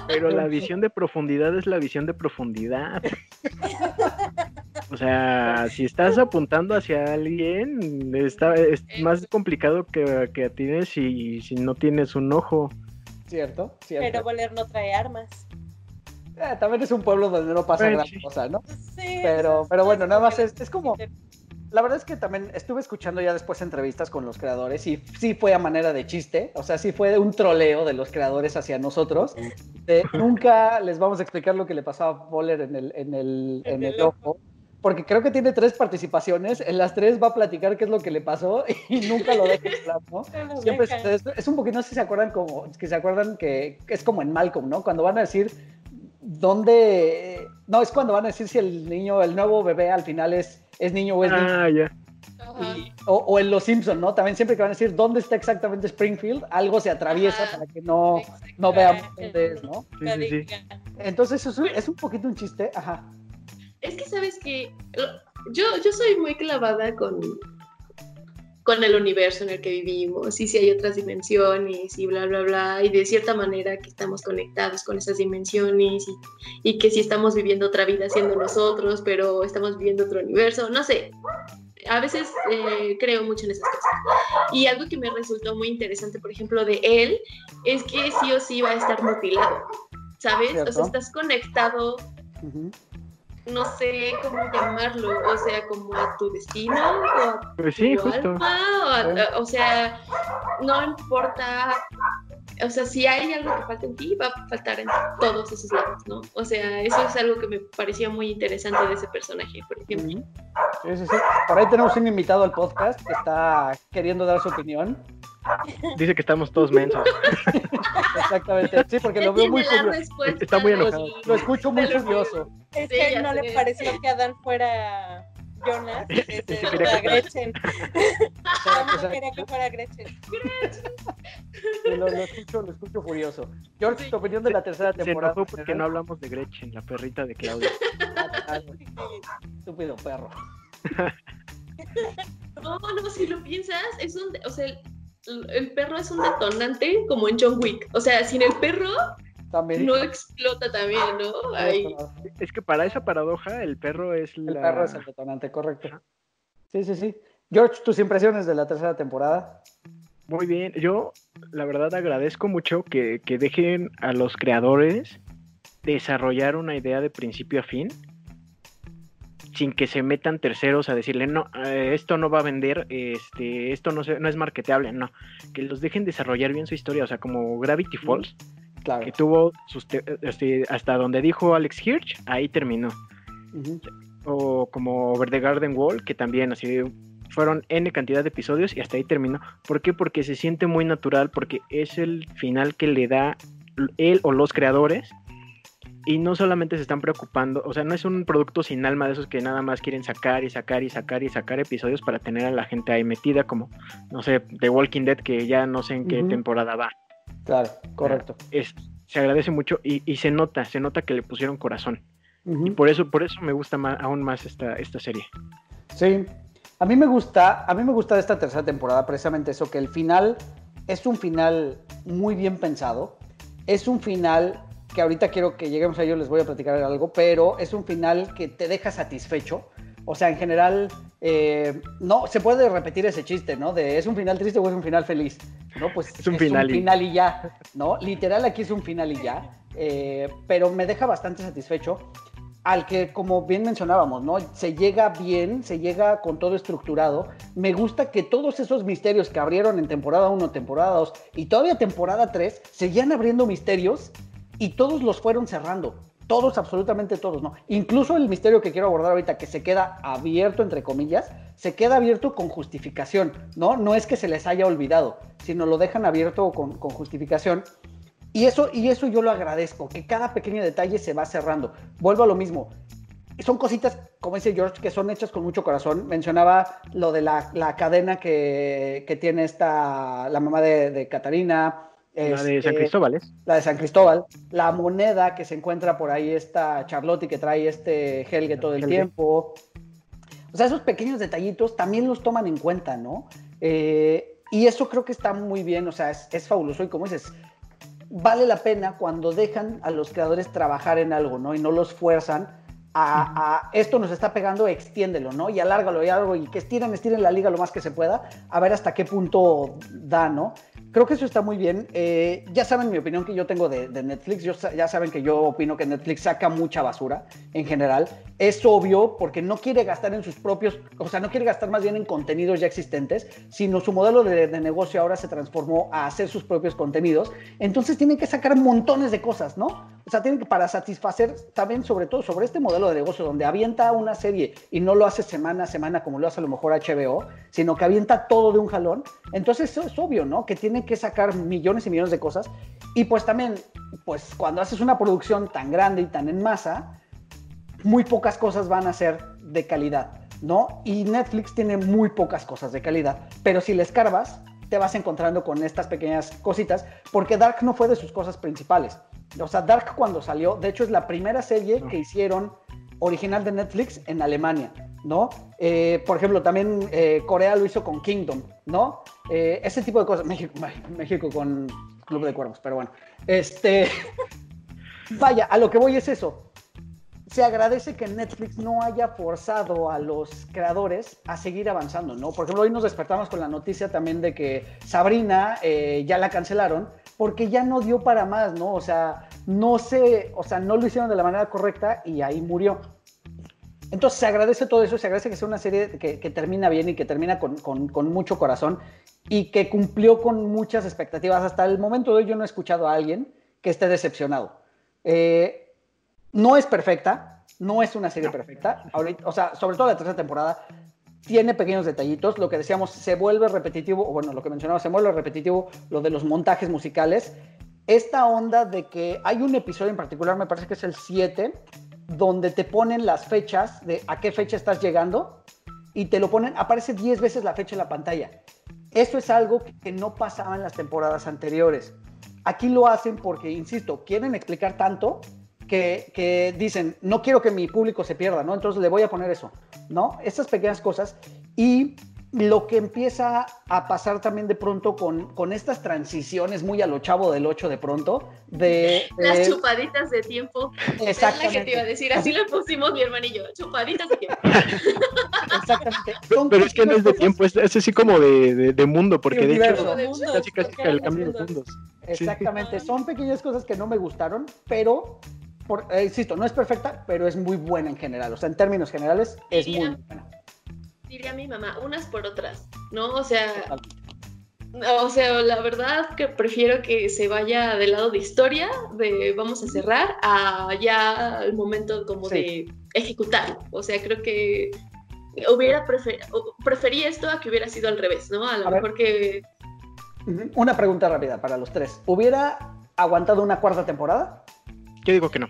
Pero la visión de profundidad es la visión de profundidad. O sea, si estás apuntando hacia alguien, está, es más complicado que, que tienes si, si no tienes un ojo. Cierto, Pero. Boler no trae armas. Eh, también es un pueblo donde no pasa gran sí. cosa, ¿no? Sí, Pero- pero bueno, nada más es- es como- La verdad es que también estuve escuchando ya después entrevistas con los creadores y sí fue a manera de chiste, o sea, sí fue un troleo de los creadores hacia nosotros. de, nunca les vamos a explicar lo que le pasaba a Boller en el, en el, en el ojo, porque creo que tiene tres participaciones, en las tres va a platicar qué es lo que le pasó y nunca lo deja en ¿no? Siempre es, es un poquito, no sé si se acuerdan como, que se acuerdan que es como en Malcolm, ¿no? Cuando van a decir dónde, no, es cuando van a decir si el niño, el nuevo bebé al final es, es niño o es niña. Ah. Y- o, o en Los Simpson, ¿no? También siempre que van a decir dónde está exactamente Springfield, algo se atraviesa Ajá. para que no, no veamos dónde es, ¿no? Sí, sí, sí. Entonces es un, es un poquito un chiste, ajá. Es que sabes que yo, yo soy muy clavada con, con el universo en el que vivimos y si hay otras dimensiones y bla, bla, bla, y de cierta manera que estamos conectados con esas dimensiones y, y que si estamos viviendo otra vida siendo nosotros, pero estamos viviendo otro universo, no sé. A veces eh, creo mucho en esas cosas. Y algo que me resultó muy interesante, por ejemplo, de él, es que sí o sí va a estar mutilado, ¿sabes? O Cierto. sea, estás conectado. No sé cómo llamarlo, o sea, como a tu destino, o a Pues sí, tu alma, o, a- o sea, no importa, o sea, si hay algo que falta en ti, va a faltar en todos esos lados, ¿no? O sea, eso es algo que me pareció muy interesante de ese personaje, por ejemplo. Sí, sí, sí. Por ahí tenemos un invitado al podcast que está queriendo dar su opinión. Dice que estamos todos mensos. Exactamente. Sí, porque lo veo muy furioso. Está muy enojado. Lo escucho muy furioso. Es Sí, que ya no sé. le pareció que Adán fuera Jonas, este, para Gretchen. no quería que fuera Gretchen. Lo, lo, escucho, lo escucho furioso. George, tu opinión de la tercera temporada. Se enojó porque no hablamos de Gretchen, la perrita de Claudia. Estúpido perro. No, no, si lo piensas, es un, o sea, el, el perro es un detonante como en John Wick. O sea, sin el perro También. no explota también, ¿no? Ahí. Es que para esa paradoja, el perro es El la. perro es el detonante, correcto. Sí, sí, sí. George, tus impresiones de la tercera temporada. Muy bien. Yo, la verdad, agradezco mucho que, que dejen a los creadores desarrollar una idea de principio a fin sin que se metan terceros a decirle no eh, esto no va a vender este esto no se- no es marketeable no que los dejen desarrollar bien su historia o sea como Gravity Falls Claro. que tuvo sus te- este, hasta donde dijo Alex Hirsch ahí terminó o como Over the Garden Wall, que también así fueron N cantidad de episodios y hasta ahí terminó. ¿Por qué? Porque se siente muy natural, porque es el final que le da él o los creadores y no solamente se están preocupando, o sea, no es un producto sin alma de esos que nada más quieren sacar y sacar y sacar y sacar episodios para tener a la gente ahí metida, como, no sé, The Walking Dead, que ya no sé en qué temporada va. Claro, correcto. Es, se agradece mucho y, y se nota, se nota que le pusieron corazón. Y por eso, por eso me gusta más, aún más esta, esta serie. Sí, a mí me gusta, a mí me gusta de esta tercera temporada precisamente eso, que el final es un final muy bien pensado, es un final que ahorita quiero que lleguemos a ello, les voy a platicar algo, pero es un final que te deja satisfecho. O sea, en general, eh, no, se puede repetir ese chiste, ¿no? De es un final triste o es un final feliz, ¿no? Pues Es un final y- y ya, ¿no? Literal aquí es un final y ya, eh, pero me deja bastante satisfecho al que, como bien mencionábamos, ¿no? Se llega bien, se llega con todo estructurado. Me gusta que todos esos misterios que abrieron en temporada 1, temporada 2 y todavía temporada 3, seguían abriendo misterios y todos los fueron cerrando. Todos, absolutamente todos, ¿no? Incluso el misterio que quiero abordar ahorita, que se queda abierto, entre comillas, se queda abierto con justificación, ¿no? No es que se les haya olvidado, sino lo dejan abierto con, con justificación. Y eso, y eso yo lo agradezco, que cada pequeño detalle se va cerrando. Vuelvo a lo mismo. Son cositas, como dice George, que son hechas con mucho corazón. Mencionaba lo de la, la cadena que, que tiene esta, la mamá de, de Catarina. La de este, San Cristóbal, ¿eh? la de San Cristóbal, la moneda que se encuentra por ahí, esta Charlotte que trae este Helge todo el Helge. tiempo. O sea, esos pequeños detallitos también los toman en cuenta, ¿no? Eh, y eso creo que está muy bien, o sea, es, es fabuloso y como dices, vale la pena cuando dejan a los creadores trabajar en algo, ¿no? Y no los fuerzan a, a esto nos está pegando, extiéndelo, ¿no? Y alárgalo y algo y que estiren, estiren la liga lo más que se pueda, a ver hasta qué punto da, ¿no? Creo que eso está muy bien. Eh, ya saben mi opinión que yo tengo de, Netflix. Yo, ya saben que yo opino que Netflix saca mucha basura en general. Es obvio porque no quiere gastar en sus propios, o sea, no quiere gastar más bien en contenidos ya existentes, sino su modelo de, de negocio ahora se transformó a hacer sus propios contenidos. Entonces tienen que sacar montones de cosas, ¿no? O sea, tienen que para satisfacer también, sobre todo, sobre este modelo de negocio donde avienta una serie y no lo hace semana a semana como lo hace a lo mejor HBO, sino que avienta todo de un jalón. Entonces eso es obvio, ¿no? Que tiene que sacar millones y millones de cosas. Y pues también, pues cuando haces una producción tan grande y tan en masa, muy pocas cosas van a ser de calidad, ¿no? Y Netflix tiene muy pocas cosas de calidad, pero si le escarbas, te vas encontrando con estas pequeñas cositas, porque Dark no fue de sus cosas principales. O sea, Dark cuando salió, de hecho es la primera serie que hicieron original de Netflix en Alemania, ¿no? Eh, por ejemplo, también eh, Corea lo hizo con Kingdom, ¿no? Eh, ese tipo de cosas. México, México con Club de Cuervos, pero bueno. Este, vaya, a lo que voy es eso. Se agradece que Netflix no haya forzado a los creadores a seguir avanzando, ¿no? Por ejemplo, hoy nos despertamos con la noticia también de que Sabrina ya la cancelaron porque ya no dio para más, ¿no? O sea, no se, o sea, no lo hicieron de la manera correcta y ahí murió. Entonces se agradece todo eso, se agradece que sea una serie que, termina bien y que termina con, con- mucho corazón y que cumplió con muchas expectativas. Hasta el momento de hoy yo no he escuchado a alguien que esté decepcionado. Eh, no es perfecta, no es una serie perfecta. O sea, sobre todo la tercera temporada tiene pequeños detallitos. Lo que decíamos, se vuelve repetitivo, o bueno, lo que mencionaba, se vuelve repetitivo lo de los montajes musicales. Esta onda de que hay un episodio en particular, me parece que es el 7, donde te ponen las fechas de a qué fecha estás llegando y te lo ponen, aparece 10 veces la fecha en la pantalla. Eso es algo que no pasaba en las temporadas anteriores. Aquí lo hacen porque, insisto, quieren explicar tanto que, que, dicen, no quiero que mi público se pierda, ¿no? Entonces le voy a poner eso, ¿no? Estas pequeñas cosas. Y lo que empieza a pasar también de pronto con, con estas transiciones muy a lo chavo del 8 de pronto, de... Las chupaditas de tiempo. Exactamente. Es la que te iba a decir, así lo pusimos mi hermano y yo, chupaditas de tiempo. Exactamente. Pero, pero es que no es de tiempo, es, es así como de, de, de mundo, porque de hecho De mundos, casi casi el cambio de mundos. mundos. Sí. Exactamente. Son pequeñas cosas que no me gustaron, pero, por, eh, insisto, no es perfecta, pero es muy buena en general. O sea, en términos generales, es muy buena. Diría mi mamá, unas por otras, ¿no? O sea, o sea, la verdad que prefiero que se vaya del lado de historia, de vamos a cerrar, a ya al momento como Sí. de ejecutar. O sea, creo que hubiera prefer preferí esto a que hubiera sido al revés, ¿no? A lo A ver. mejor que Ujú. Una pregunta rápida para los tres. ¿Hubiera aguantado una cuarta temporada? Yo digo que no.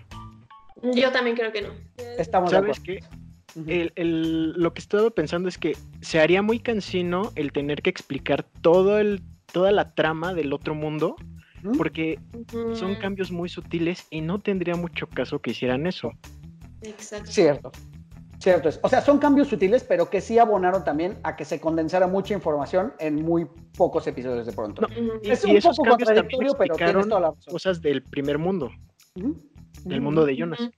yo también creo que no. Estamos de ¿Sabes acuerdo. qué? El, el- lo que he estado pensando es que se haría muy cansino el tener que explicar todo el, toda la trama del otro mundo, porque son cambios muy sutiles y no tendría mucho caso que hicieran eso. Exacto. Cierto. Cierto es. O sea, son cambios sutiles, pero que sí abonaron también a que se condensara mucha información en muy pocos episodios de pronto. No. Y- es y un esos poco contradictorio, pero tienes toda la razón. Cosas del primer mundo, del mundo de Jonas. Sí,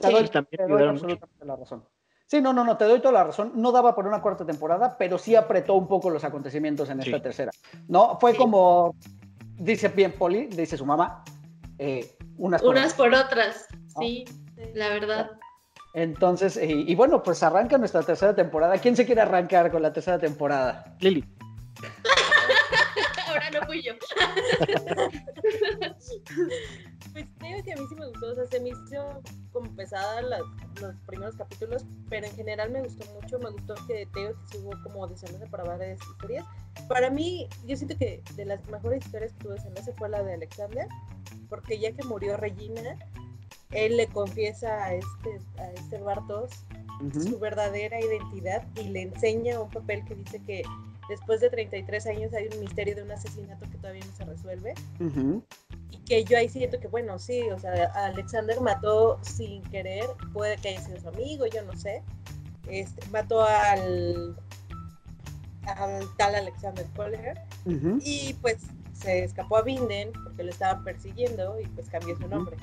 también te doy ayudaron mucho. absolutamente la razón. Sí, no, no, no, te doy toda la razón. No daba por una cuarta temporada, pero sí apretó un poco los acontecimientos en esta Sí. tercera. No, fue Sí. como, dice bien Poli, dice su mamá, eh, unas por Unas otras. por otras, sí, la verdad. Entonces, eh, y bueno, pues arranca nuestra tercera temporada. ¿Quién se quiere arrancar con la tercera temporada? Lili, Ahora no fui yo. Pues digo que a mí sí me gustó, o sea, se me hizo como pesada las- los primeros capítulos, pero en general me gustó mucho, me gustó que te digo que hubo como desenlace para varias historias. Para mí, yo siento que de las mejores historias que tuvo desenlace fue la de Alexander, porque ya que murió Regina, él le confiesa a este, a este Bartos su verdadera identidad y le enseña un papel que dice que después de 33 años hay un misterio de un asesinato que todavía no se resuelve y que yo ahí siento que bueno, sí, o sea, Alexander mató sin querer, puede que haya sido su amigo, yo no sé, este, mató al, al tal Alexander Ujú. y pues se escapó a Binden porque lo estaban persiguiendo y pues cambió su nombre.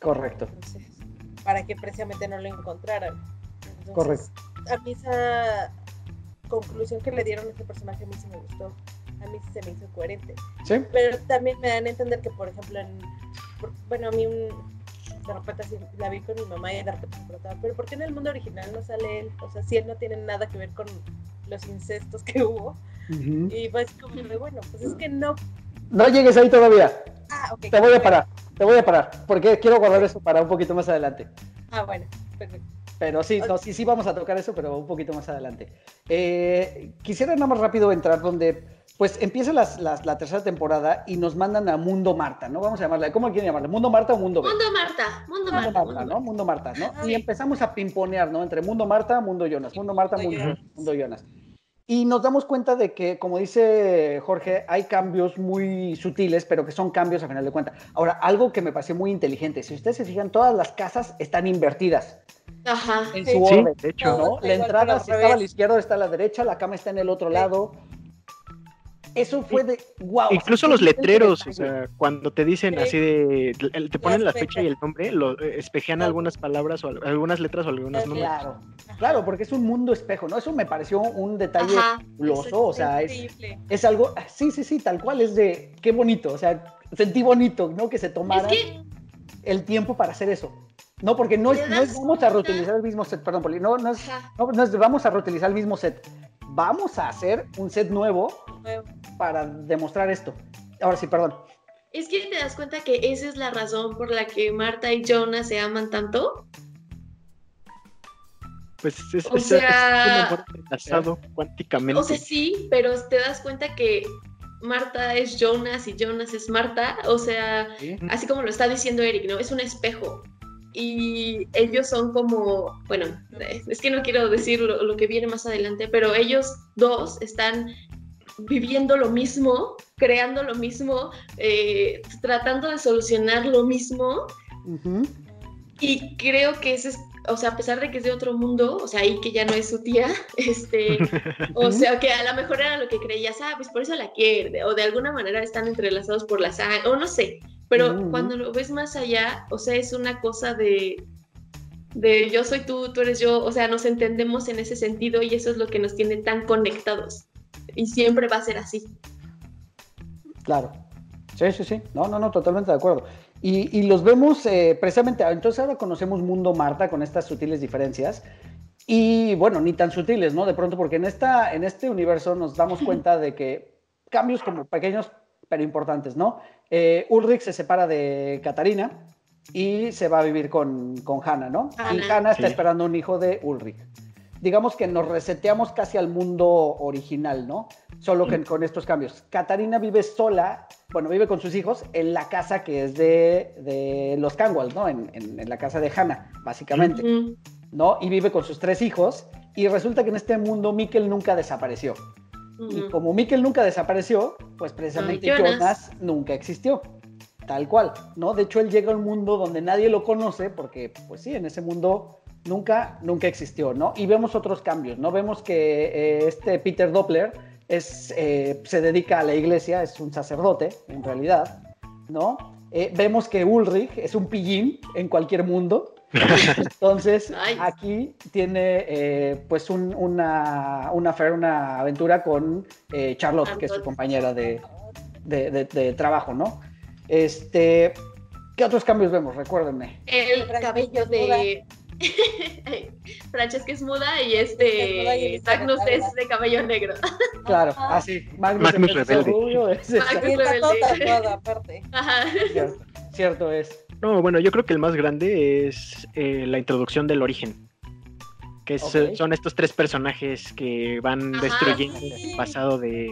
Correcto. Entonces, para que precisamente no lo encontraran. Entonces, Correcto. A mí esa conclusión que le dieron a este personaje a mí sí me gustó. A mí sí se me hizo coherente. ¿Sí? Pero también me dan a entender que, por ejemplo, en, bueno, a mí un, de repente así la vi con mi mamá y de repente me preguntaba, pero ¿por qué en el mundo original no sale él? O sea, si él no tiene nada que ver con los incestos que hubo. Y fue así como de, bueno, pues es que no. No llegues ahí todavía. Ah, ok. Te voy a parar. Te voy a parar. Porque quiero guardar eso para un poquito más adelante. Ah, bueno, perfecto. Pero sí, no, sí, sí vamos a tocar eso, pero un poquito más adelante. Eh, quisiera nada más rápido entrar donde, pues empieza las- las- la tercera temporada y nos mandan a Mundo Marta, ¿no? Vamos a llamarle, ¿cómo quieren llamarle? ¿Mundo Marta o Mundo B? Mundo Marta, Mundo Mundo Marta. Marta, Mundo ¿no? Mundo Marta, ¿no? Ah, Y empezamos a pimponear, ¿no? Entre Mundo Marta, Mundo Jonas, Mundo Marta, Mundo Mundo, Jonas. Mundo Jonas. Y nos damos cuenta de que, como dice Jorge, hay cambios muy sutiles, pero que son cambios a final de cuentas. Ahora, algo que me pareció muy inteligente, si ustedes se fijan, todas las casas están invertidas Ajá. en Sí. su Sí, orden. de hecho. Todo ¿no? La entrada, si estaba a la izquierda, está a la derecha, la cama está en el otro Sí. lado. Eso fue de wow. Incluso los letreros, o sea, cuando te dicen Sí. así de, te ponen la fecha y el nombre, lo, eh, espejean algunas palabras o al- algunas letras o algunos números. Claro, claro, porque es un mundo espejo, ¿no? Eso me pareció un detalle fabuloso, o sea, es, es algo, sí, sí, sí, tal cual, es de, qué bonito, o sea, sentí bonito, ¿no? Que se Es tomara que el tiempo para hacer eso. No, porque no es, ¿Te no es vamos a reutilizar el mismo set, perdón, Poli, no, no es, no, no es vamos a reutilizar el mismo set, vamos a hacer un set nuevo para demostrar esto. Ahora sí, perdón. Es que te das cuenta que esa es la razón por la que Marta y Jonah se aman tanto. Pues es, O es- sea- es un amor entrelazado cuánticamente. O sea, sí, pero te das cuenta que Marta es Jonas y Jonas es Marta. O sea, Sí. así como lo está diciendo Eric, ¿no? Es un espejo. Y ellos son como, bueno, es que no quiero decir lo, que viene más adelante, pero ellos dos están viviendo lo mismo, creando lo mismo, eh, tratando de solucionar lo mismo. Y creo que ese es, o sea, a pesar de que es de otro mundo, o sea, y que ya no es su tía, este, o sea, que a lo mejor era lo que creías, ah, pues por eso la quiere, o de alguna manera están entrelazados por la sangre, o no sé, pero cuando lo ves más allá, o sea, es una cosa de, de yo soy tú, tú eres yo, o sea, nos entendemos en ese sentido y eso es lo que nos tiene tan conectados. Y siempre va a ser así. Claro. Sí, sí, sí. No, no, no, totalmente de acuerdo. Y, los vemos eh, precisamente, entonces ahora conocemos Mundo Marta con estas sutiles diferencias. Y bueno, ni tan sutiles, ¿no? De pronto, porque en, esta, en este universo nos damos cuenta de que cambios como pequeños pero importantes, ¿no? Eh, Ulrich se separa de Katarina y se va a vivir con, con Hannah, ¿no? Y Hannah está esperando un hijo de Ulrich. Digamos que nos reseteamos casi al mundo original, ¿no? Solo que con estos cambios. Katarina vive sola, bueno, vive con sus hijos en la casa que es de, de los Canwall, ¿no? En, en, la casa de Hannah, básicamente, ¿no? Y vive con sus tres hijos. Y resulta que en este mundo Mikkel nunca desapareció. Y como Mikkel nunca desapareció, pues precisamente Jonas. nunca existió. Tal cual, ¿no? De hecho, él llega a un mundo donde nadie lo conoce, porque, pues sí, en ese mundo nunca, nunca existió, ¿no? Y vemos otros cambios, ¿no? Vemos que eh, este Peter Doppler es, eh, se dedica a la iglesia, es un sacerdote, en realidad, ¿no? Eh, vemos que Ulrich es un pillín en cualquier mundo, entonces, aquí tiene eh, pues una, una, una aventura con eh, Charlotte, que es su compañera de, trabajo, ¿no? Este, ¿Qué otros cambios vemos? Recuérdenme. El cabello de... Francesca es muda y este Magnus es de cabello negro. Claro, así. Magnus, Magnus rebelde. Magnus aparte. Cierto, cierto es. No, bueno, yo creo que el más grande es eh, la introducción del origen. Que son estos tres personajes que van destruyendo el pasado de,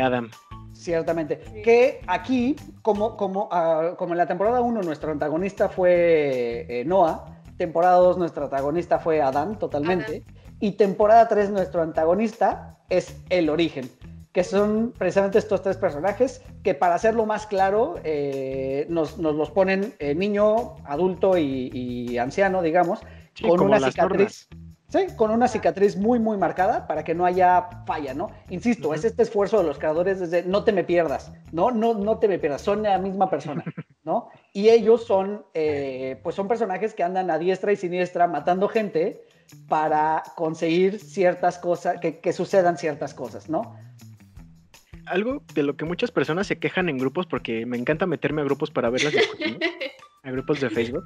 Adam. Ciertamente. Que aquí, como, como, ah, como en la temporada 1 nuestro antagonista fue eh, Noah, temporada 2 nuestro antagonista fue Adam totalmente, y temporada 3 nuestro antagonista es el origen que son precisamente estos tres personajes, que para hacerlo más claro, eh, nos, los ponen eh, niño, adulto y, anciano, digamos, con una cicatriz. Sí, con una cicatriz muy, muy marcada para que no haya falla, ¿no? Insisto, es este esfuerzo de los creadores desde no te me pierdas, ¿no? No, no te me pierdas, son la misma persona, ¿no? Y ellos son, eh, pues son personajes que andan a diestra y siniestra matando gente para conseguir ciertas cosas, que, que sucedan ciertas cosas, ¿no? Algo de lo que muchas personas se quejan en grupos, porque me encanta meterme a grupos para ver las a grupos de Facebook.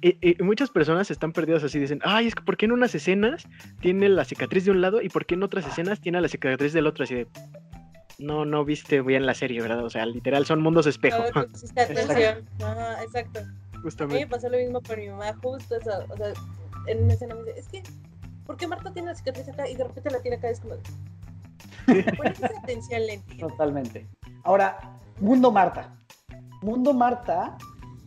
Y, muchas personas están perdidas así, dicen, ay, es que ¿por qué en unas escenas tiene la cicatriz de un lado y por qué en otras escenas tiene la cicatriz del otro? Así de, no, no viste bien la serie, ¿verdad? O sea, literal, son mundos espejo. atención. exacto. Justamente. A mí me pasó lo mismo con mi mamá, justo eso. O sea, en una escena me dice, es que, ¿por qué Marta tiene la cicatriz acá y de repente la tiene acá? Es como, atención, Totalmente. Ahora, Mundo Marta. Mundo Marta,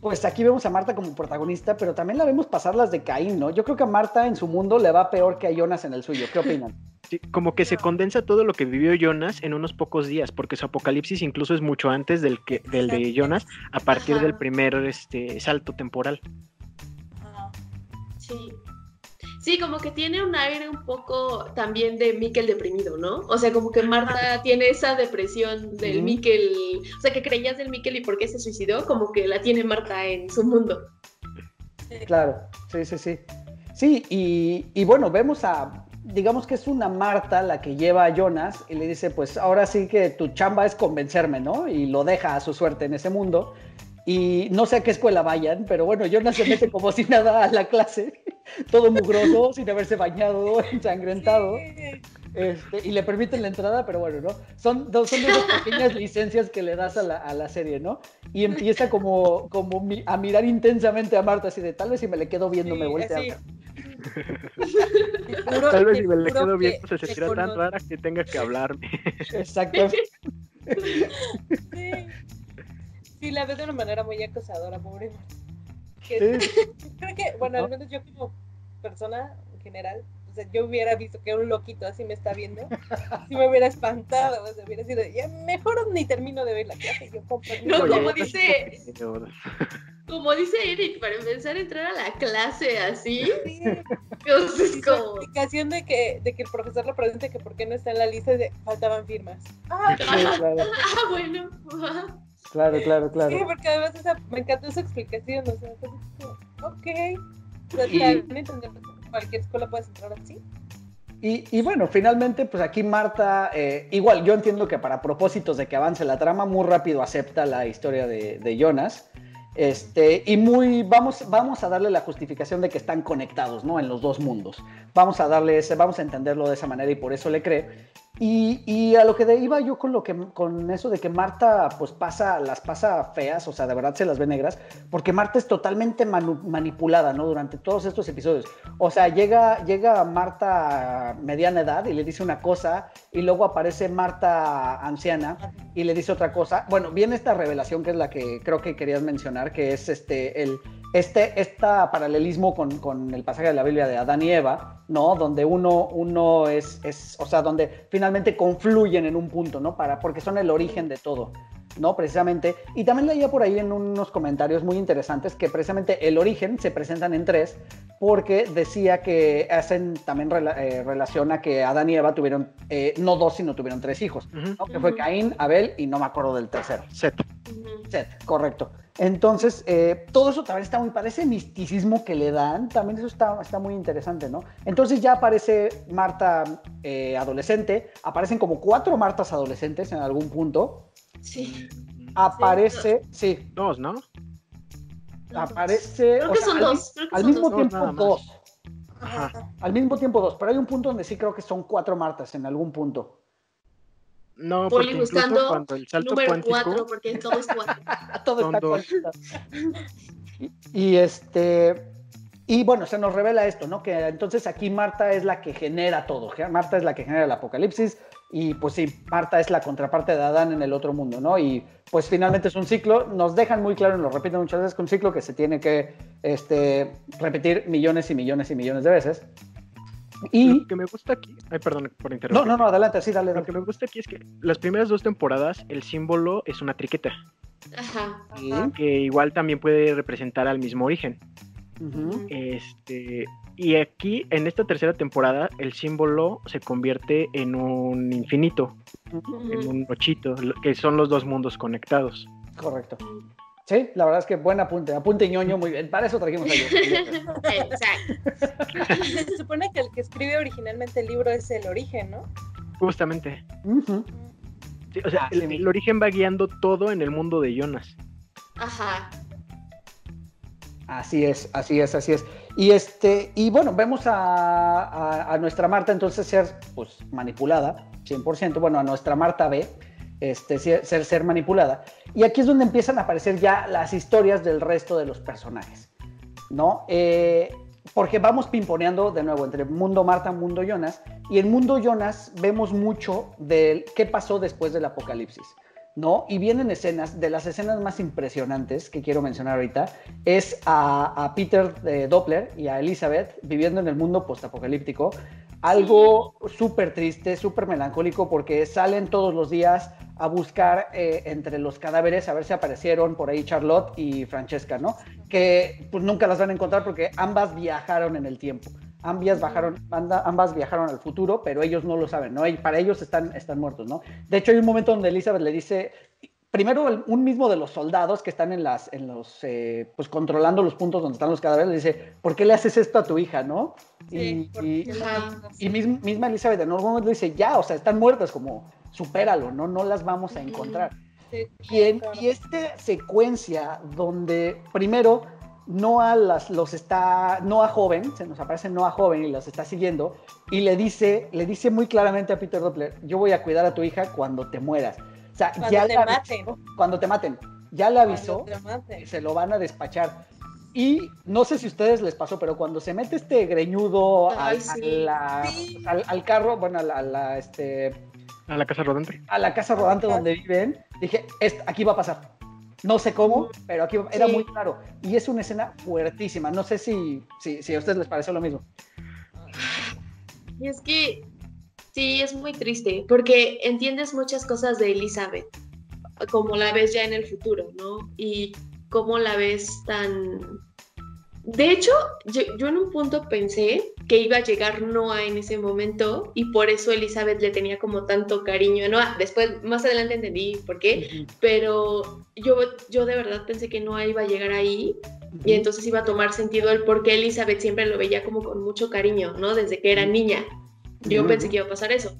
pues aquí vemos a Marta como protagonista, pero también la vemos pasar las de Caín, ¿no? Yo creo que a Marta en su mundo le va peor que a Jonas en el suyo. ¿Qué opinan? Sí, como que se condensa todo lo que vivió Jonas en unos pocos días, porque su apocalipsis incluso es mucho antes del, que, del de Jonas, a partir del primer este, salto temporal. Sí, Sí, como que tiene un aire un poco también de Mikkel deprimido, ¿no? O sea, como que Marta tiene esa depresión del Mikkel, o sea, que creías del Mikkel y por qué se suicidó, como que la tiene Marta en su mundo. Claro, sí, sí, sí. Sí, y, y bueno, vemos a, digamos que es una Marta la que lleva a Jonas y le dice, pues ahora sí que tu chamba es convencerme, ¿no? Y lo deja a su suerte en ese mundo. Y no sé a qué escuela vayan, pero bueno, Jonas se mete como si nada a la clase, todo mugroso, sin haberse bañado, ensangrentado. Este, y le permiten la entrada, pero bueno, ¿no? Son, dos, son dos pequeñas licencias que le das a la, a la serie, ¿no? Y empieza como, como a mirar intensamente a Marta, así de tal vez si me le quedo viendo me vuelve a... Tal vez si me le quedo viendo se sentirá tan rara que tenga que hablarme. Exacto. Sí. Sí, la ves de una manera muy acosadora, pobre. Que- creo que, bueno, al menos yo como persona en general, o sea, yo hubiera visto que un loquito así me está viendo, si me hubiera espantado, o sea, hubiera sido, ya mejor ni termino de ver la clase, yo con permiso". No, como dice, como dice Eric, para empezar a entrar a la clase así, Sí, entonces y su como, explicación de que, de que el profesor le pregunte que por qué no está en la lista, de faltaban firmas. Ah, Sí, claro, ah, bueno, claro, claro, Sí, claro. porque además esa, me encantó esa explicación, o sea, ok, Y- cualquier escuela puedes entrar así. Y, y bueno, finalmente, pues aquí Marta, eh, igual yo entiendo que para propósitos de que avance la trama, muy rápido acepta la historia de, de Jonas. Este, y muy, vamos, vamos a darle la justificación de que están conectados, ¿no? En los dos mundos. Vamos a darle ese, vamos a entenderlo de esa manera y por eso le cree. Y, a lo que iba yo con lo que con eso de que Marta pues pasa, las pasa feas, o sea, de verdad se las ve negras, porque Marta es totalmente manipulada, ¿no? Durante todos estos episodios. O sea, llega, llega Marta a mediana edad y le dice una cosa, y luego aparece Marta anciana y le dice otra cosa. Bueno, viene esta revelación que es la que creo que querías mencionar, que es este, el, este, esta paralelismo con, con el pasaje de la Biblia de Adán y Eva, ¿no? Donde uno, uno es, es, o sea, donde finalmente confluyen en un punto, ¿no? Para, porque son el origen de todo. ¿no? Precisamente. Y también leía por ahí en unos comentarios muy interesantes que precisamente el origen se presentan en tres, porque decía que hacen también rela- eh, relación a que Adán y Eva tuvieron, eh, no dos, sino tuvieron tres hijos, Ujú. ¿no? Que fue. Caín, Abel y no me acuerdo del tercero. Set. Ujú. Seth, correcto. Entonces, eh, todo eso también está muy, parece misticismo que le dan, también eso está, está muy interesante, ¿no? Entonces ya aparece Marta eh, adolescente, aparecen como cuatro Martas adolescentes en algún punto, Sí. aparece, sí, Dos, ¿no? aparece, Creo o que sea, son al, dos. Creo que al son mismo dos. tiempo dos, Ajá. al mismo tiempo dos, pero hay un punto donde sí creo que son cuatro Martas en algún punto. No, Poli porque incluso buscando cuando el salto Número cuántico. cuatro, porque todo es cuatro. todo Son está dos. Y, y este y bueno, se nos revela esto, ¿no? Que entonces aquí Marta es la que genera todo. Marta es la que genera el apocalipsis y pues sí, Marta es la contraparte de Adán en el otro mundo, ¿no? Y pues finalmente es un ciclo, nos dejan muy claro y nos repiten muchas veces que un ciclo que se tiene que este, repetir millones y millones y millones de veces. Y Lo que me gusta aquí. Ay, perdón por no, interrumpir. no, no, adelante, sí, dale. Lo dale. que me gusta aquí es que las primeras dos temporadas el símbolo es una triqueta, Ajá. Que igual también puede representar al mismo origen. ujú, Este, y aquí en esta tercera temporada el símbolo se convierte en un infinito, en un ochito, lo- que son los dos mundos conectados. Correcto. Sí, la verdad es que buen apunte, apunte ñoño, muy bien. Para eso trajimos a. Exacto. Se supone que el que escribe originalmente el libro es el origen, ¿no? Justamente. Sí, o sea, Ah, el, origen va guiando todo en el mundo de Jonas. Ajá. Así es, así es, así es. Y este, y bueno, vemos a, a- a nuestra Marta entonces ser pues manipulada, 100%, bueno, a nuestra Marta B, este, ser, ser, manipulada. Y aquí es donde empiezan a aparecer ya las historias del resto de los personajes, ¿no? Eh, porque vamos pimponeando de nuevo entre mundo Marta, mundo Jonas, y en mundo Jonas vemos mucho del qué pasó después del apocalipsis. ¿no? Y vienen escenas, de las escenas más impresionantes que quiero mencionar ahorita, es a, a Peter eh, Doppler y a Elizabeth viviendo en el mundo postapocalíptico. Algo súper triste, súper melancólico, porque salen todos los días a buscar eh, entre los cadáveres a ver si aparecieron por ahí Charlotte y Francesca, ¿no? Que pues nunca las van a encontrar porque ambas viajaron en el tiempo. Ambas, bajaron, anda- ambas viajaron al futuro, pero ellos no lo saben, ¿no? Y para ellos están, están muertos, ¿no? De hecho, hay un momento donde Elizabeth le dice, primero el- un mismo de los soldados que están en las, en los, eh, pues controlando los puntos donde están los cadáveres, le dice, ¿por qué le haces esto a tu hija, no? Sí, y, y- misma Elizabeth en algún momento dice, ya, o sea, están muertas, como, supéralo, ¿no? No las vamos a encontrar. Sí, Y, en- claro. y esta secuencia donde primero Noah las, los está, Noah joven, se nos aparece Noah joven y los está siguiendo y le dice, le dice muy claramente a Peter Doppler, yo voy a cuidar a tu hija cuando te mueras. O sea, Cuando ya te maten. cuando te maten. Ya le avisó que se lo van a despachar. Y no sé si a ustedes les pasó, pero cuando se mete este greñudo Ay, al, sí. a la- Sí. al- al carro, bueno, a la, a la, este, A la casa rodante. a la casa rodante Ajá. donde viven, dije, "Est- aquí va a pasar. No sé cómo, pero aquí era Sí. muy claro. Y es una escena fuertísima. No sé si, si, si a ustedes les pareció lo mismo. Y es que sí, es muy triste, porque entiendes muchas cosas de Elizabeth, como la ves ya en el futuro, ¿no? Y cómo la ves tan... De hecho, yo, yo en un punto pensé que iba a llegar Noah en ese momento y por eso Elizabeth le tenía como tanto cariño a Noah. Después, más adelante entendí por qué, pero yo, yo de verdad pensé que Noah iba a llegar ahí y entonces iba a tomar sentido el por qué Elizabeth siempre lo veía como con mucho cariño, ¿no? Desde que era niña. Yo pensé que iba a pasar eso.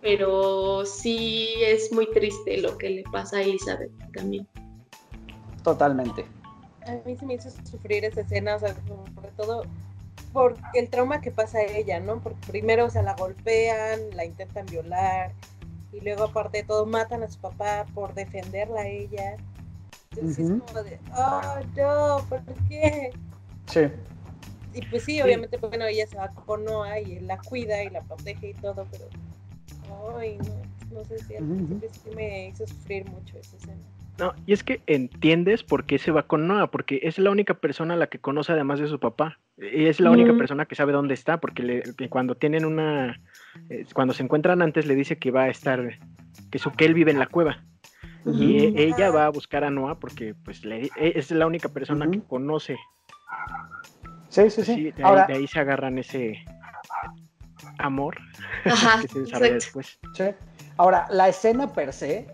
Pero sí es muy triste lo que le pasa a Elizabeth también. Totalmente. A mí se me hizo sufrir esa escena, o sea, sobre todo por el trauma que pasa a ella, ¿no? Porque primero, o sea, la golpean, la intentan violar, y luego, aparte de todo, matan a su papá por defenderla a ella. Entonces es como de, oh, no, ¿por qué? Sí. Y pues sí, obviamente, bueno, ella se va con Noah y él la cuida y la protege y todo, pero, ay, no, no sé si sí me hizo sufrir mucho esa escena. No, y es que entiendes por qué se va con Noah, porque es la única persona a la que conoce además de su papá. Y es la única persona que sabe dónde está, porque le- cuando tienen una, eh, cuando se encuentran antes le dice que va a estar, que su que él vive en la cueva. Y e- ella va a buscar a Noah porque pues le- e- es la única persona que conoce. Sí, sí, sí. Sí, de, ahí, Ahora, de ahí se agarran ese amor Ajá, que se desarrolla exacto. después. sí. Ahora, la escena per se,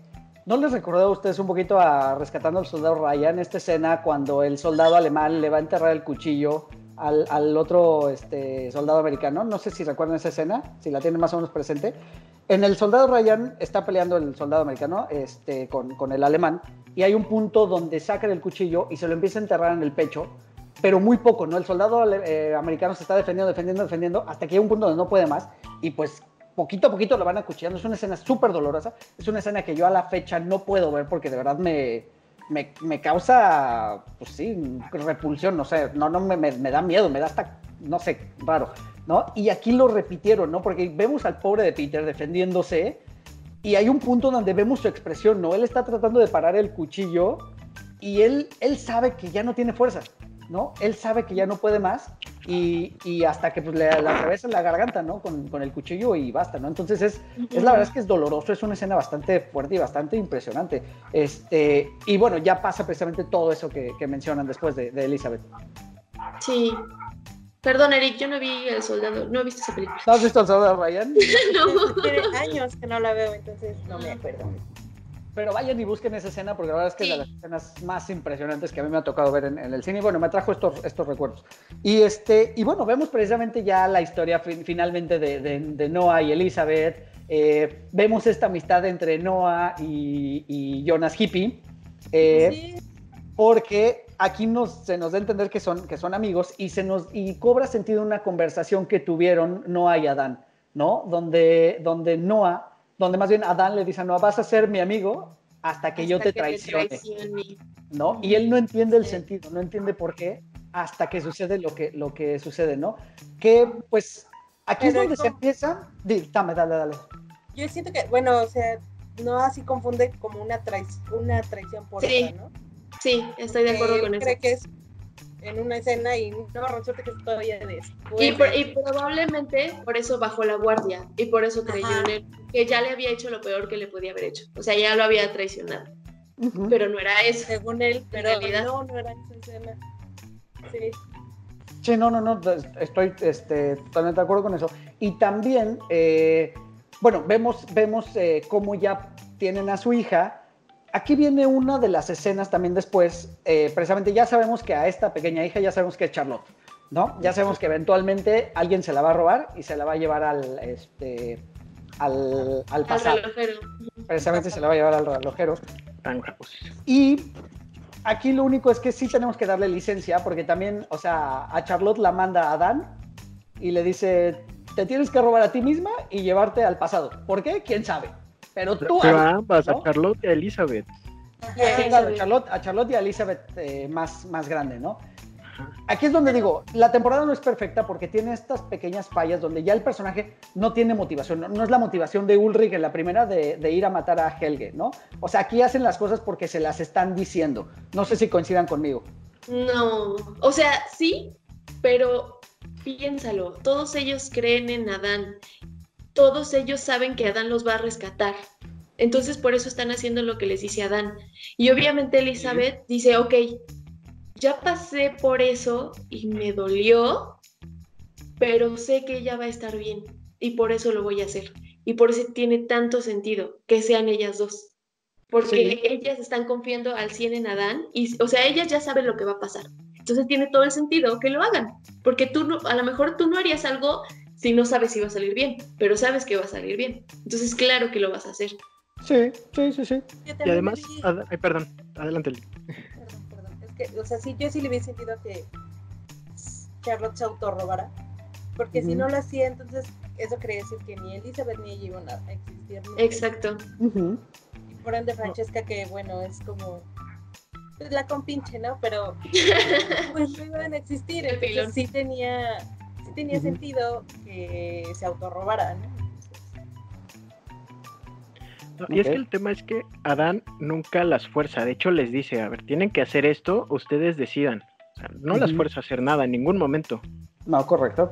¿no les recordó a ustedes un poquito a Rescatando al Soldado Ryan, esta escena cuando el soldado alemán le va a enterrar el cuchillo al, al otro este, soldado americano? No sé si recuerdan esa escena, si la tienen más o menos presente. En el soldado Ryan está peleando el soldado americano este, con, con el alemán y hay un punto donde sacan el cuchillo y se lo empieza a enterrar en el pecho, pero muy poco, ¿no? El soldado eh, americano se está defendiendo, defendiendo, defendiendo, hasta que hay un punto donde no puede más y pues poquito a poquito lo van acuchillando. Es una escena súper dolorosa, es una escena que yo a la fecha no puedo ver porque de verdad me, me, me causa, pues sí, repulsión, no sé, no, no me, me- da miedo, me da hasta, no sé, raro, ¿no? Y aquí lo repitieron, ¿no? Porque vemos al pobre de Peter defendiéndose y hay un punto donde vemos su expresión, ¿no? Él está tratando de parar el cuchillo y él, él sabe que ya no tiene fuerza, ¿no? Él sabe que ya no puede más y, y hasta que pues, le, le atraviesa la garganta, ¿no? Con, con el cuchillo y basta, ¿no? Entonces es, es la verdad es que es doloroso, es una escena bastante fuerte y bastante impresionante. Este, y bueno, ya pasa precisamente todo eso que, que mencionan después de, de Elizabeth. Sí. Perdón, Eric, yo no vi El Soldado, no he visto esa película. ¿No has visto al soldado Ryan? No. Tiene años que no la veo, entonces no me acuerdo. Pero vayan y busquen esa escena porque la verdad es que es de Sí. las escenas más impresionantes que a mí me ha tocado ver en, en el cine y bueno, me trajo estos, estos recuerdos. Y, este, y bueno, vemos precisamente ya la historia fin- finalmente de, de- de Noah y Elizabeth. Eh, vemos esta amistad entre Noah y, y Jonas Hippie. eh, Sí, porque aquí nos, se nos da a entender que son, que son amigos y, se nos, y cobra sentido una conversación que tuvieron Noah y Adán, ¿no? Donde, donde Noah, donde más bien Adán le dice Noah, vas a ser mi amigo hasta que yo Hasta te traicione, traicione. ¿no? Y él no entiende el Sí. sentido, no entiende por qué hasta que sucede lo que, lo que sucede, ¿no? Que pues aquí es Pero donde se ¿cómo? empieza, dame, dale, dale. yo siento que, bueno, o sea, no así confunde como una, traic- una traición por Sí, otra, ¿no? Sí, estoy de acuerdo Él con eso. cree que es en una escena y no, resulta que es todavía después. Y, por- y probablemente por eso bajó la guardia y por eso creyó Ajá. en él, que ya le había hecho lo peor que le podía haber hecho. O sea, ya lo había traicionado, Ujú. pero no era eso. según él, pero realidad. no, no era esa escena. Sí. Sí, no, no, no, estoy este, totalmente de acuerdo con eso. Y también, eh, bueno, vemos, vemos eh, cómo ya tienen a su hija. Aquí viene una de las escenas también después, eh, precisamente ya sabemos que a esta pequeña hija ya sabemos que es Charlotte, ¿no? Ya sabemos que eventualmente alguien se la va a robar y se la va a llevar al, este, al, al Al pasado. relojero. Precisamente se la va a llevar al relojero. Tan. Y aquí lo único es que sí tenemos que darle licencia, porque también, o sea, a Charlotte la manda a Dan y le dice, te tienes que robar a ti misma y llevarte al pasado. ¿Por qué? ¿Quién sabe? Pero tú... Pero hazlo, ambas, ¿no? a Charlotte y a Elizabeth. Sí, claro, a Charlotte, a Charlotte y a Elizabeth eh, más, más grande, ¿no? Aquí es donde digo, la temporada no es perfecta porque tiene estas pequeñas fallas donde ya el personaje no tiene motivación, no, no es la motivación de Ulrich en la primera de, de, ir a matar a Helge, ¿no? O sea, aquí hacen las cosas porque se las están diciendo. No sé si coincidan conmigo. No, o sea, sí, pero piénsalo, todos ellos creen en Adán, todos ellos saben que Adán los va a rescatar. Entonces por eso están haciendo lo que les dice Adán. Y obviamente Elizabeth dice, ok, ya pasé por eso y me dolió, pero sé que ella va a estar bien y por eso lo voy a hacer. Y por eso tiene tanto sentido que sean ellas dos. Porque sí. ellas están confiando al 100 en Adán y, o sea, ellas ya saben lo que va a pasar. Entonces tiene todo el sentido que lo hagan. Porque tú, no, a lo mejor tú no harías algo si no sabes si va a salir bien, pero sabes que va a salir bien. Entonces, claro que lo vas a hacer. Sí, sí, sí, sí. Y además, ad ay, perdón, adelante. Perdón, perdón. Es que, o sea, sí, yo sí le hubiera sentido que Charlotte se autorrobara. Porque uh -huh. si no lo hacía, entonces eso quería decir que ni Elizabeth ni ella iban a existir. Exacto. Uh -huh. Y por ende, Francesca, que bueno, es como pues, la compinche, ¿no? Pero pues no iban a existir. Entonces sí tenía, tenía uh -huh. sentido que se autorrobara, ¿no? No, okay. Y es que el tema es que Adán nunca las fuerza. De hecho, les dice: A ver, tienen que hacer esto, ustedes decidan. O sea, no uh -huh. las fuerza a hacer nada en ningún momento. No, correcto.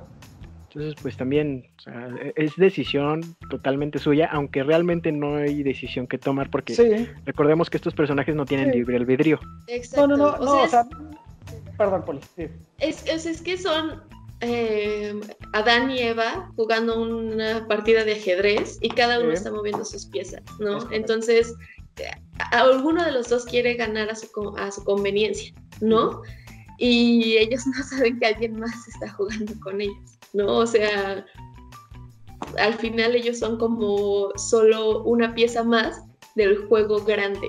Entonces, pues también o sea, es decisión totalmente suya, aunque realmente no hay decisión que tomar, porque sí. recordemos que estos personajes no tienen sí. libre albedrío. Exacto. No, no, no, no o sea, perdón, Poli. Sí. Es, es, es, que son eh, Adán y Eva jugando una partida de ajedrez y cada uno está moviendo sus piezas, ¿no? Entonces, alguno de los dos quiere ganar a su, a su conveniencia, ¿no? Y ellos no saben que alguien más está jugando con ellos. ¿no? O sea, al final ellos son como solo una pieza más del juego grande.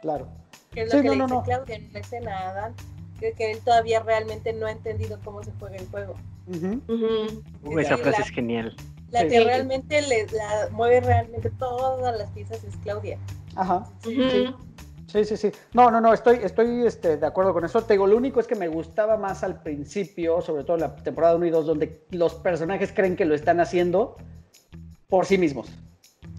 Claro. Que es lo sí, que no, le dice no, Claudia en escena Adán, que, que, él todavía realmente no ha entendido cómo se juega el juego. Uh -huh. Uh -huh. Uh, esa frase la, es genial. La sí. que realmente le, la mueve realmente todas las piezas es Claudia. Ajá. Sí. sí. Sí, sí, sí. No, no, no, estoy, estoy este, de acuerdo con eso. Te digo, lo único es que me gustaba más al principio, sobre todo la temporada 1 y 2, donde los personajes creen que lo están haciendo por sí mismos.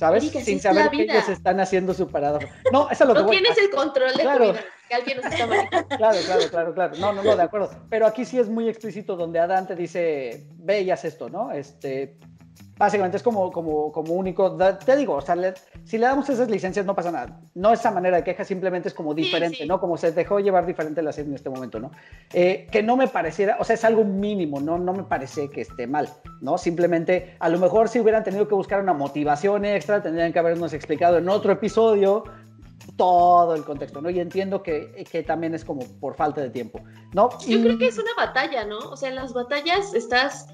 ¿Sabes? Sin saber que ellos están haciendo su parado. No, eso es lo que No voy. tienes el control de claro. tu vida, que alguien nos está manejando. Claro, claro, claro, claro. No, no, no, de acuerdo. Pero aquí sí es muy explícito donde Adán te dice, ve y haz esto, ¿no? Este, básicamente es como, como, como único. Te digo, o sea, le, si le damos esas licencias no pasa nada. No esa manera de queja, simplemente es como diferente, sí, sí. ¿no? Como se dejó llevar diferente la serie en este momento, ¿no? Eh, que no me pareciera, o sea, es algo mínimo, ¿no? No me parece que esté mal, ¿no? Simplemente, a lo mejor si hubieran tenido que buscar una motivación extra, tendrían que habernos explicado en otro episodio todo el contexto, ¿no? Y entiendo que, que también es como por falta de tiempo, ¿no? Yo creo que es una batalla, ¿no? O sea, en las batallas estás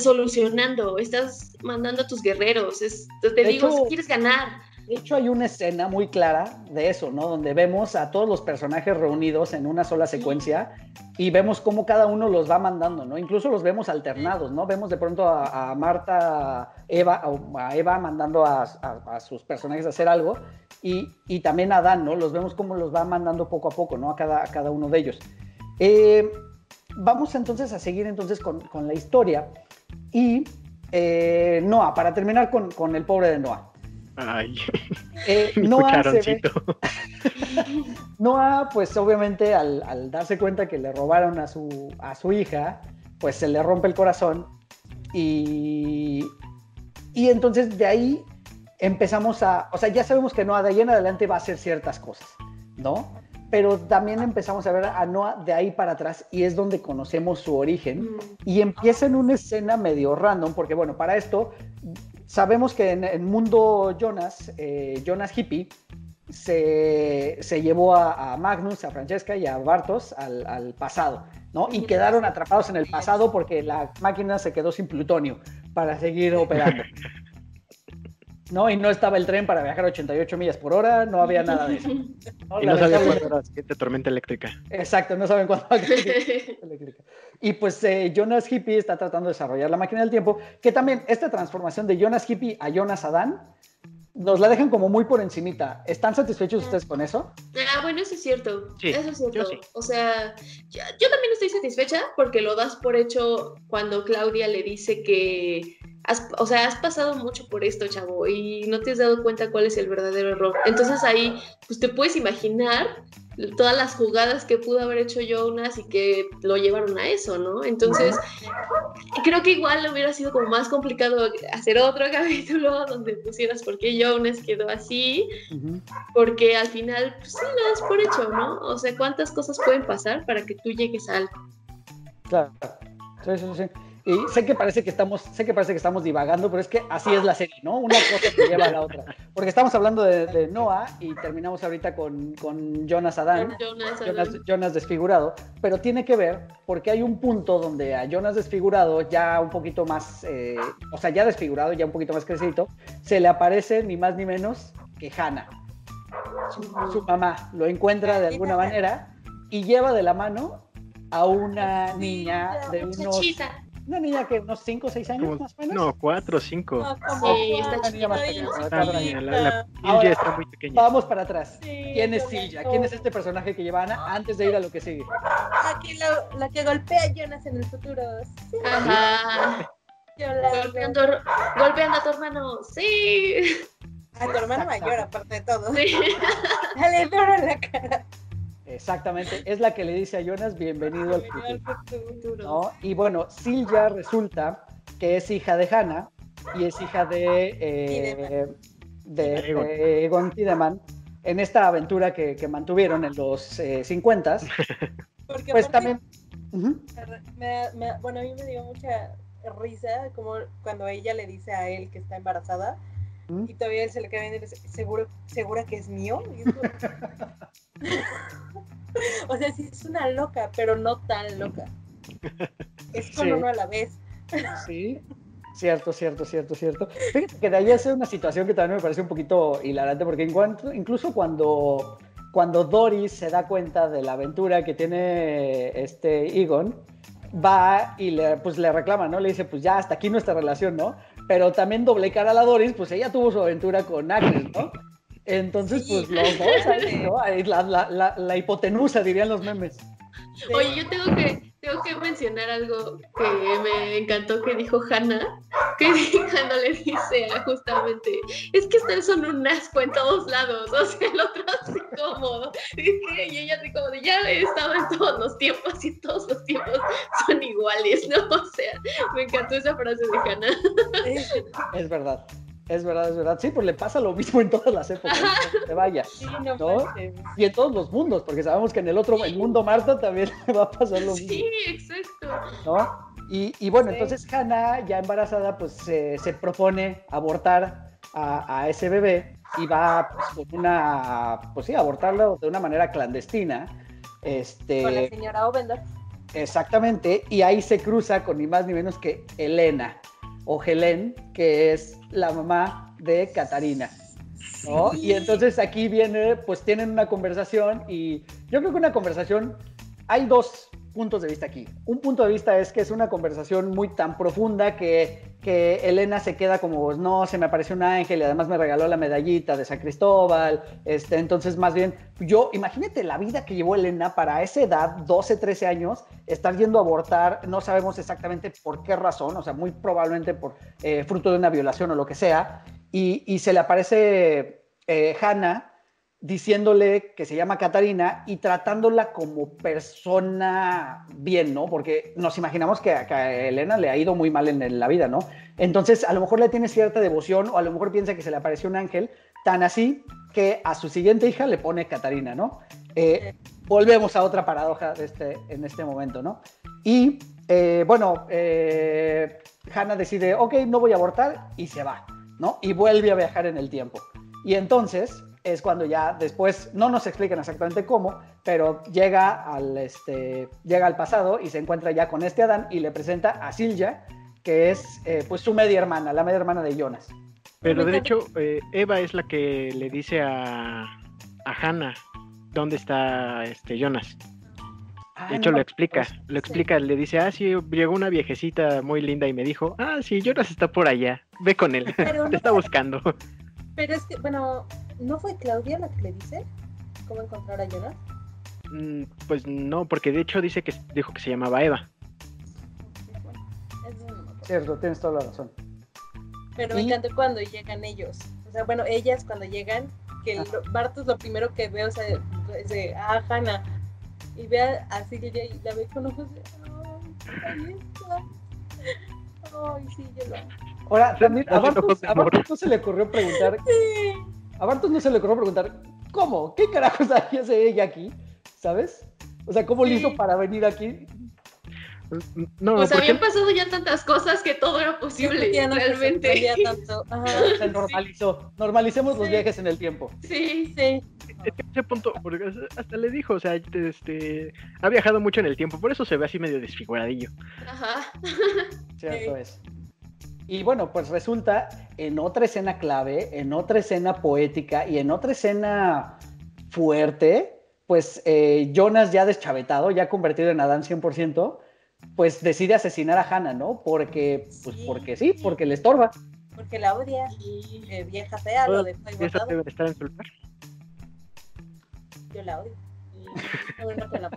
solucionando, estás mandando a tus guerreros, es, te de digo, hecho, quieres ganar. De hecho, hay una escena muy clara de eso, ¿no? Donde vemos a todos los personajes reunidos en una sola secuencia y vemos cómo cada uno los va mandando, ¿no? Incluso los vemos alternados, ¿no? Vemos de pronto a, a Marta, Eva, a Eva mandando a, a, a, sus personajes a hacer algo y, y también a Dan, ¿no? Los vemos cómo los va mandando poco a poco, ¿no? A cada, a cada uno de ellos. Eh, vamos entonces a seguir entonces con, con la historia. Y eh, Noah, para terminar con, con, el pobre de Noah. Ay, eh, Noah, se ve... Noah, pues obviamente al, al, darse cuenta que le robaron a su, a su hija, pues se le rompe el corazón y, y entonces de ahí empezamos a, o sea, ya sabemos que Noah de ahí en adelante va a hacer ciertas cosas, ¿no? Pero también empezamos a ver a Noah de ahí para atrás y es donde conocemos su origen y empieza en una escena medio random, porque bueno, para esto sabemos que en el mundo Jonas, eh, Jonas Hippie, se, se llevó a, a, Magnus, a Francesca y a Bartos al, al pasado, ¿no? Y quedaron atrapados en el pasado porque la máquina se quedó sin plutonio para seguir operando. ¿no? Y no estaba el tren para viajar a 88 millas por hora, no había nada de eso. ¿no? Y no sabían cuándo era la siguiente tormenta eléctrica. Exacto, no saben cuándo va a eléctrica. Y pues eh, Jonas Hippie está tratando de desarrollar la máquina del tiempo, que también esta transformación de Jonas Hippie a Jonas Adán nos la dejan como muy por encimita. ¿Están satisfechos ustedes con eso? Ah, bueno, eso es cierto. Sí, eso es cierto. yo sí. O sea, yo, yo también estoy satisfecha porque lo das por hecho cuando Claudia le dice que, has, o sea, has pasado mucho por esto, chavo, y no te has dado cuenta cuál es el verdadero error. Entonces ahí, pues te puedes imaginar todas las jugadas que pudo haber hecho Jonas y que lo llevaron a eso, ¿no? Entonces, creo que igual hubiera sido como más complicado hacer otro capítulo donde pusieras por qué Jonas quedó así, Ujú. porque al final, pues sí, lo das por hecho, ¿no? O sea, ¿cuántas cosas pueden pasar para que tú llegues a algo? Claro. Sí, sí, sí. Y sé que parece que estamos, sé que parece que estamos divagando, pero es que así es la serie, ¿no? Una cosa te lleva a la otra. Porque estamos hablando de, de Noah y terminamos ahorita con, con Jonas Adán. Jonas, Jonas. Jonas desfigurado, pero tiene que ver porque hay un punto donde a Jonas desfigurado, ya un poquito más, eh, o sea, ya desfigurado, ya un poquito más crecidito, se le aparece ni más ni menos que Hannah. Su, su mamá lo encuentra de alguna manera y lleva de la mano a una niña de unos. Una niña que unos 5 o 6 años Como- más o menos. no, cuatro o cinco. No, como Sí, está chiquita, la, la Ahora, está muy pequeña. Vamos para atrás. Sí, ¿Quién es Silja? ¿Quién es este personaje que lleva Ana antes de ir a lo que sigue? Aquí la, la que golpea a Jonas en el futuro. Sí, Ajá. Golpeando, golpeando a tu hermano. Sí. A tu hermano mayor, aparte de todo. Sí. Dale duro en la cara. Exactamente, es la que le dice a Jonas bienvenido al futuro. ¿no? Y bueno, Silja resulta que es hija de Hannah y es hija de, eh, de, Egon. de Egon Tiedemann en esta aventura que, que mantuvieron en los eh, 50. Porque Pues también... Me- me- bueno, a mí me dio mucha risa como cuando ella le dice a él que está embarazada y todavía él se le queda viendo y le dice, ¿seguro, ¿segura que es mío? Es o sea, sí es una loca, pero no tan loca. Es con Sí. uno a la vez. Sí, cierto, cierto, cierto, cierto. Fíjate que de ahí hace una situación que también me parece un poquito hilarante, porque en cuanto- incluso cuando, cuando Doris se da cuenta de la aventura que tiene este Egon, va y le, pues, le reclama, ¿no? Le dice, pues ya, hasta aquí nuestra relación, ¿no? Pero también doble cara a la Doris, pues ella tuvo su aventura con Agnes, ¿no? Entonces, Sí. pues los dos ahí, ¿no? Ahí la, la, la, la hipotenusa, dirían los memes. Sí. Oye, yo tengo que, tengo que mencionar algo que me encantó que dijo Hannah, que cuando le dice justamente, es que ustedes son un asco en todos lados, o sea, el otro así como, y ella así como ya he estado en todos los tiempos y todos los tiempos son iguales, ¿no? O sea, me encantó esa frase de Hannah. Es verdad, es verdad, es verdad. Sí, pues le pasa lo mismo en todas las épocas, te vaya. sí, no, ¿No? Y en todos los mundos, porque sabemos que en el otro, el mundo Marta también le va a pasar lo mismo, Sí, exacto. ¿no? Y, y bueno, Sí. entonces Hannah, ya embarazada, pues se, se propone abortar a, a ese bebé y va pues, con una, pues sí, abortarlo de una manera clandestina. Con la Este, señora Ovendorf. exactamente, y ahí se cruza con ni más ni menos que Elena o Helen, que es la mamá de Catarina. Y entonces aquí viene, pues tienen una conversación y yo creo que una conversación, hay dos puntos de vista aquí. Un punto de vista es que es una conversación muy tan profunda que, que Elena se queda como, no, se me apareció un ángel y además me regaló la medallita de San Cristóbal. Este, entonces, más bien, yo, imagínate la vida que llevó Elena para esa edad, 12, 13 años, estar yendo a abortar, no sabemos exactamente por qué razón, o sea, muy probablemente por eh, fruto de una violación o lo que sea, y, y se le aparece eh, Hannah diciéndole que se llama Catarina y tratándola como persona bien, ¿no? Porque nos imaginamos que a, Elena le ha ido muy mal en, la vida, ¿no? Entonces, a lo mejor le tiene cierta devoción o a lo mejor piensa que se le apareció un ángel, tan así que a su siguiente hija le pone Catarina, ¿no? Eh, volvemos a otra paradoja este, en este momento, ¿no? Y eh, bueno, eh, Hannah decide, ok, no voy a abortar y se va, ¿no? Y vuelve a viajar en el tiempo. Y entonces es cuando ya después, no nos explican exactamente cómo, pero llega al, este, llega al pasado y se encuentra ya con este Adán y le presenta a Silja, que es eh, pues su media hermana, la media hermana de Jonas. Pero de hecho, eh, Eva es la que le dice a, a Hannah dónde está este Jonas. Ah, De hecho, no, lo explica, pues, lo explica, le dice, ah, sí, llegó una viejecita muy linda y me dijo, ah, sí, Jonas está por allá, ve con él, te no, está buscando. Pero es que, bueno, ¿no fue Claudia la que le dice cómo encontrar a Jonas? Mm, Pues no, porque de hecho dice que dijo que se llamaba Eva. Cierto, tienes toda la razón. Pero me Y- encantó cuando llegan ellos. O sea, bueno, ellas cuando llegan, que Ah. lo- Bartos lo primero que ve, o sea, es de, ah, Hannah. Y ve a, a Silvia y la ve con ojos de, ay, ahí está. Ay, sí, yo lo amo. Ahora, también a Bartos, a no se le ocurrió preguntar, Sí. a Bartos no se le ocurrió preguntar, ¿cómo? ¿Qué carajos hace ella aquí? ¿Sabes? O sea, ¿cómo Sí. listo para venir aquí? No, Pues habían pasado ya tantas cosas que todo era posible, Ya no realmente. tanto. Ajá. Se normalizó. Normalicemos los viajes en el tiempo. Sí, Sí. es que ese punto, porque hasta le dijo, o sea, este, ha viajado mucho en el tiempo, por eso se ve así medio desfiguradillo. ajá. Cierto Sí. es. Y bueno, pues resulta en otra escena clave, en otra escena poética y en otra escena fuerte, pues eh, Jonas ya deschavetado, ya convertido en Adán 100%, pues decide asesinar a Hannah, ¿no? Porque, pues Sí. porque sí, porque le estorba. Porque la odia. Y- Eh, vieja fea, lo Y eso debe de estar en su lugar. Yo la odio. Qué bueno que la.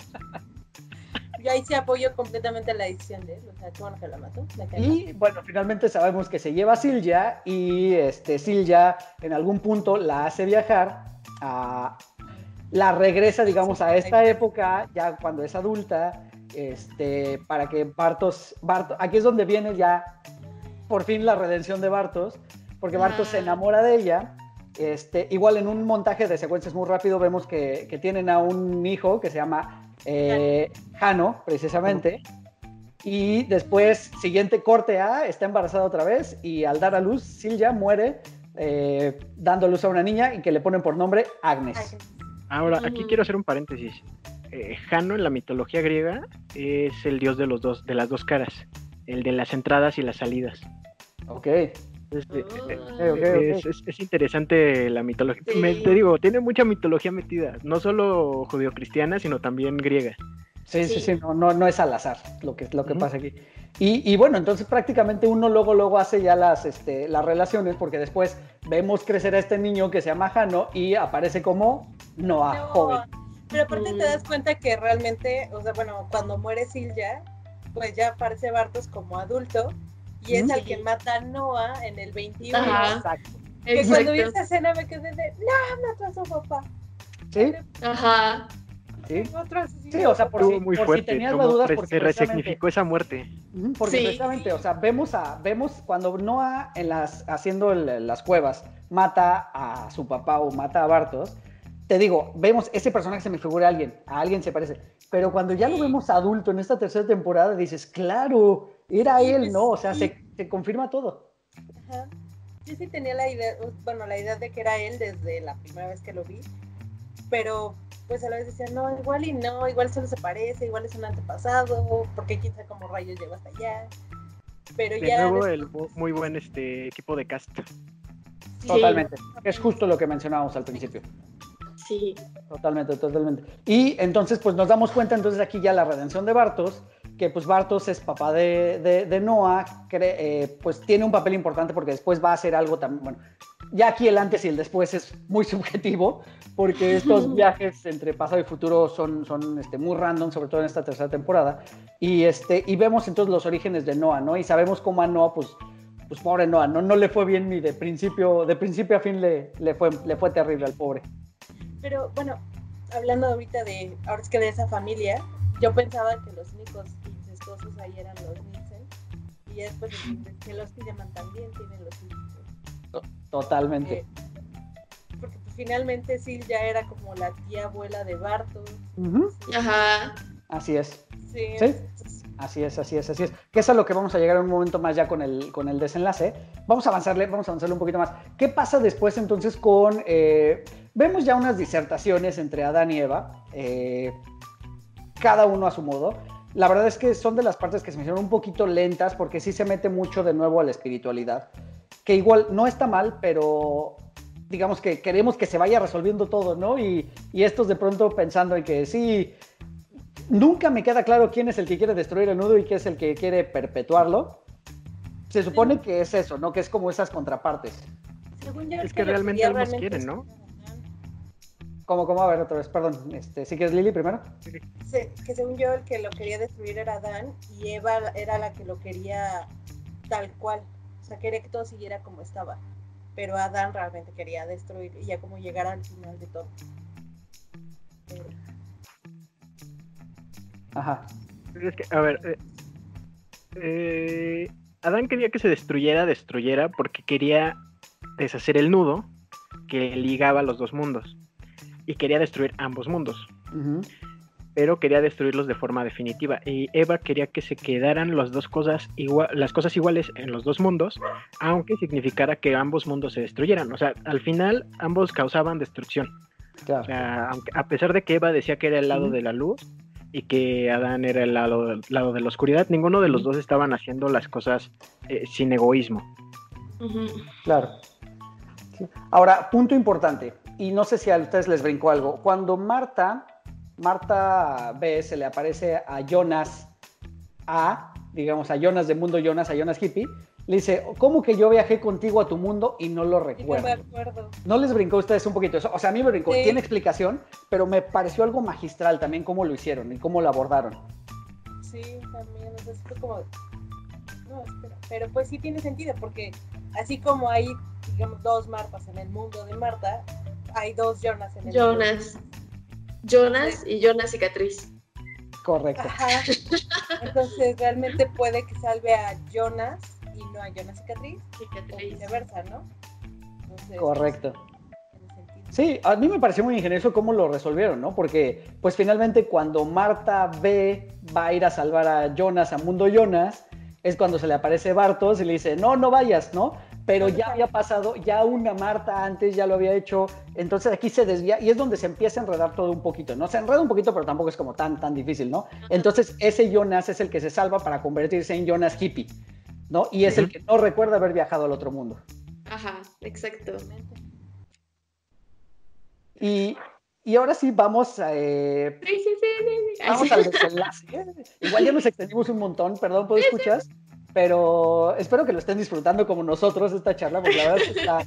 Yo ahí sí apoyo completamente la decisión de él. O sea, qué bueno que la mató. Y bueno, finalmente sabemos que se lleva a Silja y este, Silja en algún punto la hace viajar a... La regresa, digamos, a esta época, ya cuando es adulta, este, para que Bartos, Bartos, aquí es donde viene ya por fin la redención de Bartos, porque Bartos se enamora de ella. Este, igual en un montaje de secuencias muy rápido vemos que, que tienen a un hijo que se llama eh, Jano, precisamente. Y después, siguiente corte A, está embarazada otra vez y al dar a luz, Silja muere eh, dando a luz a una niña y que le ponen por nombre Agnes. Ahora, aquí quiero hacer un paréntesis. Eh, Jano en la mitología griega es el dios de los dos, de las dos caras, el de las entradas y las salidas. Ok. Es, eh, Ah. eh, ok, ok. es- es- es interesante la mitología. Sí. Me- te digo, tiene mucha mitología metida, no solo judeocristiana, sino también griega. Sí, sí, Sí. sí, no, no, no es al azar lo que, lo que pasa aquí. Y, y bueno, entonces prácticamente uno luego, luego hace ya las, este, las relaciones porque después vemos crecer a este niño que se llama Jano y aparece como Noah, No, joven. Pero aparte Mm. te das cuenta que realmente, o sea, bueno, cuando muere Silja, pues ya aparece Bartos como adulto y es Ujú. al que mata a Noah en el 21. Ajá. Exacto. Que cuando vi esa escena me quedé de, no, mató a su papá. ¿Sí? Ajá. Sí. Sí, o sea, por si, muy por si tenías la duda, porque se resignificó esa muerte. Porque Sí. precisamente, o sea, vemos a, vemos cuando Noah en las, haciendo el- las cuevas mata a su papá o mata a Bartos, te digo, vemos ese personaje se me figura a alguien, a alguien se parece, pero cuando ya lo vemos adulto en esta tercera temporada, dices, claro, era él, ¿no? O sea, sí. se, se confirma todo. Ajá. Yo sí tenía la idea, bueno, la idea de que era él desde la primera vez que lo vi, pero pues a la vez decía, no, igual y no, igual solo se parece, igual es un antepasado, porque quién sabe cómo rayos llegó hasta allá. Pero De ya... nuevo, después- el muy buen este equipo de cast. sí, Totalmente. Es justo lo que mencionábamos al principio. Sí. Totalmente, totalmente. Y entonces, pues nos damos cuenta entonces aquí ya la redención de Bartos, que pues Bartos es papá de, de, de Noah, eh, pues tiene un papel importante porque después va a hacer algo también, bueno, ya aquí el antes y el después es muy subjetivo, porque estos viajes entre pasado y futuro son, son este, muy random, sobre todo en esta tercera temporada, y, este, y vemos entonces los orígenes de Noah, ¿no? Y sabemos cómo a Noah, pues, pues pobre Noah, ¿no? No le fue bien ni de principio, de principio a fin le, le, fue, le fue terrible al pobre. Pero bueno, hablando ahorita de, ahora es que de esa familia, yo pensaba que los únicos incestuosos ahí eran los Nielsen, y después que los Tilleman también tienen los hijos. Totalmente. Eh, porque pues, finalmente Sil ya era como la tía abuela de Bartos. Ajá. Así es. Sí. Sí. Así es, así es, así es. Que es a lo que vamos a llegar en un momento más ya con el, con el desenlace. Vamos a avanzarle, vamos a avanzarle un poquito más. ¿Qué pasa después entonces con... eh, vemos ya unas disertaciones entre Adán y Eva, eh, cada uno a su modo. La verdad es que son de las partes que se me hicieron un poquito lentas porque sí se mete mucho de nuevo a la espiritualidad. Que igual no está mal, pero digamos que queremos que se vaya resolviendo todo, ¿no? Y, y estos de pronto pensando en que sí, nunca me queda claro quién es el que quiere destruir el nudo y quién es el que quiere perpetuarlo. Se supone que es eso, ¿no? Que es como esas contrapartes. Según yo, el Es que lo realmente quería ambos realmente quieren, es ¿no? ¿Cómo, cómo? A ver, otra vez, perdón. Este, ¿Sí quieres Lili primero? Se- que según yo el que lo quería destruir era Adán y Eva era la que lo quería tal cual. O sea, quería que todo siguiera como estaba. Pero Adán realmente quería destruir y ya como llegar al final de todo. Pero- Ajá. Pero es que, a ver, eh, eh, Adán quería que se destruyera, destruyera, porque quería deshacer el nudo que ligaba los dos mundos. Y quería destruir ambos mundos, pero quería destruirlos de forma definitiva. Y Eva quería que se quedaran las dos cosas igual, las cosas iguales en los dos mundos, aunque significara que ambos mundos se destruyeran. O sea, al final ambos causaban destrucción. Claro. O sea, aunque, a pesar de que Eva decía que era el lado de la luz y que Adán era el lado, lado de la oscuridad, ninguno de los dos estaban haciendo las cosas eh, sin egoísmo. Claro. Sí. Ahora, punto importante, y no sé si a ustedes les brincó algo. Cuando Marta, Marta B se le aparece a Jonas A, digamos a Jonas de Mundo Jonas, a Jonas Hippie, le dice, ¿cómo que yo viajé contigo a tu mundo y no lo y no me recuerdo? acuerdo. ¿No les brincó a ustedes un poquito eso? O sea, a mí me brincó, Sí. tiene explicación, pero me pareció algo magistral también cómo lo hicieron y cómo lo abordaron. Sí, también. O sea, fue como. No, espera. Pero pues sí tiene sentido, porque así como hay, digamos, dos Martas en el mundo de Marta, hay dos Jonas en el mundo. de- Jonas. Jonas y Jonas cicatriz. Correcto. Ajá. Entonces realmente puede que salve a Jonas y no a Jonas Cicatriz, o Cicatriz. viceversa, ¿no? Entonces, Correcto. Sí, a mí me pareció muy ingenioso cómo lo resolvieron, ¿no? Porque, pues finalmente, cuando Marta B va a ir a salvar a Jonas, a Mundo Jonas, es cuando se le aparece Bartos y le dice, no, no vayas, ¿no? Pero ya había pasado, ya una Marta antes ya lo había hecho, entonces aquí se desvía y es donde se empieza a enredar todo un poquito, ¿no? Se enreda un poquito, pero tampoco es como tan, tan difícil, ¿no? Entonces ese Jonas es el que se salva para convertirse en Jonas hippie, ¿no? Y es el Ujú. que no recuerda haber viajado al otro mundo. Ajá, exacto. Y, y ahora sí vamos a... eh, Sí, sí, sí, sí, sí. Vamos al desenlace. Igual ya nos extendimos un montón, perdón, ¿puedo escuchar? Pero espero que lo estén disfrutando como nosotros esta charla, porque la verdad es que está,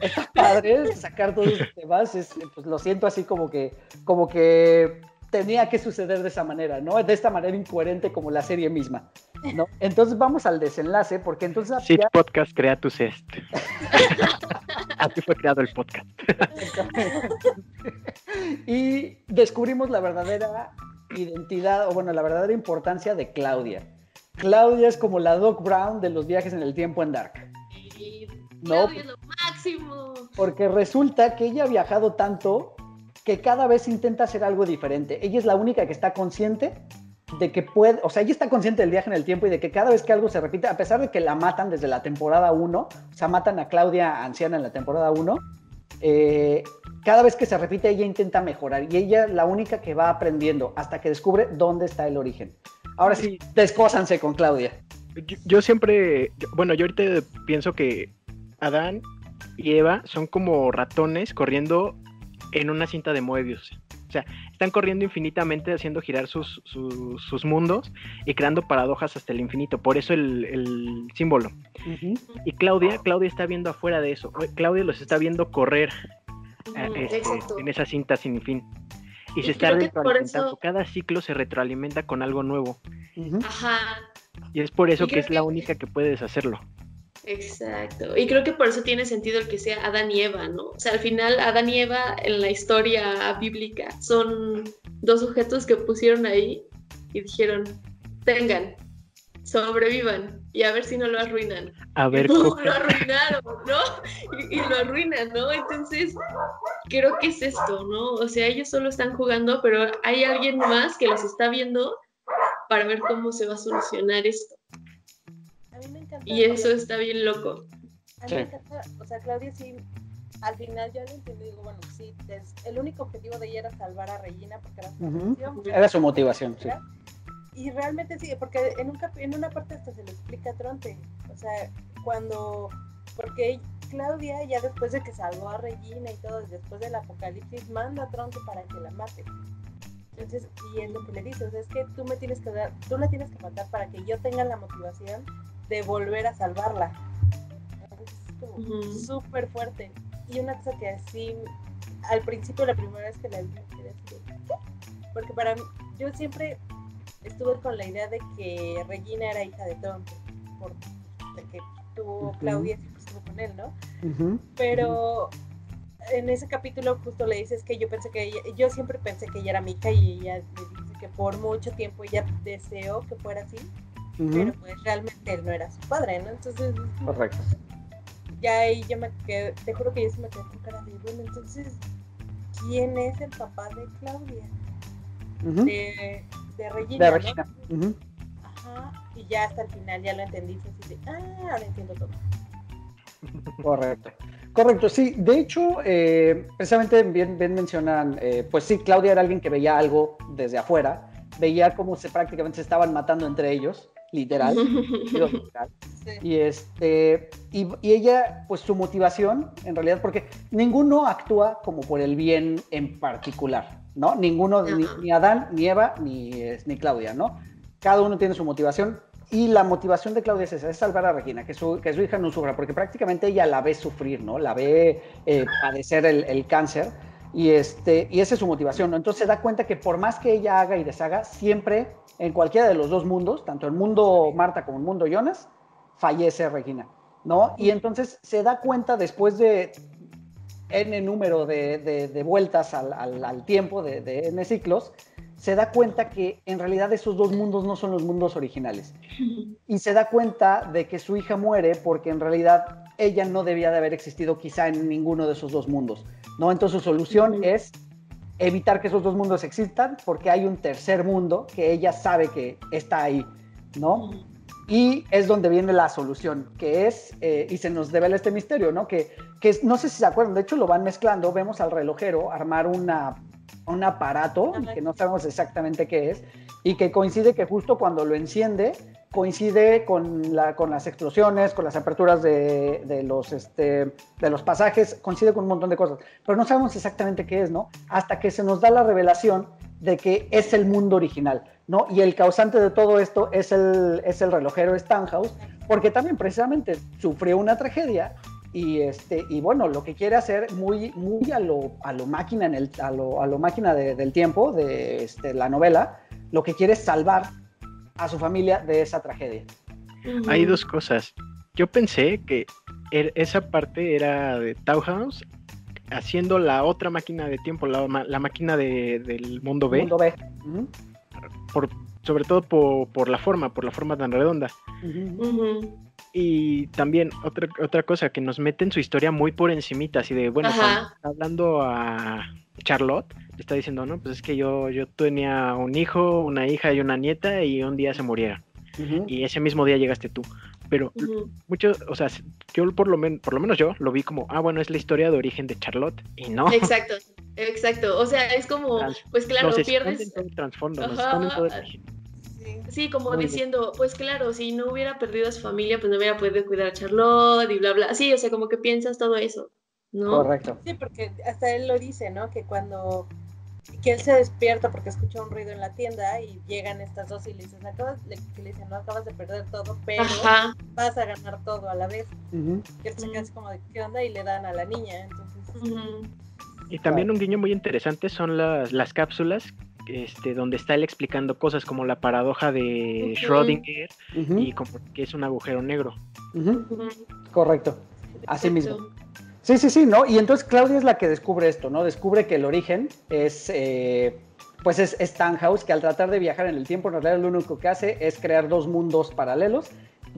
está padre sacar todos estos temas. Es, pues lo siento así como que, como que tenía que suceder de esa manera, ¿no? De esta manera incoherente como la serie misma, ¿no? Entonces vamos al desenlace, porque entonces Podcast crea tu cest. Así fue creado el podcast. y descubrimos la verdadera identidad, o bueno, la verdadera importancia de Claudia. Claudia es como la Doc Brown de los viajes en el tiempo en Dark. Sí. No. Claudia es lo máximo. Porque resulta que ella ha viajado tanto que cada vez intenta hacer algo diferente. Ella es la única que está consciente de que puede, o sea, ella está consciente del viaje en el tiempo y de que cada vez que algo se repite, a pesar de que la matan desde la temporada 1, o sea, matan a Claudia anciana en la temporada 1, eh, cada vez que se repite ella intenta mejorar y ella la única que va aprendiendo hasta que descubre dónde está el origen. Ahora sí, descósanse con Claudia. Yo, siempre, bueno, yo ahorita pienso que Adán y Eva son como ratones corriendo en una cinta de Moebius. O sea, están corriendo infinitamente haciendo girar sus, sus, sus mundos y creando paradojas hasta el infinito. Por eso el, el símbolo. Y Claudia, Claudia está viendo afuera de eso. Claudia los está viendo correr eh, Ujú, este, en esa cinta sin fin. Y, Y se está retroalimentando. eso- Cada ciclo se retroalimenta con algo nuevo. Ajá, Y es por eso Y que es la que- única que puede deshacerlo. Exacto. Y creo que por eso tiene sentido el que sea Adán y Eva, ¿no? O sea, al final Adán y Eva en la historia bíblica son dos sujetos que pusieron ahí y dijeron, tengan, sobrevivan y a ver si no lo arruinan. A ver, ¡Pum! lo arruinaron, ¿no? Y, y lo arruinan, ¿no? Entonces, creo que es esto, ¿no? O sea, ellos solo están jugando, pero hay alguien más que los está viendo para ver cómo se va a solucionar esto. Y eso está bien loco. Sí. o sea, Claudia sí, al final ya lo entendí, digo, bueno, sí, el único objetivo de ella era salvar a Regina porque era su Ujú. misión, Era su motivación, sí. Y realmente sí, porque en, un cap- en una parte hasta se lo explica a Tronte, o sea, cuando, porque Claudia ya después de que salvó a Regina y todo, después del apocalipsis, manda a Tronte para que la mate. Entonces, y es lo que le dice, o sea, es que tú me tienes que dar, tú la tienes que matar para que yo tenga la motivación de volver a salvarla. Súper fuerte. Y una cosa que así, al principio, la primera vez que la vi, me. Porque para mí, yo siempre estuve con la idea de que Regina era hija de Tom, por de que tuvo. Claudia siempre estuvo con él, ¿no? Pero en ese capítulo justo le dices que yo pensé que ella, yo siempre pensé que ella era mi hija y ella le dice que por mucho tiempo ella deseó que fuera así, Pero pues realmente él no era su padre, ¿no? Entonces Correcto. ya ahí yo me quedé, te juro que yo sí me quedé con cara de, bueno, entonces, ¿quién es el papá de Claudia? De, de Regina, De ¿no? Regina. Ajá, y ya hasta el final ya lo entendí, fue así de, ah, ahora entiendo todo. Correcto. Correcto, sí. De hecho, eh, precisamente bien, bien mencionan, eh, pues sí, Claudia era alguien que veía algo desde afuera, veía cómo se prácticamente se estaban matando entre ellos, literal. digo, literal. Sí. Y, este, y, y ella, pues su motivación, en realidad, porque ninguno actúa como por el bien en particular, ¿no? Ninguno, ni, Adán, ni Eva, ni, eh, ni Claudia, ¿no? Cada uno tiene su motivación. Y la motivación de Claudia es esa, es salvar a Regina, que su, que su hija no sufra, porque prácticamente ella la ve sufrir, ¿no? La ve eh, padecer el, el cáncer. Y, este, y esa es su motivación, ¿no? Entonces se da cuenta que por más que ella haga y deshaga, siempre en cualquiera de los dos mundos, tanto el mundo Marta como el mundo Jonas, fallece Regina, ¿no? Y entonces se da cuenta después de n número de, de- de vueltas al, al- al tiempo, de, de n ciclos, se da cuenta que en realidad esos dos mundos no son los mundos originales. Y se da cuenta de que su hija muere porque en realidad ella no debía de haber existido quizá en ninguno de esos dos mundos, ¿no? Entonces su solución es evitar que esos dos mundos existan porque hay un tercer mundo que ella sabe que está ahí, ¿no? Y es donde viene la solución, que es, eh, y se nos devela este misterio, ¿no? Que, que no sé si se acuerdan, de hecho lo van mezclando, vemos al relojero armar una, un aparato, Ajá. que no sabemos exactamente qué es, y que coincide que justo cuando lo enciende, coincide con, la, con las explosiones, con las aperturas de, de los, este, de los pasajes, coincide con un montón de cosas, pero no sabemos exactamente qué es, ¿no? Hasta que se nos da la revelación de que es el mundo original, ¿no? Y el causante de todo esto es el, es el relojero Stanhouse, porque también precisamente sufrió una tragedia y, este, y bueno, lo que quiere hacer muy, muy a, lo, máquina, a, lo, máquina de- del tiempo de este, la novela, lo que quiere es salvar a su familia de esa tragedia. Hay dos cosas. Yo pensé que er- esa parte era de Tauhaus haciendo la otra máquina de tiempo, la, máquina de- del mundo B, Mundo B. Por, sobre todo por, por la forma, por la forma tan redonda. Y también otra, otra cosa, que nos meten su historia muy por encimita, así de, bueno, hablando a Charlotte, está diciendo, no, pues es que yo, yo tenía un hijo, una hija y una nieta y un día se murieron. Y ese mismo día llegaste tú. Pero Ujú. mucho, o sea, yo por lo, men- por lo menos yo lo vi como, ah, bueno, es la historia de origen de Charlotte. Y no, Exacto, exacto. O sea, es como, pues claro, nos pierdes. todo el trasfondo, nos Ajá. esconden todo el origen. Sí. Sí, como Muy bien. diciendo, pues claro, si no hubiera perdido a su familia, pues no hubiera podido cuidar a Charlotte y bla, bla. Sí, o sea, como que piensas todo eso, ¿no? Correcto. Sí, porque hasta él lo dice, ¿no? Que cuando que él se despierta porque escucha un ruido en la tienda y llegan estas dos y le dicen, acabas, le, que le dicen, no acabas de perder todo, pero Ajá. vas a ganar todo a la vez. Y él se queda así como de qué onda y le dan a la niña, entonces. Y también un guiño muy interesante son las, las cápsulas, este, donde está él explicando cosas como la paradoja de. Schrödinger y como que es un agujero negro. Correcto. Así mismo. Sí, sí, sí, ¿no? Y entonces Claudia es la que descubre esto, ¿no? Descubre que el origen es, eh, pues es, Tannhaus, que al tratar de viajar en el tiempo, en realidad lo único que hace es crear dos mundos paralelos,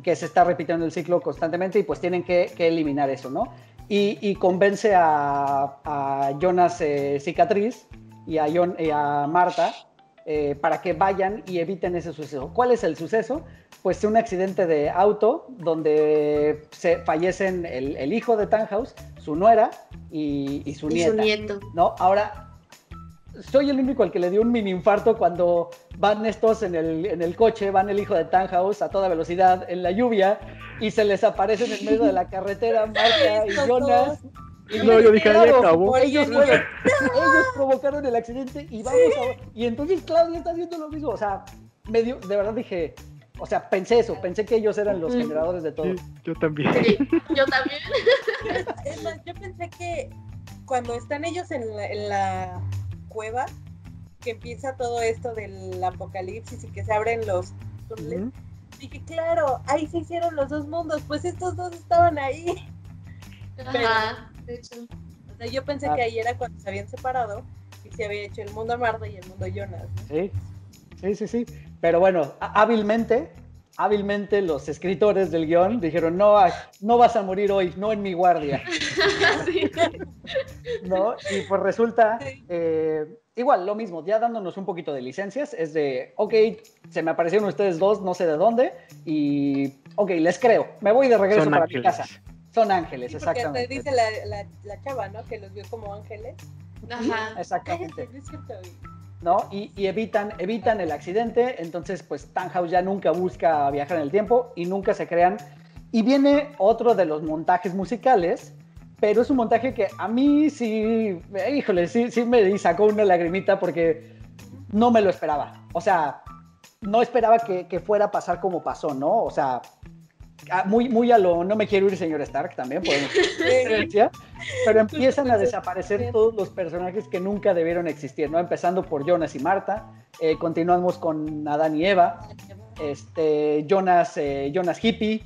que se está repitiendo el ciclo constantemente y pues tienen que, eliminar eso, ¿no? Y, convence a, Jonas eh, Cicatriz y a, Jon- y a Marta eh, para que vayan y eviten ese suceso. ¿Cuál es el suceso? Pues un accidente de auto donde se fallecen el, hijo de Tannhaus, su nuera y, y su Y nieta. su nieto. ¿no? Ahora, soy el único al que le dio un mini infarto cuando van estos en el, en el coche, van el hijo de Tannhaus a toda velocidad en la lluvia y se les aparecen en medio de la carretera Marta y Jonas. Y No, yo dije, ahí acabó. Ellos provocaron el accidente y vamos a... Y entonces Claudia está haciendo lo mismo. O sea, medio, de verdad dije, O sea, pensé eso, pensé que ellos eran los generadores de todo. Sí, yo también. Sí, yo también. Es más, yo pensé que cuando están ellos en la, en la cueva, que empieza todo esto del apocalipsis y que se abren los túneles, dije, claro, ahí se hicieron los dos mundos, pues estos dos estaban ahí. Ajá, de hecho. O sea, yo pensé Ah. que ahí era cuando se habían separado y se había hecho el mundo Marta y el mundo Jonas. ¿no? Sí, sí, sí, sí. Pero bueno, há- hábilmente, hábilmente los escritores del guion dijeron, no, no vas a morir hoy, no en mi guardia, Sí. ¿no? Y pues resulta, eh, igual, lo mismo, ya dándonos un poquito de licencias, es de, ok, se me aparecieron ustedes dos, no sé de dónde, y, ok, les creo, me voy de regreso Son para ángeles. mi casa. Son ángeles, Sí, exactamente. dice la, la, la chava, ¿no? Que los vio como ángeles. Ajá. Exactamente. Cállate, no. Y, evitan, evitan el accidente, entonces pues Tannhaus ya nunca busca viajar en el tiempo y nunca se crean. Y viene otro de los montajes musicales, pero es un montaje que a mí sí, híjole, sí, sí me sacó una lagrimita porque no me lo esperaba. O sea, no esperaba que, que fuera a pasar como pasó, ¿no? O sea, muy, muy a lo no me quiero ir, señor Stark, también podemos referencia, pero empiezan a desaparecer todos los personajes que nunca debieron existir, ¿no? Empezando por Jonas y Marta, eh, continuamos con Adán y Eva, este, Jonas, eh, Jonas Hippie,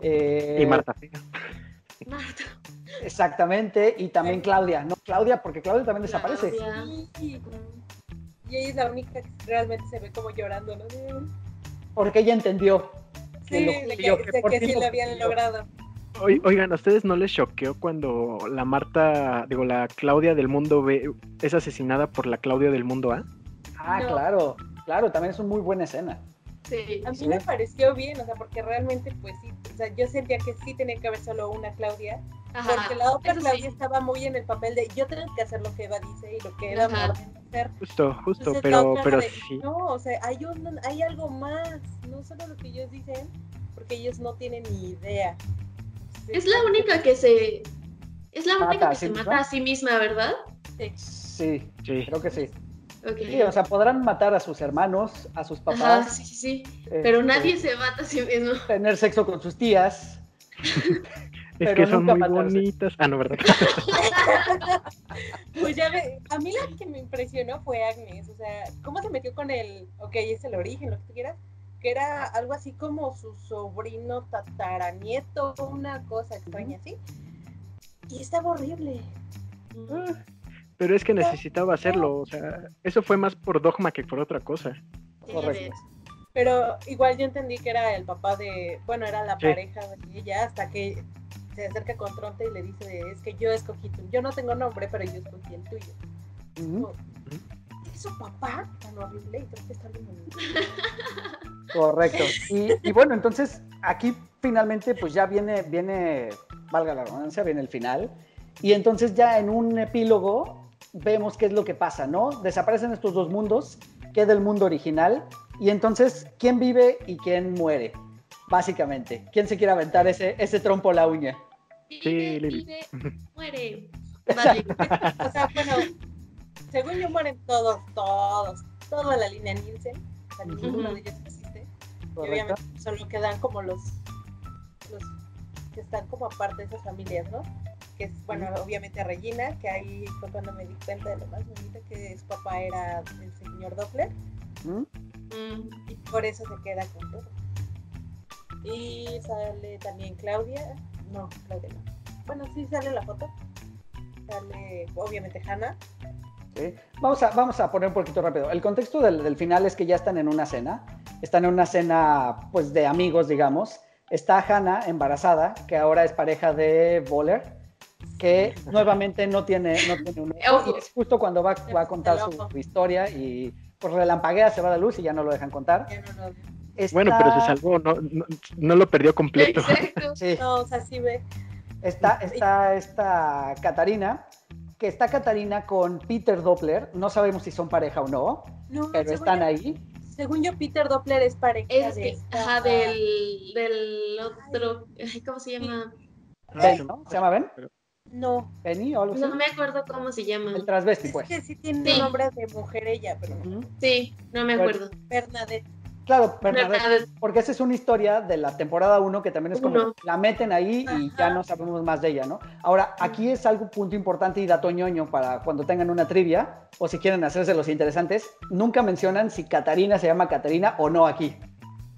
eh, Y Marta. Marta. exactamente, y también Claudia, ¿no? Claudia, porque Claudia también desaparece. Sí. Y ella es la única que realmente se ve como llorando, ¿no? Porque ella entendió. Que Sí, lo- de que yo- que, de por que sí lo habían logrado. Oi- Oigan, ¿a ustedes no les choqueó cuando la Marta, digo, la Claudia del mundo B es asesinada por la Claudia del mundo A? Ah, No. claro, claro, también es una muy buena escena. Sí. A mí Sí. me pareció bien, o sea, porque realmente, pues sí, o sea, yo sentía que sí tenía que haber solo una Claudia, Ajá. porque la otra eso sí. Claudia estaba muy en el papel de yo tengo que hacer lo que Eva dice y lo que Eva me ordena Justo, justo, Entonces, pero, pero de, sí. No, o sea, hay, un, hay algo más, no solo lo que ellos dicen, porque ellos no tienen ni idea. Es la única que se. Es la Mata única a que sí se misma. mata a sí misma, ¿verdad? Sí, Sí. creo que sí. O sea, podrán matar a sus hermanos, a sus Ajá, papás, sí, sí, sí. Pero este, nadie se mata a sí mismo. tener sexo con sus tías. Es pero que son muy matarse. bonitas. Ah, no, ¿verdad? Pues ya ve, a mí la que me impresionó fue Agnes, o sea, cómo se metió con el, ok, es el origen, lo que tú quieras, que era algo así como su sobrino tataranieto, una cosa extraña así. Y estaba horrible. Pero es que necesitaba hacerlo, o sea, eso fue más por dogma que por otra cosa. Correcto. Pero igual yo entendí que era el papá de, bueno, era la Sí. pareja de ella hasta que se acerca con Tronte y le dice, es que yo escogí tu, yo no tengo nombre, pero yo escogí el tuyo. Ujú, ¿Es su papá? Tan horrible y Tronte está bien bonito. Correcto. Y, y bueno, entonces aquí finalmente pues ya viene, viene, valga la redundancia, viene el final. Y entonces ya en un epílogo vemos qué es lo que pasa, ¿no? Desaparecen estos dos mundos, queda el mundo original. Y entonces, ¿quién vive y quién muere? Básicamente, ¿quién se quiere aventar ese, ese trompo a la uña? Vive, Lili. vive, muere. Vale. O sea, bueno, según yo mueren todos, todos, toda la línea Nielsen. O sea, ninguno de ellos existe. Y obviamente solo quedan como los, los que están como aparte de esas familias, ¿no? Que es, bueno, obviamente Regina, que ahí fue cuando me di cuenta de lo más bonito que su papá era el señor Doppler. ¿Mm? Mm, y por eso se queda con todo. Y sale también Claudia, no, Claudia no. Bueno, sí sale la foto. Sale, obviamente, Hannah. ¿sí? Vamos, a, vamos a poner un poquito rápido. El contexto del, del final es que ya están en una cena. Están en una cena, pues, de amigos, digamos. Está Hannah embarazada, que ahora es pareja de Boller, que nuevamente no tiene, no tiene un. Y es justo cuando va, va a contar su, su historia y pues relampaguea, se va la luz y ya no lo dejan contar. Bueno, pero se salvó, no, no, no lo perdió completo. Exacto. Sí. no, o sea, sí ve. Está, está esta Catarina, que está Catarina con Peter Doppler. No sabemos si son pareja o no, No, pero están yo- ahí. Según yo, Peter Doppler es pareja Es de que, esta- ajá, del, del otro, ay, ¿cómo se llama? Ben, ¿no? ¿Se llama Ben? No, ¿Penny o algo así? No me acuerdo cómo se llama. El transvesti, es pues. que sí tiene Sí. nombre de mujer ella, pero. Sí, no me acuerdo. Bernadette. Claro, Bernadette, porque esa es una historia de la temporada 1 que también es como Uno. la meten ahí y ya no sabemos más de ella, ¿no? Ahora, aquí es algo punto importante y dato ñoño para cuando tengan una trivia o si quieren hacerse los interesantes, nunca mencionan si Catarina se llama Catarina o no aquí.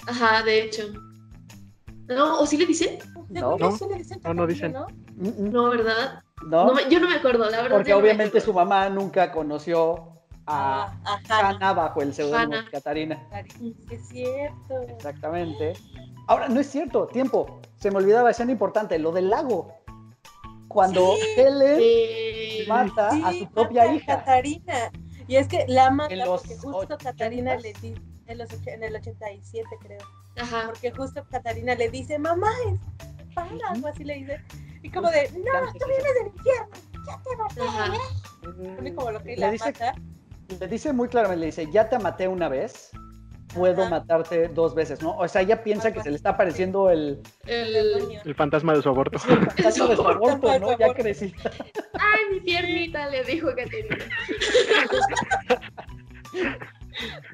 Ajá, de hecho. No, ¿o sí le dicen? No, no. le dicen No, no Catarina, dicen. ¿no? Mm, mm, No, ¿verdad? ¿no? No me- yo no me acuerdo, la verdad. porque obviamente su mamá nunca conoció a Ah. Hannah bajo el seudónimo de Catarina. Es cierto. Exactamente. Ahora, no es cierto, tiempo. Se me olvidaba escena importante, lo del lago. Cuando Sí. Helen mata a su propia mata a hija. Catarina. Y es que la mata En los porque justo Catarina le dice, en, los, en el 87 creo, Ajá. porque justo Catarina le dice, mamá, es para, algo así le dice. Y como de, no, tú vienes del infierno, ya te maté. Ajá. Como lo que Le la dice- mata. Le dice muy claramente, le dice, ya te maté una vez, puedo Ajá. matarte dos veces, ¿no? O sea, ella piensa que se le está apareciendo el, El El... fantasma de su aborto. el fantasma de su aborto, ¿no? Ya crecida. Ay, mi piernita, le dijo Caterina.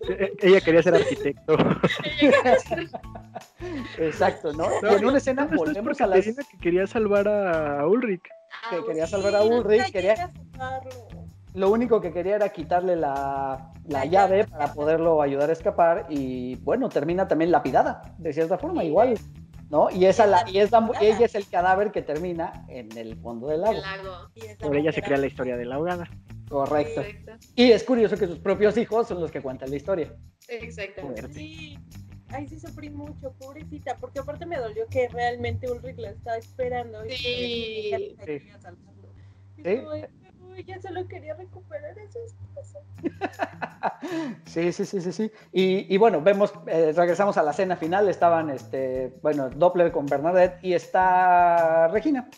Eh, Ella quería ser arquitecto. Exacto, ¿no? No, en una escena por volvemos a las... Caterina que quería salvar a Ulrich. Que quería salvar a Ulrich, nunca quería- llega a salvarlo. Lo único que quería era quitarle la, la La llave llave. para poderlo ayudar a escapar y bueno, termina también lapidada, de cierta forma, igual, ¿no? Y, esa la, y, es la- y ella es el cadáver que termina en el fondo del lago. Por ella se crea la historia de la ahogada. Correcto. Y es curioso que sus propios hijos son los que cuentan la historia. Exacto. Fuerte. Sí. Ay, sí sufrí mucho, pobrecita, porque aparte me dolió que realmente Ulrich la estaba esperando. y Sí. Sí. Sí. Como de, "No, ella solo quería recuperar a su esposa. Sí, sí, sí, sí, sí. Y, y bueno, vemos, eh, regresamos a la cena final, estaban, este, bueno, Doppler con Bernadette y está Regina,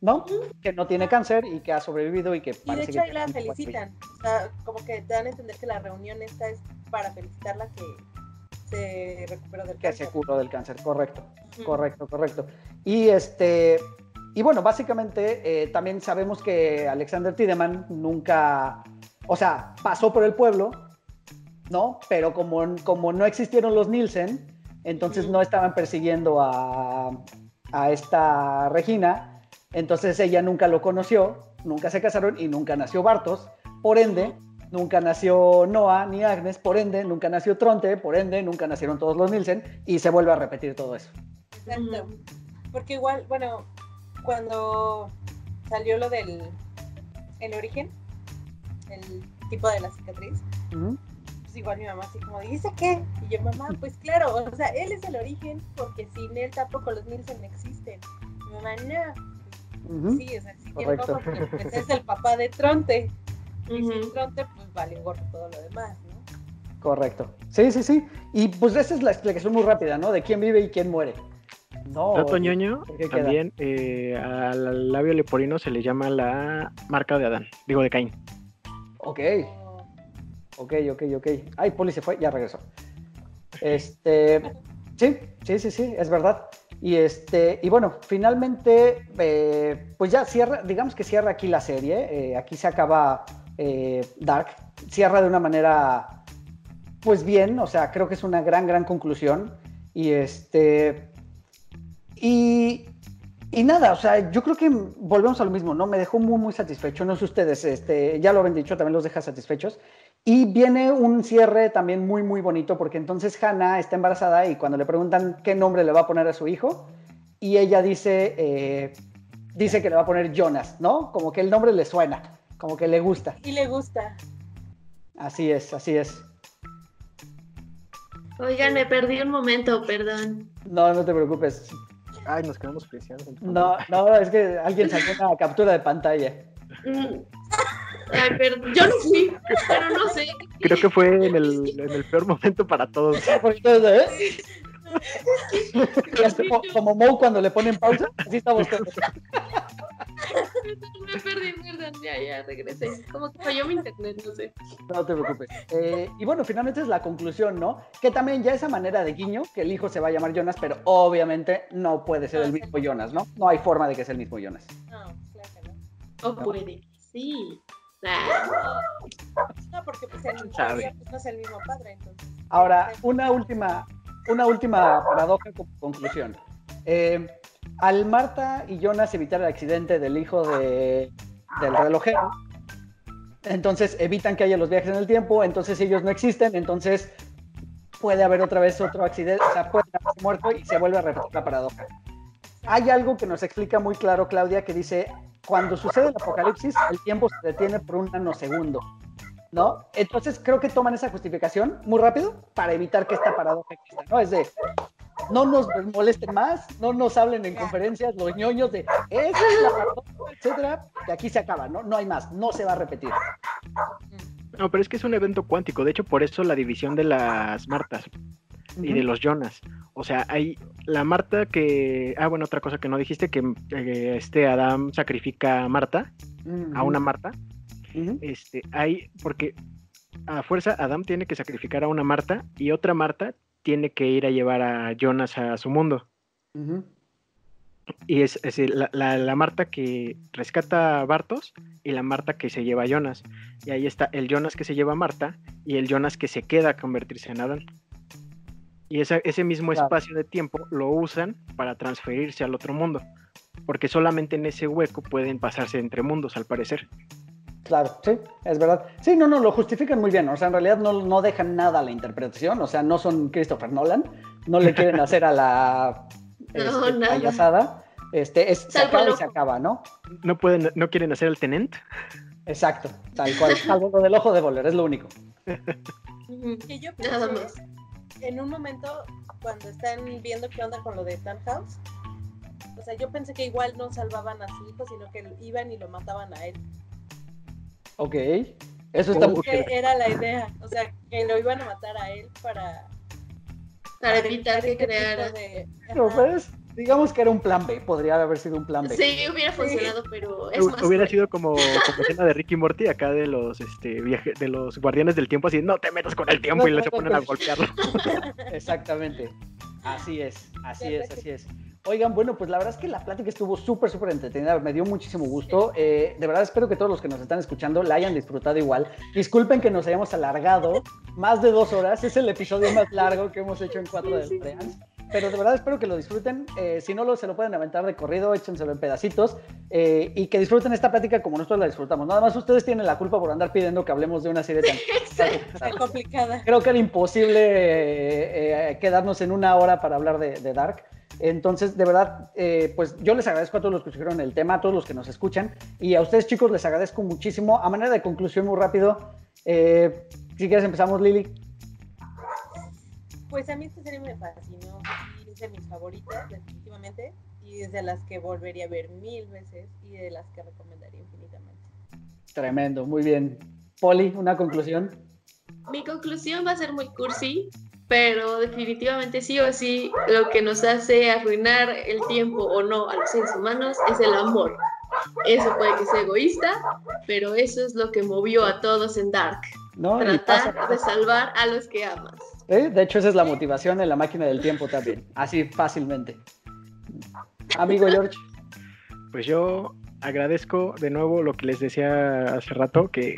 ¿no? Que no tiene cáncer y que ha sobrevivido y que Y de hecho ahí la felicitan. O sea, como que te dan a entender que la reunión esta es para felicitarla que se recuperó del Que se curó del cáncer, correcto. Correcto, correcto. Y este, y bueno, básicamente eh, también sabemos que Alexander Tiedemann nunca, o sea, pasó por el pueblo, ¿no? Pero como, como no existieron los Nielsen, entonces no estaban persiguiendo a, a esta Regina, entonces ella nunca lo conoció, nunca se casaron y nunca nació Bartos, por ende, nunca nació Noah ni Agnes, por ende, nunca nació Tronte, por ende, nunca nacieron todos los Nielsen. Y se vuelve a repetir todo eso. Exacto. Porque igual, bueno, cuando salió lo del el origen, el tipo de la cicatriz, pues igual mi mamá así como, ¿dice qué? Y yo, mamá, pues claro, o sea, él es el origen porque sin él tampoco los Nielsen existen. Mi mamá, no. Ujú. Sí, o sea, sí tiene Correcto. papá porque pues, es el papá de Tronte. Y sin. Tronte, pues vale gorro todo lo demás, ¿no? Correcto. Sí, sí, sí. Y pues esa es la explicación muy rápida, ¿no? De quién vive y quién muere. No. Dato ñoño, también eh, al labio leporino se le llama la marca de Adán, digo de Caín. Ok, ok, ok, ok. Ay, Poli se fue, ya regresó. Este, sí, sí, sí, sí, es verdad. Y este, y bueno, finalmente, eh, pues ya cierra, digamos que cierra aquí la serie. eh, aquí se acaba eh, Dark. Cierra de una manera, pues bien, o sea, creo que es una gran, gran conclusión. Y este, y, y nada, o sea, yo creo que volvemos a lo mismo, ¿no? Me dejó muy, muy satisfecho. No sé ustedes, este, ya lo habían dicho, también los deja satisfechos. Y viene un cierre también muy, muy bonito, porque entonces Hannah está embarazada y cuando le preguntan qué nombre le va a poner a su hijo, y ella dice, eh, dice que le va a poner Jonas, ¿no? Como que el nombre le suena, como que le gusta. Y le gusta. Así es, así es. Oigan, me perdí un momento, perdón. No, no te preocupes. Ay, nos quedamos preciados. No, no, es que alguien sacó una captura de pantalla. Mm. Ay, perdón. Yo no fui, pero no sé. Creo que fue en el, en el peor momento para todos. Porque, ¿eh? Es como, como Moe cuando le ponen pausa, así estamos todos. Me perdí, perdón. Ya, ya regresé. Como que falló mi internet, no sé. No te preocupes. Eh, y bueno, finalmente es la conclusión, ¿no? Que también ya esa manera de guiño, que el hijo se va a llamar Jonas, pero obviamente no puede ser el mismo Jonas, ¿no? No hay forma de que sea el mismo Jonas. No, claro que no. O puede. Sí. Ah, No, porque pues en ¿Quién sabe? teoría, pues, no es el mismo padre, entonces. Ahora, una última, una última paradoja como conclusión. Eh, al Marta y Jonas evitar el accidente del hijo de, del relojero, entonces evitan que haya los viajes en el tiempo, entonces ellos no existen, entonces puede haber otra vez otro accidente, o sea, puede haber muerto y se vuelve a repetir la paradoja. Hay algo que nos explica muy claro, Claudia, que dice, cuando sucede el apocalipsis, el tiempo se detiene por un nanosegundo. ¿no? Entonces creo que toman esa justificación muy rápido para evitar que esta paradoja exista, ¿no? Es de, no nos molesten más, no nos hablen en conferencias los ñoños de, esa es la etcétera, que aquí se acaba, ¿no? No hay más, no se va a repetir. No, pero es que es un evento cuántico. De hecho, por eso la división de las Martas y de los Jonas. O sea, hay la Marta que. Ah, bueno, otra cosa que no dijiste: que eh, este Adam sacrifica a Marta, a una Marta. Este, hay. Porque a fuerza Adam tiene que sacrificar a una Marta y otra Marta tiene que ir a llevar a Jonas a su mundo. Y es, es la, la- la Marta que rescata a Bartos y la Marta que se lleva a Jonas. Y ahí está el Jonas que se lleva a Marta y el Jonas que se queda a convertirse en Adán. Y esa- ese mismo Claro. espacio de tiempo lo usan para transferirse al otro mundo. Porque solamente en ese hueco pueden pasarse entre mundos, al parecer. Claro, sí, es verdad. Sí, no, no, lo justifican muy bien. O sea, en realidad no, no dejan nada a la interpretación. O sea, no son Christopher Nolan. No le quieren hacer a la No, este, nada. payasada. Este, es, se acaba y se acaba, ¿no? No pueden, no quieren hacer el tenent. Exacto, tal cual. Salvo lo del ojo de Boller, es lo único. ujú. Que yo Nada más. en un momento, cuando están viendo qué onda con lo de Townhouse, o sea, yo pensé que igual no salvaban a su hijo, sino que iban y lo mataban a él. Ok. Eso está muy. Que era la idea, o sea, que lo iban a matar a él para... Para evitar que este creara. de- Ajá. pues, digamos que era un plan B. Podría haber sido un plan B. Sí, hubiera funcionado, pero es más. Hubiera sido como, como escena de Ricky Morty acá de los este viaje, de los guardianes del tiempo, así no te metas con el tiempo No y le se ponen a con- golpearlo. Exactamente. Así es, así es, así es. Oigan, bueno, pues la verdad es que la plática estuvo súper, súper entretenida. Me dio muchísimo gusto. Eh, de verdad espero que todos los que nos están escuchando la hayan disfrutado igual. Disculpen que nos hayamos alargado más de dos horas. Es el episodio más largo que hemos hecho en cuatro de Friends. Pero de verdad espero que lo disfruten. Eh, si no, lo, se lo pueden aventar de corrido, échenselo en pedacitos. eh, y que disfruten esta plática como nosotros la disfrutamos. Nada más ustedes tienen la culpa por andar pidiendo que hablemos de una serie tan... Complicada. Creo que era imposible eh, quedarnos en una hora para hablar de, de Dark. Entonces, de verdad, eh, pues yo les agradezco a todos los que escogieron el tema, a todos los que nos escuchan. Y a ustedes, chicos, les agradezco muchísimo. A manera de conclusión, muy rápido, eh, si quieres empezamos, Lili. Pues a mí esta serie me fascinó, es de mis favoritas, definitivamente, y es de las que volvería a ver mil veces y de las que recomendaría infinitamente. Tremendo, muy bien. Poli, una conclusión. Mi conclusión va a ser muy cursi, pero definitivamente sí o sí lo que nos hace arruinar el tiempo o no a los seres humanos es el amor. Eso puede que sea egoísta, pero eso es lo que movió a todos en Dark. ¿no? Tratar pasa- de salvar a los que amas. ¿eh? De hecho, esa es la motivación en la máquina del tiempo también. Así fácilmente. Amigo George. Pues yo agradezco de nuevo lo que les decía hace rato, que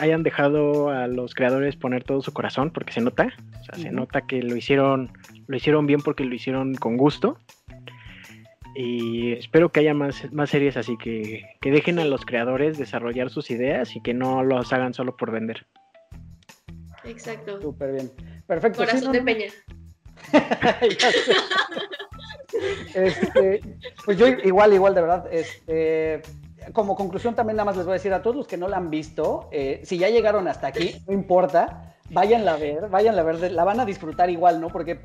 hayan dejado a los creadores poner todo su corazón, porque se nota, o sea, se nota que lo hicieron, lo hicieron bien porque lo hicieron con gusto. Y espero que haya más, más series así que, que dejen a los creadores desarrollar sus ideas y que no los hagan solo por vender. Exacto. Súper bien. Perfecto. sí, Corazón no, de peña. Este, pues yo igual, igual, de verdad. Este, como conclusión también nada más les voy a decir a todos los que no la han visto, eh, si ya llegaron hasta aquí, no importa, váyanla a ver, váyanla a ver, la van a disfrutar igual, ¿no? Porque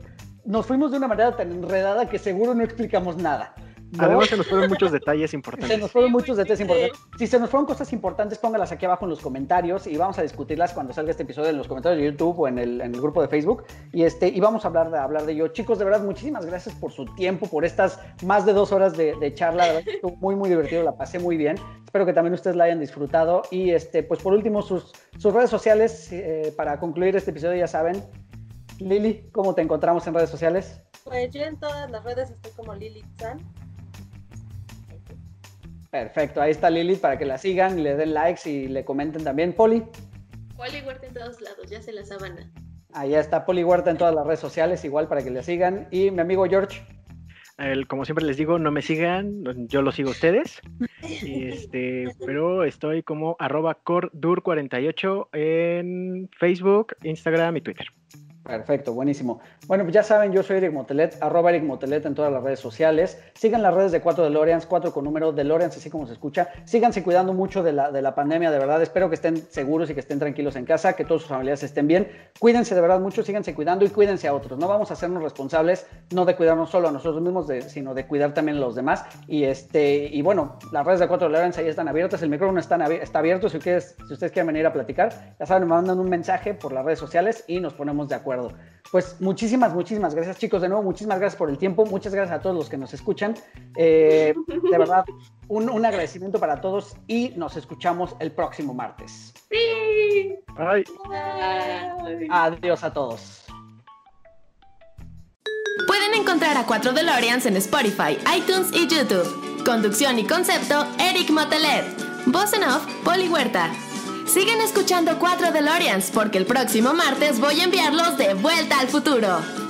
nos fuimos de una manera tan enredada que seguro no explicamos nada. ¿No? Además se nos fueron muchos detalles Se importantes. nos fueron muchos detalles importantes. Si se nos fueron cosas importantes, póngalas aquí abajo en los comentarios y vamos a discutirlas cuando salga este episodio en los comentarios de YouTube o en el, en el grupo de Facebook. Y, este, y vamos a hablar de, hablar de ello. Chicos, de verdad, muchísimas gracias por su tiempo, por estas más de dos horas de, de charla. La verdad, estuvo muy, muy divertido, la pasé muy bien. Espero que también ustedes la hayan disfrutado. Y este, pues por último, sus, sus redes sociales, eh, para concluir este episodio, ya saben. Lili, ¿cómo te encontramos en redes sociales? Pues yo en todas las redes estoy como Lily San. Perfecto, ahí está Lilith para que la sigan, le den likes y le comenten también. Poli. Poli Huerta en todos lados, ya se la sabana. Ahí está Poli Huerta en todas las redes sociales, igual para que le sigan. Y mi amigo George. El, como siempre les digo, no me sigan, yo los sigo a ustedes. Este, pero estoy como arroba cordur48 en Facebook, Instagram y Twitter. Perfecto, buenísimo. Bueno, pues ya saben, yo soy Eric Motelet, arroba Eric Motelet en todas las redes sociales. Sigan las redes de 4 DeLoreans, 4 con número DeLoreans, así como se escucha. Síganse cuidando mucho de la, de la pandemia, de verdad. Espero que estén seguros y que estén tranquilos en casa, que todos sus familiares estén bien. Cuídense de verdad mucho, síganse cuidando y cuídense a otros. No vamos a hacernos responsables, no de cuidarnos solo a nosotros mismos, sino de cuidar también a los demás. Y este y bueno, las redes de 4 DeLoreans ahí están abiertas, el micrófono está, está abierto. Si ustedes, si ustedes quieren venir a platicar, ya saben, me mandan un mensaje por las redes sociales y nos ponemos de acuerdo. Pues muchísimas, muchísimas gracias chicos. De nuevo, muchísimas gracias por el tiempo. Muchas gracias a todos los que nos escuchan. Eh, de verdad, un, un, agradecimiento para todos y nos escuchamos el próximo martes. Sí. Bye. Adiós a todos. Pueden encontrar a 4 DeLoreans en Spotify, iTunes y YouTube. Conducción y concepto, Eric Motelet. Voz en off, Poli Huerta. Sigan escuchando 4 DeLoreans porque el próximo martes voy a enviarlos de vuelta al futuro.